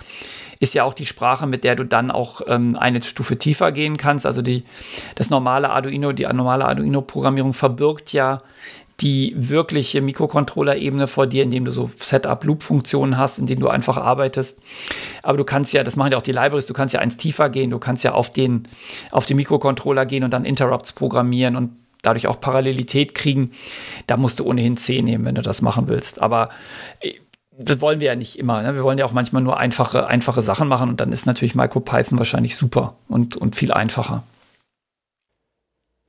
ist ja auch die Sprache, mit der du dann auch ähm, eine Stufe tiefer gehen kannst. Also die, das normale Arduino, die normale Arduino-Programmierung verbirgt ja die wirkliche Mikrocontroller-Ebene vor dir, indem du so Setup-Loop-Funktionen hast, in denen du einfach arbeitest. Aber du kannst ja, das machen ja auch die Libraries, du kannst ja eins tiefer gehen, du kannst ja auf den, auf den Mikrocontroller gehen und dann Interrupts programmieren und dadurch auch Parallelität kriegen. Da musst du ohnehin C nehmen, wenn du das machen willst. Aber äh, das wollen wir ja nicht immer. Ne? Wir wollen ja auch manchmal nur einfache, einfache Sachen machen und dann ist natürlich MicroPython wahrscheinlich super und, und viel einfacher.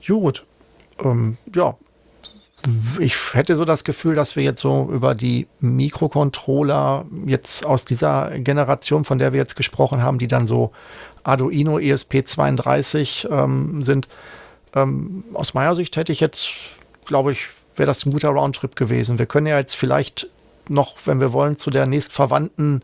Gut. Ähm, ja, ich hätte so das Gefühl, dass wir jetzt so über die Mikrocontroller jetzt aus dieser Generation, von der wir jetzt gesprochen haben, die dann so Arduino ESP32 ähm, sind, ähm, aus meiner Sicht hätte ich jetzt, glaube ich, wäre das ein guter Roundtrip gewesen. Wir können ja jetzt vielleicht noch, wenn wir wollen, zu der nächstverwandten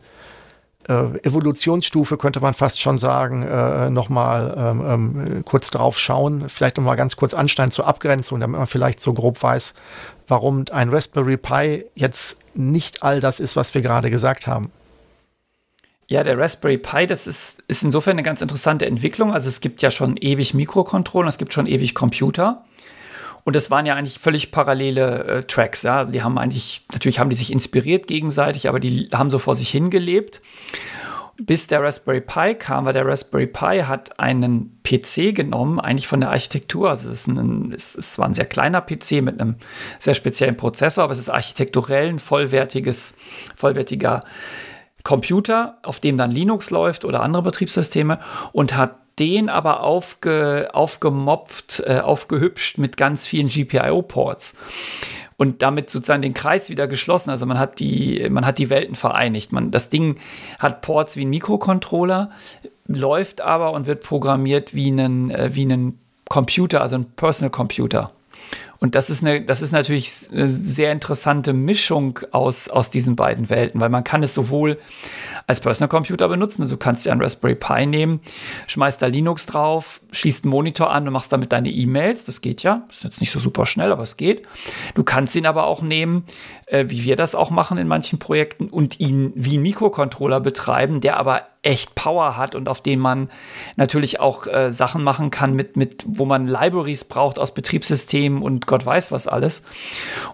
äh, Evolutionsstufe könnte man fast schon sagen, äh, nochmal ähm, ähm, kurz drauf schauen, vielleicht nochmal ganz kurz ansteigen zur Abgrenzung, damit man vielleicht so grob weiß, warum ein Raspberry Pi jetzt nicht all das ist, was wir gerade gesagt haben. Ja, der Raspberry Pi, das ist, ist insofern eine ganz interessante Entwicklung. Also es gibt ja schon ewig Mikrocontroller, es gibt schon ewig Computer. Und das waren ja eigentlich völlig parallele äh, Tracks. Ja? Also die haben eigentlich, natürlich haben die sich inspiriert gegenseitig, aber die haben so vor sich hingelebt. Bis der Raspberry Pi kam, weil der Raspberry Pi hat einen PC genommen, eigentlich von der Architektur. Also es ist, ein, es ist zwar ein sehr kleiner PC mit einem sehr speziellen Prozessor, aber es ist architekturell ein vollwertiges, vollwertiger Computer, auf dem dann Linux läuft oder andere Betriebssysteme und hat den aber aufge, aufgemopft, äh, aufgehübscht mit ganz vielen GPIO-Ports und damit sozusagen den Kreis wieder geschlossen. Also man hat die, man hat die Welten vereinigt. Man, das Ding hat Ports wie ein Mikrocontroller, läuft aber und wird programmiert wie ein, äh, wie ein Computer, also ein Personal Computer. Und das ist, eine, das ist natürlich eine sehr interessante Mischung aus, aus diesen beiden Welten, weil man kann es sowohl als Personal Computer benutzen, also du kannst dir einen Raspberry Pi nehmen, schmeißt da Linux drauf, schließt einen Monitor an und machst damit deine E-Mails, das geht ja, ist jetzt nicht so super schnell, aber es geht. Du kannst ihn aber auch nehmen, äh, wie wir das auch machen in manchen Projekten und ihn wie ein Mikrocontroller betreiben, der aber echt Power hat und auf den man natürlich auch äh, Sachen machen kann, mit, mit, wo man Libraries braucht aus Betriebssystemen und Gott weiß was alles.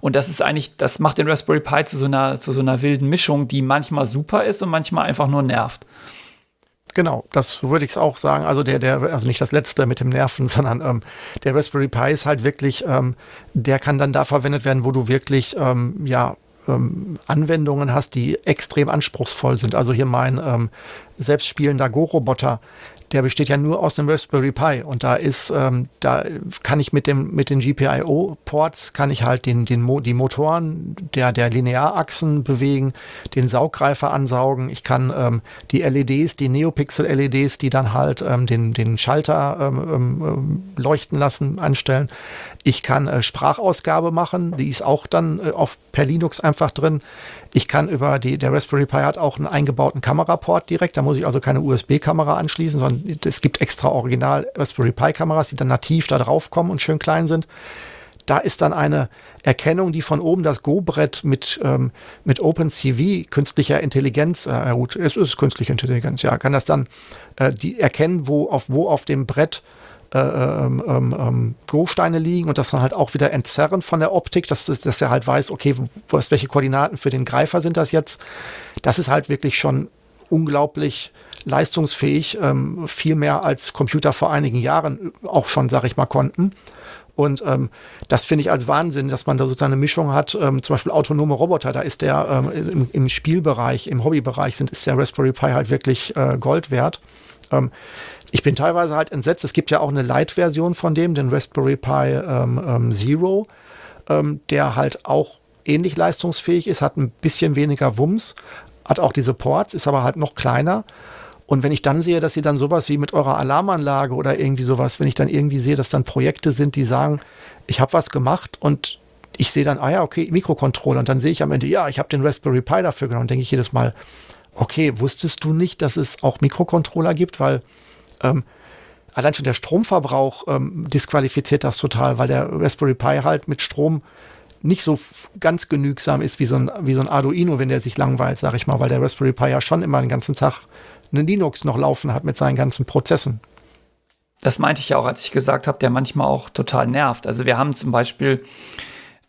Und das ist eigentlich, das macht den Raspberry Pi zu so einer, zu so einer wilden Mischung, die manchmal super ist und manchmal einfach nur nervt. Genau, das würde ich auch sagen. Also der, der, also nicht das letzte mit dem Nerven, sondern ähm, der Raspberry Pi ist halt wirklich, ähm, der kann dann da verwendet werden, wo du wirklich, ähm, ja, ähm, Anwendungen hast, die extrem anspruchsvoll sind. Also hier mein ähm, selbstspielender Go-Roboter, der besteht ja nur aus dem Raspberry Pi und da ist, ähm, da kann ich mit dem mit den GPIO-Ports kann ich halt den, den Mo die Motoren der der Linearachsen bewegen, den Sauggreifer ansaugen. Ich kann ähm, die LEDs, die Neopixel-LEDs, die dann halt ähm, den den Schalter ähm, ähm, ähm, leuchten lassen, anstellen. Ich kann äh, Sprachausgabe machen, die ist auch dann äh, auf per Linux einfach drin. Ich kann über die, der Raspberry Pi hat auch einen eingebauten Kameraport direkt, da muss ich also keine USB-Kamera anschließen, sondern es gibt extra Original Raspberry Pi-Kameras, die dann nativ da drauf kommen und schön klein sind. Da ist dann eine Erkennung, die von oben das Go-Brett mit, ähm, mit OpenCV, künstlicher Intelligenz, äh, gut, es ist künstliche Intelligenz, ja, kann das dann äh, die erkennen, wo auf, wo auf dem Brett äh, ähm, ähm, ähm, Go-Steine liegen und das dann halt auch wieder entzerren von der Optik, dass, dass er halt weiß, okay, was, welche Koordinaten für den Greifer sind das jetzt. Das ist halt wirklich schon unglaublich leistungsfähig, ähm, viel mehr als Computer vor einigen Jahren auch schon, sag ich mal, konnten. Und ähm, das finde ich als Wahnsinn, dass man da sozusagen eine Mischung hat. Ähm, zum Beispiel autonome Roboter, da ist der ähm, im, im, Spielbereich, im Hobbybereich sind, ist der Raspberry Pi halt wirklich äh, Gold wert. Ähm, ich bin teilweise halt entsetzt. Es gibt ja auch eine Light-Version von dem, den Raspberry Pi ähm, ähm, Zero, ähm, der halt auch ähnlich leistungsfähig ist, hat ein bisschen weniger Wumms, hat auch diese Ports, ist aber halt noch kleiner. Und wenn ich dann sehe, dass sie dann sowas wie mit eurer Alarmanlage oder irgendwie sowas, wenn ich dann irgendwie sehe, dass dann Projekte sind, die sagen, ich habe was gemacht und ich sehe dann, ah ja, okay, Mikrocontroller. Und dann sehe ich am Ende, ja, ich habe den Raspberry Pi dafür genommen. denke ich jedes Mal, okay, wusstest du nicht, dass es auch Mikrocontroller gibt? Weil ähm, allein schon der Stromverbrauch ähm, disqualifiziert das total, weil der Raspberry Pi halt mit Strom nicht so ganz genügsam ist wie so ein, wie so ein Arduino, wenn der sich langweilt, sag ich mal, weil der Raspberry Pi ja schon immer den ganzen Tag einen Linux noch laufen hat mit seinen ganzen Prozessen. Das meinte ich ja auch, als ich gesagt habe, der manchmal auch total nervt. Also wir haben zum Beispiel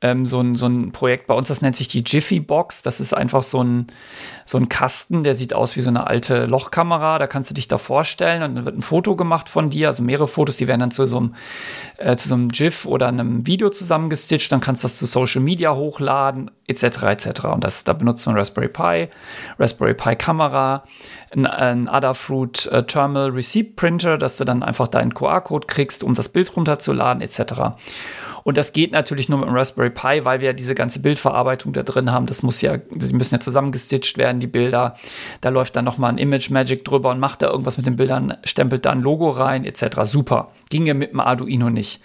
ähm, so, ein, so ein Projekt bei uns, das nennt sich die Jiffy Box. Das ist einfach so ein, so ein Kasten, der sieht aus wie so eine alte Lochkamera. Da kannst du dich da vorstellen und dann wird ein Foto gemacht von dir, also mehrere Fotos, die werden dann zu so einem, äh, zu so einem GIF oder einem Video zusammengestitcht. Dann kannst du das zu Social Media hochladen, etc. etc. Und das, da benutzt man Raspberry Pi, Raspberry Pi Kamera, ein, ein Adafruit äh, Thermal Receipt Printer, dass du dann einfach deinen QR-Code kriegst, um das Bild runterzuladen, etc. Und das geht natürlich nur mit dem Raspberry Pi, weil wir ja diese ganze Bildverarbeitung da drin haben. Das muss ja, die müssen ja zusammengestitcht werden, die Bilder. Da läuft dann nochmal ein Image Magic drüber und macht da irgendwas mit den Bildern, stempelt da ein Logo rein, etc. Super. Ginge mit dem Arduino nicht.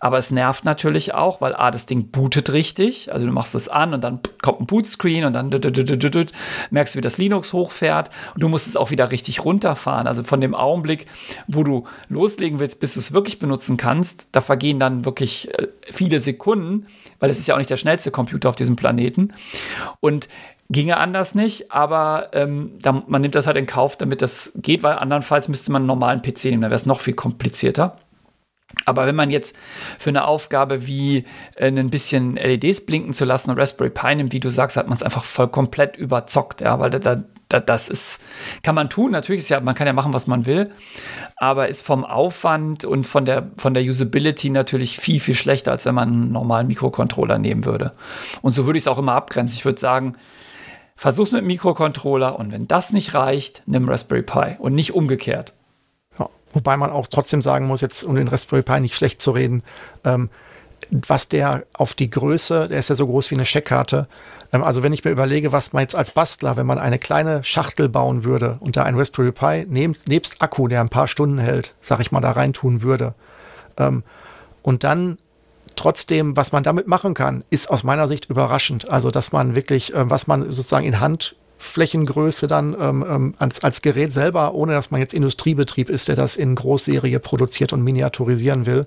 Aber es nervt natürlich auch, weil A, das Ding bootet richtig. Also du machst es an und dann kommt ein Bootscreen und dann merkst du, wie das Linux hochfährt. Und du musst es auch wieder richtig runterfahren. Also von dem Augenblick, wo du loslegen willst, bis du es wirklich benutzen kannst, da vergehen dann wirklich äh, viele Sekunden, weil es ist ja auch nicht der schnellste Computer auf diesem Planeten. Und ginge anders nicht, aber ähm, da, man nimmt das halt in Kauf, damit das geht, weil andernfalls müsste man einen normalen PC nehmen, da wäre es noch viel komplizierter. Aber wenn man jetzt für eine Aufgabe wie äh, ein bisschen LEDs blinken zu lassen und Raspberry Pi nimmt, wie du sagst, hat man es einfach voll komplett überzockt, ja, weil da, da, das ist, kann man tun, natürlich ist ja, man kann ja machen, was man will, aber ist vom Aufwand und von der, von der Usability natürlich viel, viel schlechter, als wenn man einen normalen Mikrocontroller nehmen würde. Und so würde ich es auch immer abgrenzen. Ich würde sagen, versuch's mit Mikrocontroller und wenn das nicht reicht, nimm Raspberry Pi und nicht umgekehrt. Wobei man auch trotzdem sagen muss, jetzt um den Raspberry Pi nicht schlecht zu reden, ähm, was der auf die Größe, der ist ja so groß wie eine Scheckkarte. Ähm, also wenn ich mir überlege, was man jetzt als Bastler, wenn man eine kleine Schachtel bauen würde und da ein Raspberry Pi nebst, nebst Akku, der ein paar Stunden hält, sag ich mal, da reintun würde. Ähm, und dann trotzdem, was man damit machen kann, ist aus meiner Sicht überraschend. Also, dass man wirklich, äh, was man sozusagen in Handflächengröße dann ähm, ähm, als, als Gerät selber, ohne dass man jetzt Industriebetrieb ist, der das in Großserie produziert und miniaturisieren will,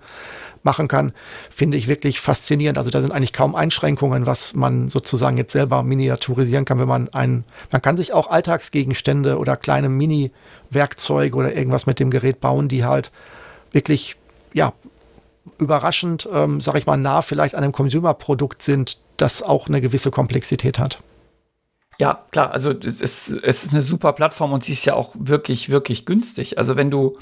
machen kann, finde ich wirklich faszinierend. Also da sind eigentlich kaum Einschränkungen, was man sozusagen jetzt selber miniaturisieren kann, wenn man ein, man kann sich auch Alltagsgegenstände oder kleine Mini-Werkzeuge oder irgendwas mit dem Gerät bauen, die halt wirklich, ja, überraschend, ähm, sag ich mal, nah vielleicht an einem Consumer-Produkt sind, das auch eine gewisse Komplexität hat. Ja, klar, also es ist, es ist eine super Plattform und sie ist ja auch wirklich, wirklich günstig. Also wenn du,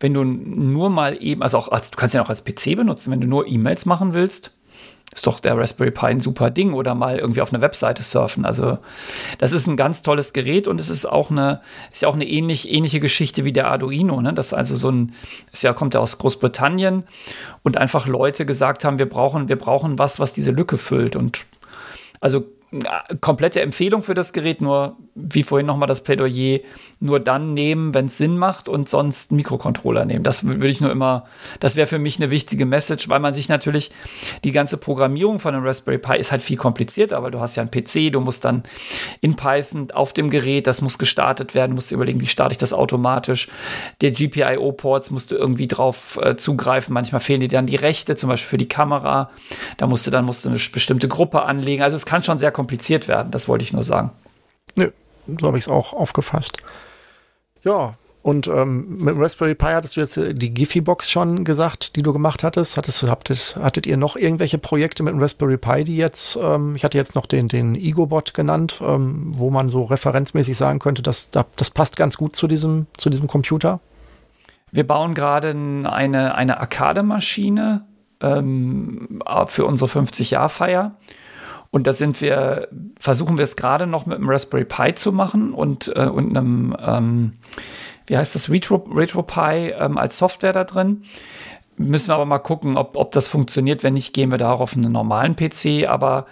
wenn du nur mal eben, also auch als, du kannst ja auch als PC benutzen, wenn du nur E-Mails machen willst, ist doch der Raspberry Pi ein super Ding oder mal irgendwie auf eine Webseite surfen. Also das ist ein ganz tolles Gerät und es ist auch eine, ist ja auch eine ähnlich, ähnliche Geschichte wie der Arduino. Ne? Das ist also so ein, ist ja, kommt ja aus Großbritannien und einfach Leute gesagt haben, wir brauchen, wir brauchen was, was diese Lücke füllt. Und also komplette Empfehlung für das Gerät, nur wie vorhin nochmal das Plädoyer, nur dann nehmen, wenn es Sinn macht und sonst einen Mikrocontroller nehmen. Das würde ich nur immer, das wäre für mich eine wichtige Message, weil man sich natürlich die ganze Programmierung von einem Raspberry Pi ist halt viel komplizierter, weil du hast ja einen PC, du musst dann in Python auf dem Gerät, das muss gestartet werden, musst du überlegen, wie starte ich das automatisch. Der GPIO-Ports musst du irgendwie drauf äh, zugreifen, manchmal fehlen dir dann die Rechte, zum Beispiel für die Kamera. Da musst du dann musst du eine bestimmte Gruppe anlegen. Also es kann schon sehr kompliziert werden, das wollte ich nur sagen. Nö, so habe ich es auch aufgefasst. Ja, und ähm, mit dem Raspberry Pi hattest du jetzt äh, die Giphy-Box schon gesagt, die du gemacht hattest. Hattest, hattet, hattet ihr noch irgendwelche Projekte mit dem Raspberry Pi, die jetzt, ähm, ich hatte jetzt noch den, den Ego-Bot genannt, ähm, wo man so referenzmäßig sagen könnte, dass das passt ganz gut zu diesem, zu diesem Computer? Wir bauen gerade eine, eine Arcade-Maschine ähm, für unsere 50-Jahr-Feier. Und da sind wir, versuchen wir es gerade noch mit einem Raspberry Pi zu machen und, äh, und einem, ähm, wie heißt das, Retro, RetroPie ähm, als Software da drin. Müssen wir aber mal gucken, ob, ob das funktioniert. Wenn nicht, gehen wir da auch auf einen normalen PC. Aber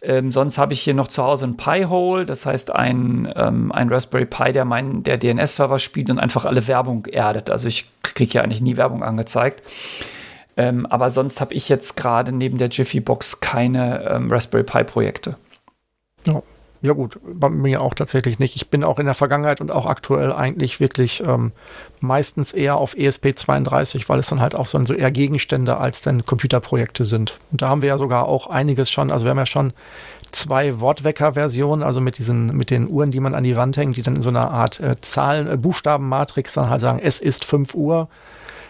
ähm, sonst habe ich hier noch zu Hause ein Pi-Hole, das heißt ein, ähm, ein Raspberry Pi, der meinen der DNS-Server spielt und einfach alle Werbung erdet. Also ich kriege ja eigentlich nie Werbung angezeigt. Ähm, aber sonst habe ich jetzt gerade neben der Jiffy Box keine ähm, Raspberry Pi Projekte. Ja. ja, gut, bei mir auch tatsächlich nicht. Ich bin auch in der Vergangenheit und auch aktuell eigentlich wirklich ähm, meistens eher auf ESP32, weil es dann halt auch so, so eher Gegenstände als dann Computerprojekte sind. Und da haben wir ja sogar auch einiges schon, also wir haben ja schon zwei Wortwecker-Versionen, also mit diesen, mit den Uhren, die man an die Wand hängt, die dann in so einer Art äh, Zahlen, äh, Buchstabenmatrix dann halt sagen, es ist 5 Uhr.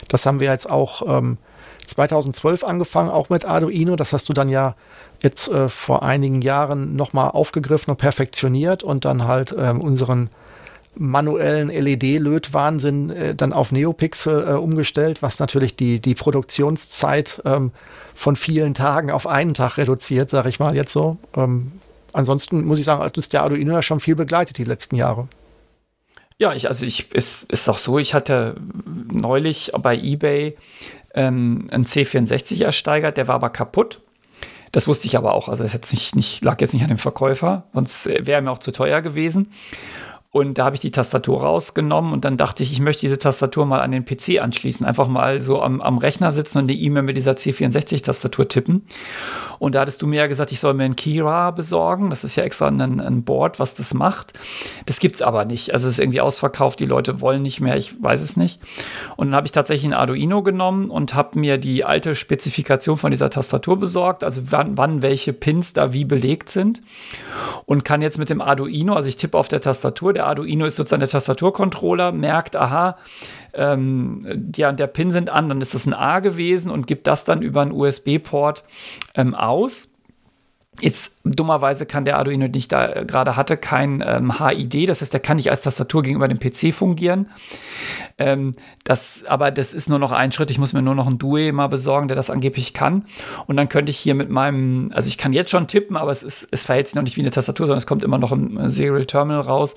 Das haben wir jetzt auch ähm, 2012 angefangen, auch mit Arduino. Das hast du dann ja jetzt äh, vor einigen Jahren nochmal aufgegriffen und perfektioniert und dann halt ähm, unseren manuellen LED-Lötwahnsinn äh, dann auf Neopixel äh, umgestellt, was natürlich die, die Produktionszeit ähm, von vielen Tagen auf einen Tag reduziert, sage ich mal jetzt so. Ähm, ansonsten muss ich sagen, hat uns der Arduino ja schon viel begleitet die letzten Jahre. Ja, ich, also ich, es ist auch so, ich hatte neulich bei eBay ähm, einen C64 ersteigert, der war aber kaputt. Das wusste ich aber auch. Also jetzt nicht, nicht, lag jetzt nicht an dem Verkäufer, sonst wäre er mir auch zu teuer gewesen. Und da habe ich die Tastatur rausgenommen und dann dachte ich, ich möchte diese Tastatur mal an den PC anschließen. Einfach mal so am, am Rechner sitzen und eine E-Mail mit dieser C64-Tastatur tippen. Und da hattest du mir ja gesagt, ich soll mir ein Kira besorgen. Das ist ja extra ein, ein Board, was das macht. Das gibt es aber nicht. Also es ist irgendwie ausverkauft, die Leute wollen nicht mehr, ich weiß es nicht. Und dann habe ich tatsächlich ein Arduino genommen und habe mir die alte Spezifikation von dieser Tastatur besorgt, also wann, wann welche Pins da wie belegt sind. Und kann jetzt mit dem Arduino, also ich tippe auf der Tastatur, der Arduino ist sozusagen der Tastaturcontroller, merkt, aha, ähm, die an der Pin sind an, dann ist das ein A gewesen und gibt das dann über einen USB-Port ähm, aus. Jetzt dummerweise kann der Arduino, den ich da äh, gerade hatte, kein ähm, HID, das heißt, der kann nicht als Tastatur gegenüber dem PC fungieren. Ähm, das, aber das ist nur noch ein Schritt. Ich muss mir nur noch ein Due mal besorgen, der das angeblich kann. Und dann könnte ich hier mit meinem, also ich kann jetzt schon tippen, aber es, ist, es verhält sich noch nicht wie eine Tastatur, sondern es kommt immer noch im äh, Serial Terminal raus,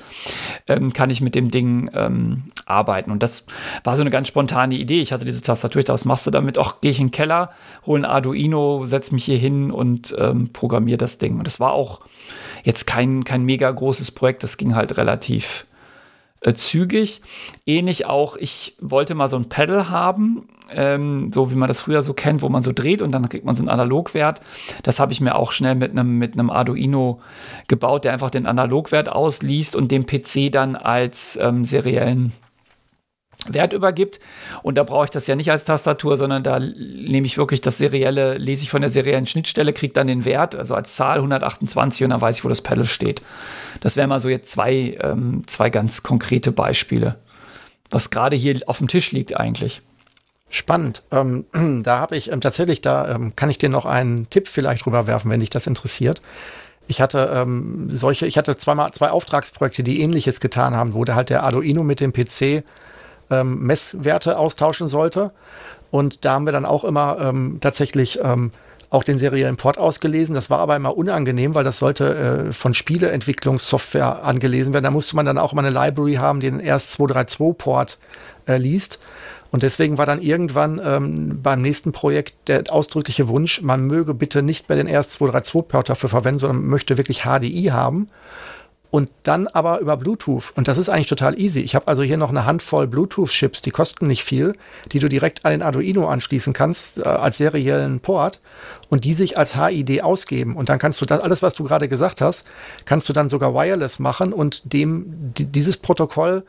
ähm, kann ich mit dem Ding ähm, arbeiten. Und das war so eine ganz spontane Idee. Ich hatte diese Tastatur, ich dachte, was machst du damit? Auch gehe ich in den Keller, hole ein Arduino, setze mich hier hin und ähm, programmiere programmiert das Ding. Und es war auch jetzt kein, kein mega großes Projekt, das ging halt relativ äh, zügig. Ähnlich auch, ich wollte mal so ein Pedal haben, ähm, so wie man das früher so kennt, wo man so dreht und dann kriegt man so einen Analogwert. Das habe ich mir auch schnell mit einem mit Arduino gebaut, der einfach den Analogwert ausliest und dem PC dann als ähm, seriellen Wert übergibt. Und da brauche ich das ja nicht als Tastatur, sondern da nehme ich wirklich das serielle, lese ich von der seriellen Schnittstelle, kriege dann den Wert, also als Zahl 128 und dann weiß ich, wo das Pedal steht. Das wären mal so jetzt zwei, ähm, zwei ganz konkrete Beispiele, was gerade hier auf dem Tisch liegt eigentlich. Spannend. Ähm, da habe ich ähm, tatsächlich, da ähm, kann ich dir noch einen Tipp vielleicht rüberwerfen, wenn dich das interessiert. Ich hatte ähm, solche, ich hatte zweimal zwei Auftragsprojekte, die ähnliches getan haben, wo der halt der Arduino mit dem PC ähm, Messwerte austauschen sollte. Und da haben wir dann auch immer ähm, tatsächlich ähm, auch den seriellen Port ausgelesen. Das war aber immer unangenehm, weil das sollte äh, von Spieleentwicklungssoftware angelesen werden. Da musste man dann auch mal eine Library haben, die den RS232-Port äh, liest. Und deswegen war dann irgendwann ähm, beim nächsten Projekt der ausdrückliche Wunsch, man möge bitte nicht mehr den RS232-Port dafür verwenden, sondern möchte wirklich HDI haben und dann aber über Bluetooth. Und das ist eigentlich total easy. Ich habe also hier noch eine Handvoll Bluetooth-Chips, die kosten nicht viel, die du direkt an den Arduino anschließen kannst äh, als seriellen Port und die sich als HID ausgeben. Und dann kannst du das, alles, was du gerade gesagt hast, kannst du dann sogar wireless machen und dem die, dieses Protokoll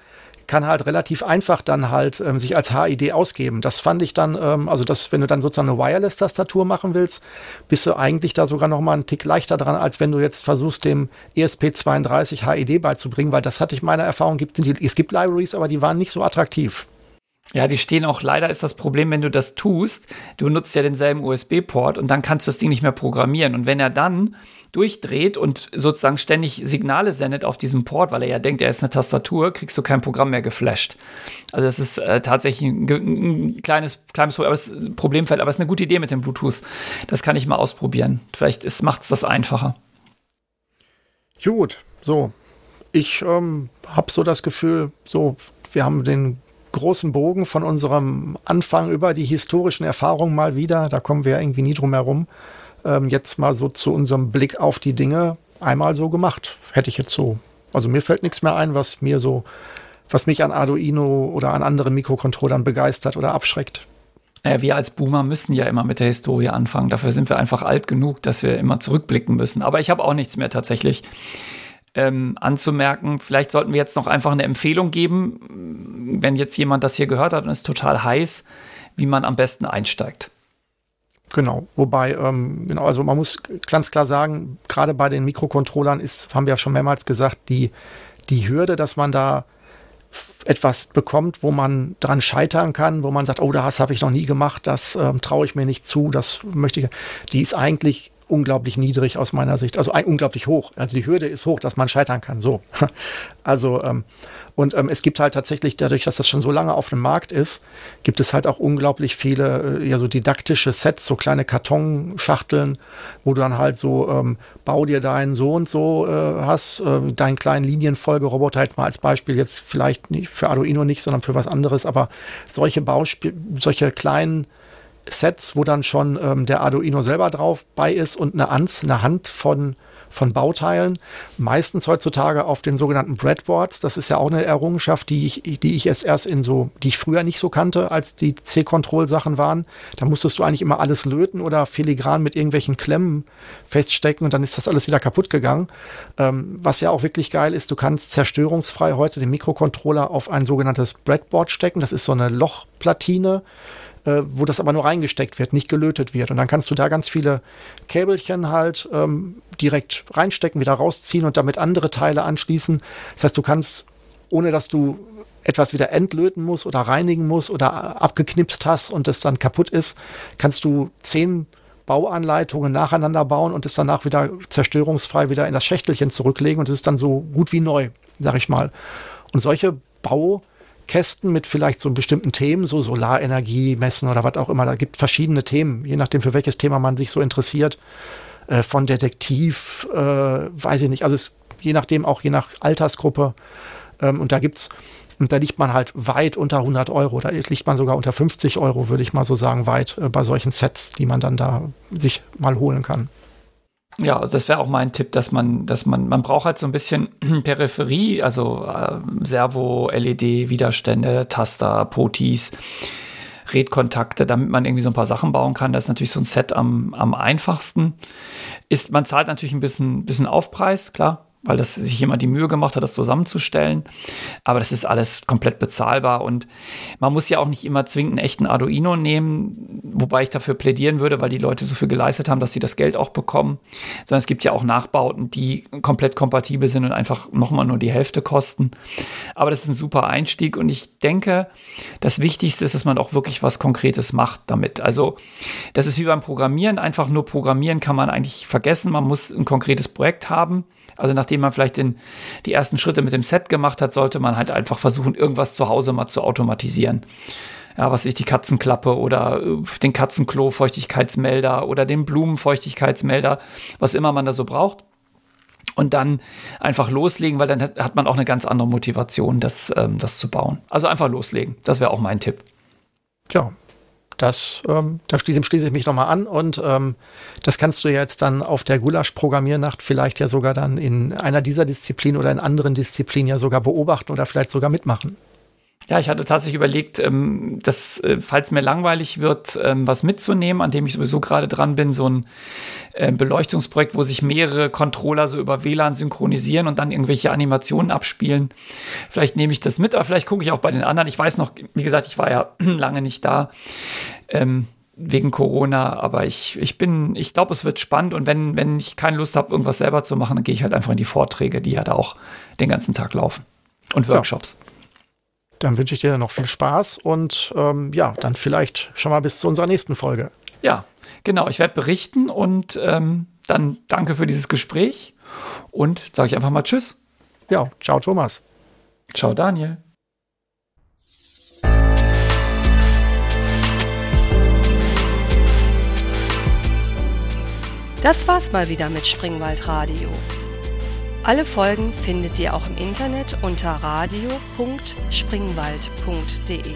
kann halt relativ einfach dann halt ähm, sich als HID ausgeben. Das fand ich dann, ähm, also das, wenn du dann sozusagen eine Wireless-Tastatur machen willst, bist du eigentlich da sogar noch mal einen Tick leichter dran, als wenn du jetzt versuchst, dem ESP32 HID beizubringen, weil das hatte ich meiner Erfahrung, gibt, die, es gibt Libraries, aber die waren nicht so attraktiv. Ja, die stehen auch, leider ist das Problem, wenn du das tust, du nutzt ja denselben USB-Port und dann kannst du das Ding nicht mehr programmieren. Und wenn er dann durchdreht und sozusagen ständig Signale sendet auf diesem Port, weil er ja denkt, er ist eine Tastatur, kriegst du kein Programm mehr geflasht. Also das ist äh, tatsächlich ein, ein, kleines, kleines Problemfeld, aber es ist eine gute Idee mit dem Bluetooth. Das kann ich mal ausprobieren. Vielleicht macht es das einfacher. Gut, so. Ich ähm, habe so das Gefühl, so, wir haben den großen Bogen von unserem Anfang über die historischen Erfahrungen mal wieder. Da kommen wir irgendwie nie drum herum. Ähm, jetzt mal so zu unserem Blick auf die Dinge einmal so gemacht. Hätte ich jetzt so. Also mir fällt nichts mehr ein, was mir so, was mich an Arduino oder an anderen Mikrocontrollern begeistert oder abschreckt. Äh, wir als Boomer müssen ja immer mit der Historie anfangen. Dafür sind wir einfach alt genug, dass wir immer zurückblicken müssen. Aber ich habe auch nichts mehr tatsächlich ähm, anzumerken. Vielleicht sollten wir jetzt noch einfach eine Empfehlung geben, wenn jetzt jemand das hier gehört hat und ist total heiß, wie man am besten einsteigt. Genau, wobei, ähm, genau, also man muss ganz klar sagen, gerade bei den Mikrocontrollern ist, haben wir ja schon mehrmals gesagt, die, die Hürde, dass man da etwas bekommt, wo man dran scheitern kann, wo man sagt, oh, das habe ich noch nie gemacht, das ähm, traue ich mir nicht zu, das möchte ich, die ist eigentlich unglaublich niedrig aus meiner Sicht, also unglaublich hoch. Also die Hürde ist hoch, dass man scheitern kann. So. Also ähm, und ähm, es gibt halt tatsächlich, dadurch, dass das schon so lange auf dem Markt ist, gibt es halt auch unglaublich viele, äh, ja, so didaktische Sets, so kleine Kartonschachteln, wo du dann halt so, ähm, bau dir deinen so und so äh, hast, äh, deinen kleinen Linienfolgeroboter jetzt mal als Beispiel, jetzt vielleicht nicht für Arduino nicht, sondern für was anderes, aber solche Bauspiel, solche kleinen Sets, wo dann schon ähm, der Arduino selber drauf bei ist und eine, Anz, eine Hand von, von Bauteilen. Meistens heutzutage auf den sogenannten Breadboards. Das ist ja auch eine Errungenschaft, die ich, die ich jetzt erst in so, die ich früher nicht so kannte, als die C-Control-Sachen waren. Da musstest du eigentlich immer alles löten oder filigran mit irgendwelchen Klemmen feststecken und dann ist das alles wieder kaputt gegangen. Ähm, was ja auch wirklich geil ist, du kannst zerstörungsfrei heute den Mikrocontroller auf ein sogenanntes Breadboard stecken. Das ist so eine Lochplatine äh, wo das aber nur reingesteckt wird, nicht gelötet wird. Und dann kannst du da ganz viele Käbelchen halt ähm, direkt reinstecken, wieder rausziehen und damit andere Teile anschließen. Das heißt, du kannst, ohne dass du etwas wieder entlöten musst oder reinigen musst oder abgeknipst hast und das dann kaputt ist, kannst du zehn Bauanleitungen nacheinander bauen und es danach wieder zerstörungsfrei wieder in das Schächtelchen zurücklegen und es ist dann so gut wie neu, sag ich mal. Und solche Baukästen mit vielleicht so bestimmten Themen, so Solarenergie messen oder was auch immer, da gibt verschiedene Themen, je nachdem für welches Thema man sich so interessiert, äh, von Detektiv, äh, weiß ich nicht, also es, je nachdem auch je nach Altersgruppe. Ähm, und da gibt's und da liegt man halt weit unter 100 Euro. Da liegt man sogar unter 50 Euro, würde ich mal so sagen, weit äh, bei solchen Sets, die man dann da sich mal holen kann. Ja, das wäre auch mein Tipp, dass man, dass man, man braucht halt so ein bisschen Peripherie, also äh, Servo, LED, Widerstände, Taster, Potis, Redkontakte, damit man irgendwie so ein paar Sachen bauen kann. Das ist natürlich so ein Set am, am einfachsten. Ist, man zahlt natürlich ein bisschen, bisschen Aufpreis, klar weil das sich jemand die Mühe gemacht hat, das zusammenzustellen. Aber das ist alles komplett bezahlbar und man muss ja auch nicht immer zwingend einen echten Arduino nehmen, wobei ich dafür plädieren würde, weil die Leute so viel geleistet haben, dass sie das Geld auch bekommen. Sondern es gibt ja auch Nachbauten, die komplett kompatibel sind und einfach nochmal nur die Hälfte kosten. Aber das ist ein super Einstieg und ich denke, das Wichtigste ist, dass man auch wirklich was Konkretes macht damit. Also das ist wie beim Programmieren, einfach nur programmieren kann man eigentlich vergessen. Man muss ein konkretes Projekt haben. Also nachdem man vielleicht den, die ersten Schritte mit dem Set gemacht hat, sollte man halt einfach versuchen, irgendwas zu Hause mal zu automatisieren. Ja, was ich die Katzenklappe oder äh, den Katzenklo-Feuchtigkeitsmelder oder den Blumenfeuchtigkeitsmelder, was immer man da so braucht. Und dann einfach loslegen, weil dann hat man auch eine ganz andere Motivation, das, ähm, das zu bauen. Also einfach loslegen. Das wäre auch mein Tipp. Ja, das, ähm, da schließe, schließe ich mich nochmal an und ähm, das kannst du jetzt dann auf der Gulasch-Programmiernacht vielleicht ja sogar dann in einer dieser Disziplinen oder in anderen Disziplinen ja sogar beobachten oder vielleicht sogar mitmachen. Ja, ich hatte tatsächlich überlegt, ähm, dass, äh, falls mir langweilig wird, ähm, was mitzunehmen, an dem ich sowieso gerade dran bin, so ein äh, Beleuchtungsprojekt, wo sich mehrere Controller so über WLAN synchronisieren und dann irgendwelche Animationen abspielen. Vielleicht nehme ich das mit, aber vielleicht gucke ich auch bei den anderen. Ich weiß noch, wie gesagt, ich war ja lange nicht da. Ähm, wegen Corona, aber ich, ich bin, ich glaube, es wird spannend und wenn, wenn ich keine Lust habe, irgendwas selber zu machen, dann gehe ich halt einfach in die Vorträge, die ja da auch den ganzen Tag laufen. Und Workshops. Ja. Dann wünsche ich dir noch viel Spaß und ähm, ja, dann vielleicht schon mal bis zu unserer nächsten Folge. Ja, genau. Ich werde berichten und ähm, dann danke für dieses Gespräch und sage ich einfach mal Tschüss. Ja, ciao Thomas. Ciao Daniel. Das war's mal wieder mit Springwald Radio. Alle Folgen findet ihr auch im Internet unter radio.springwald.de.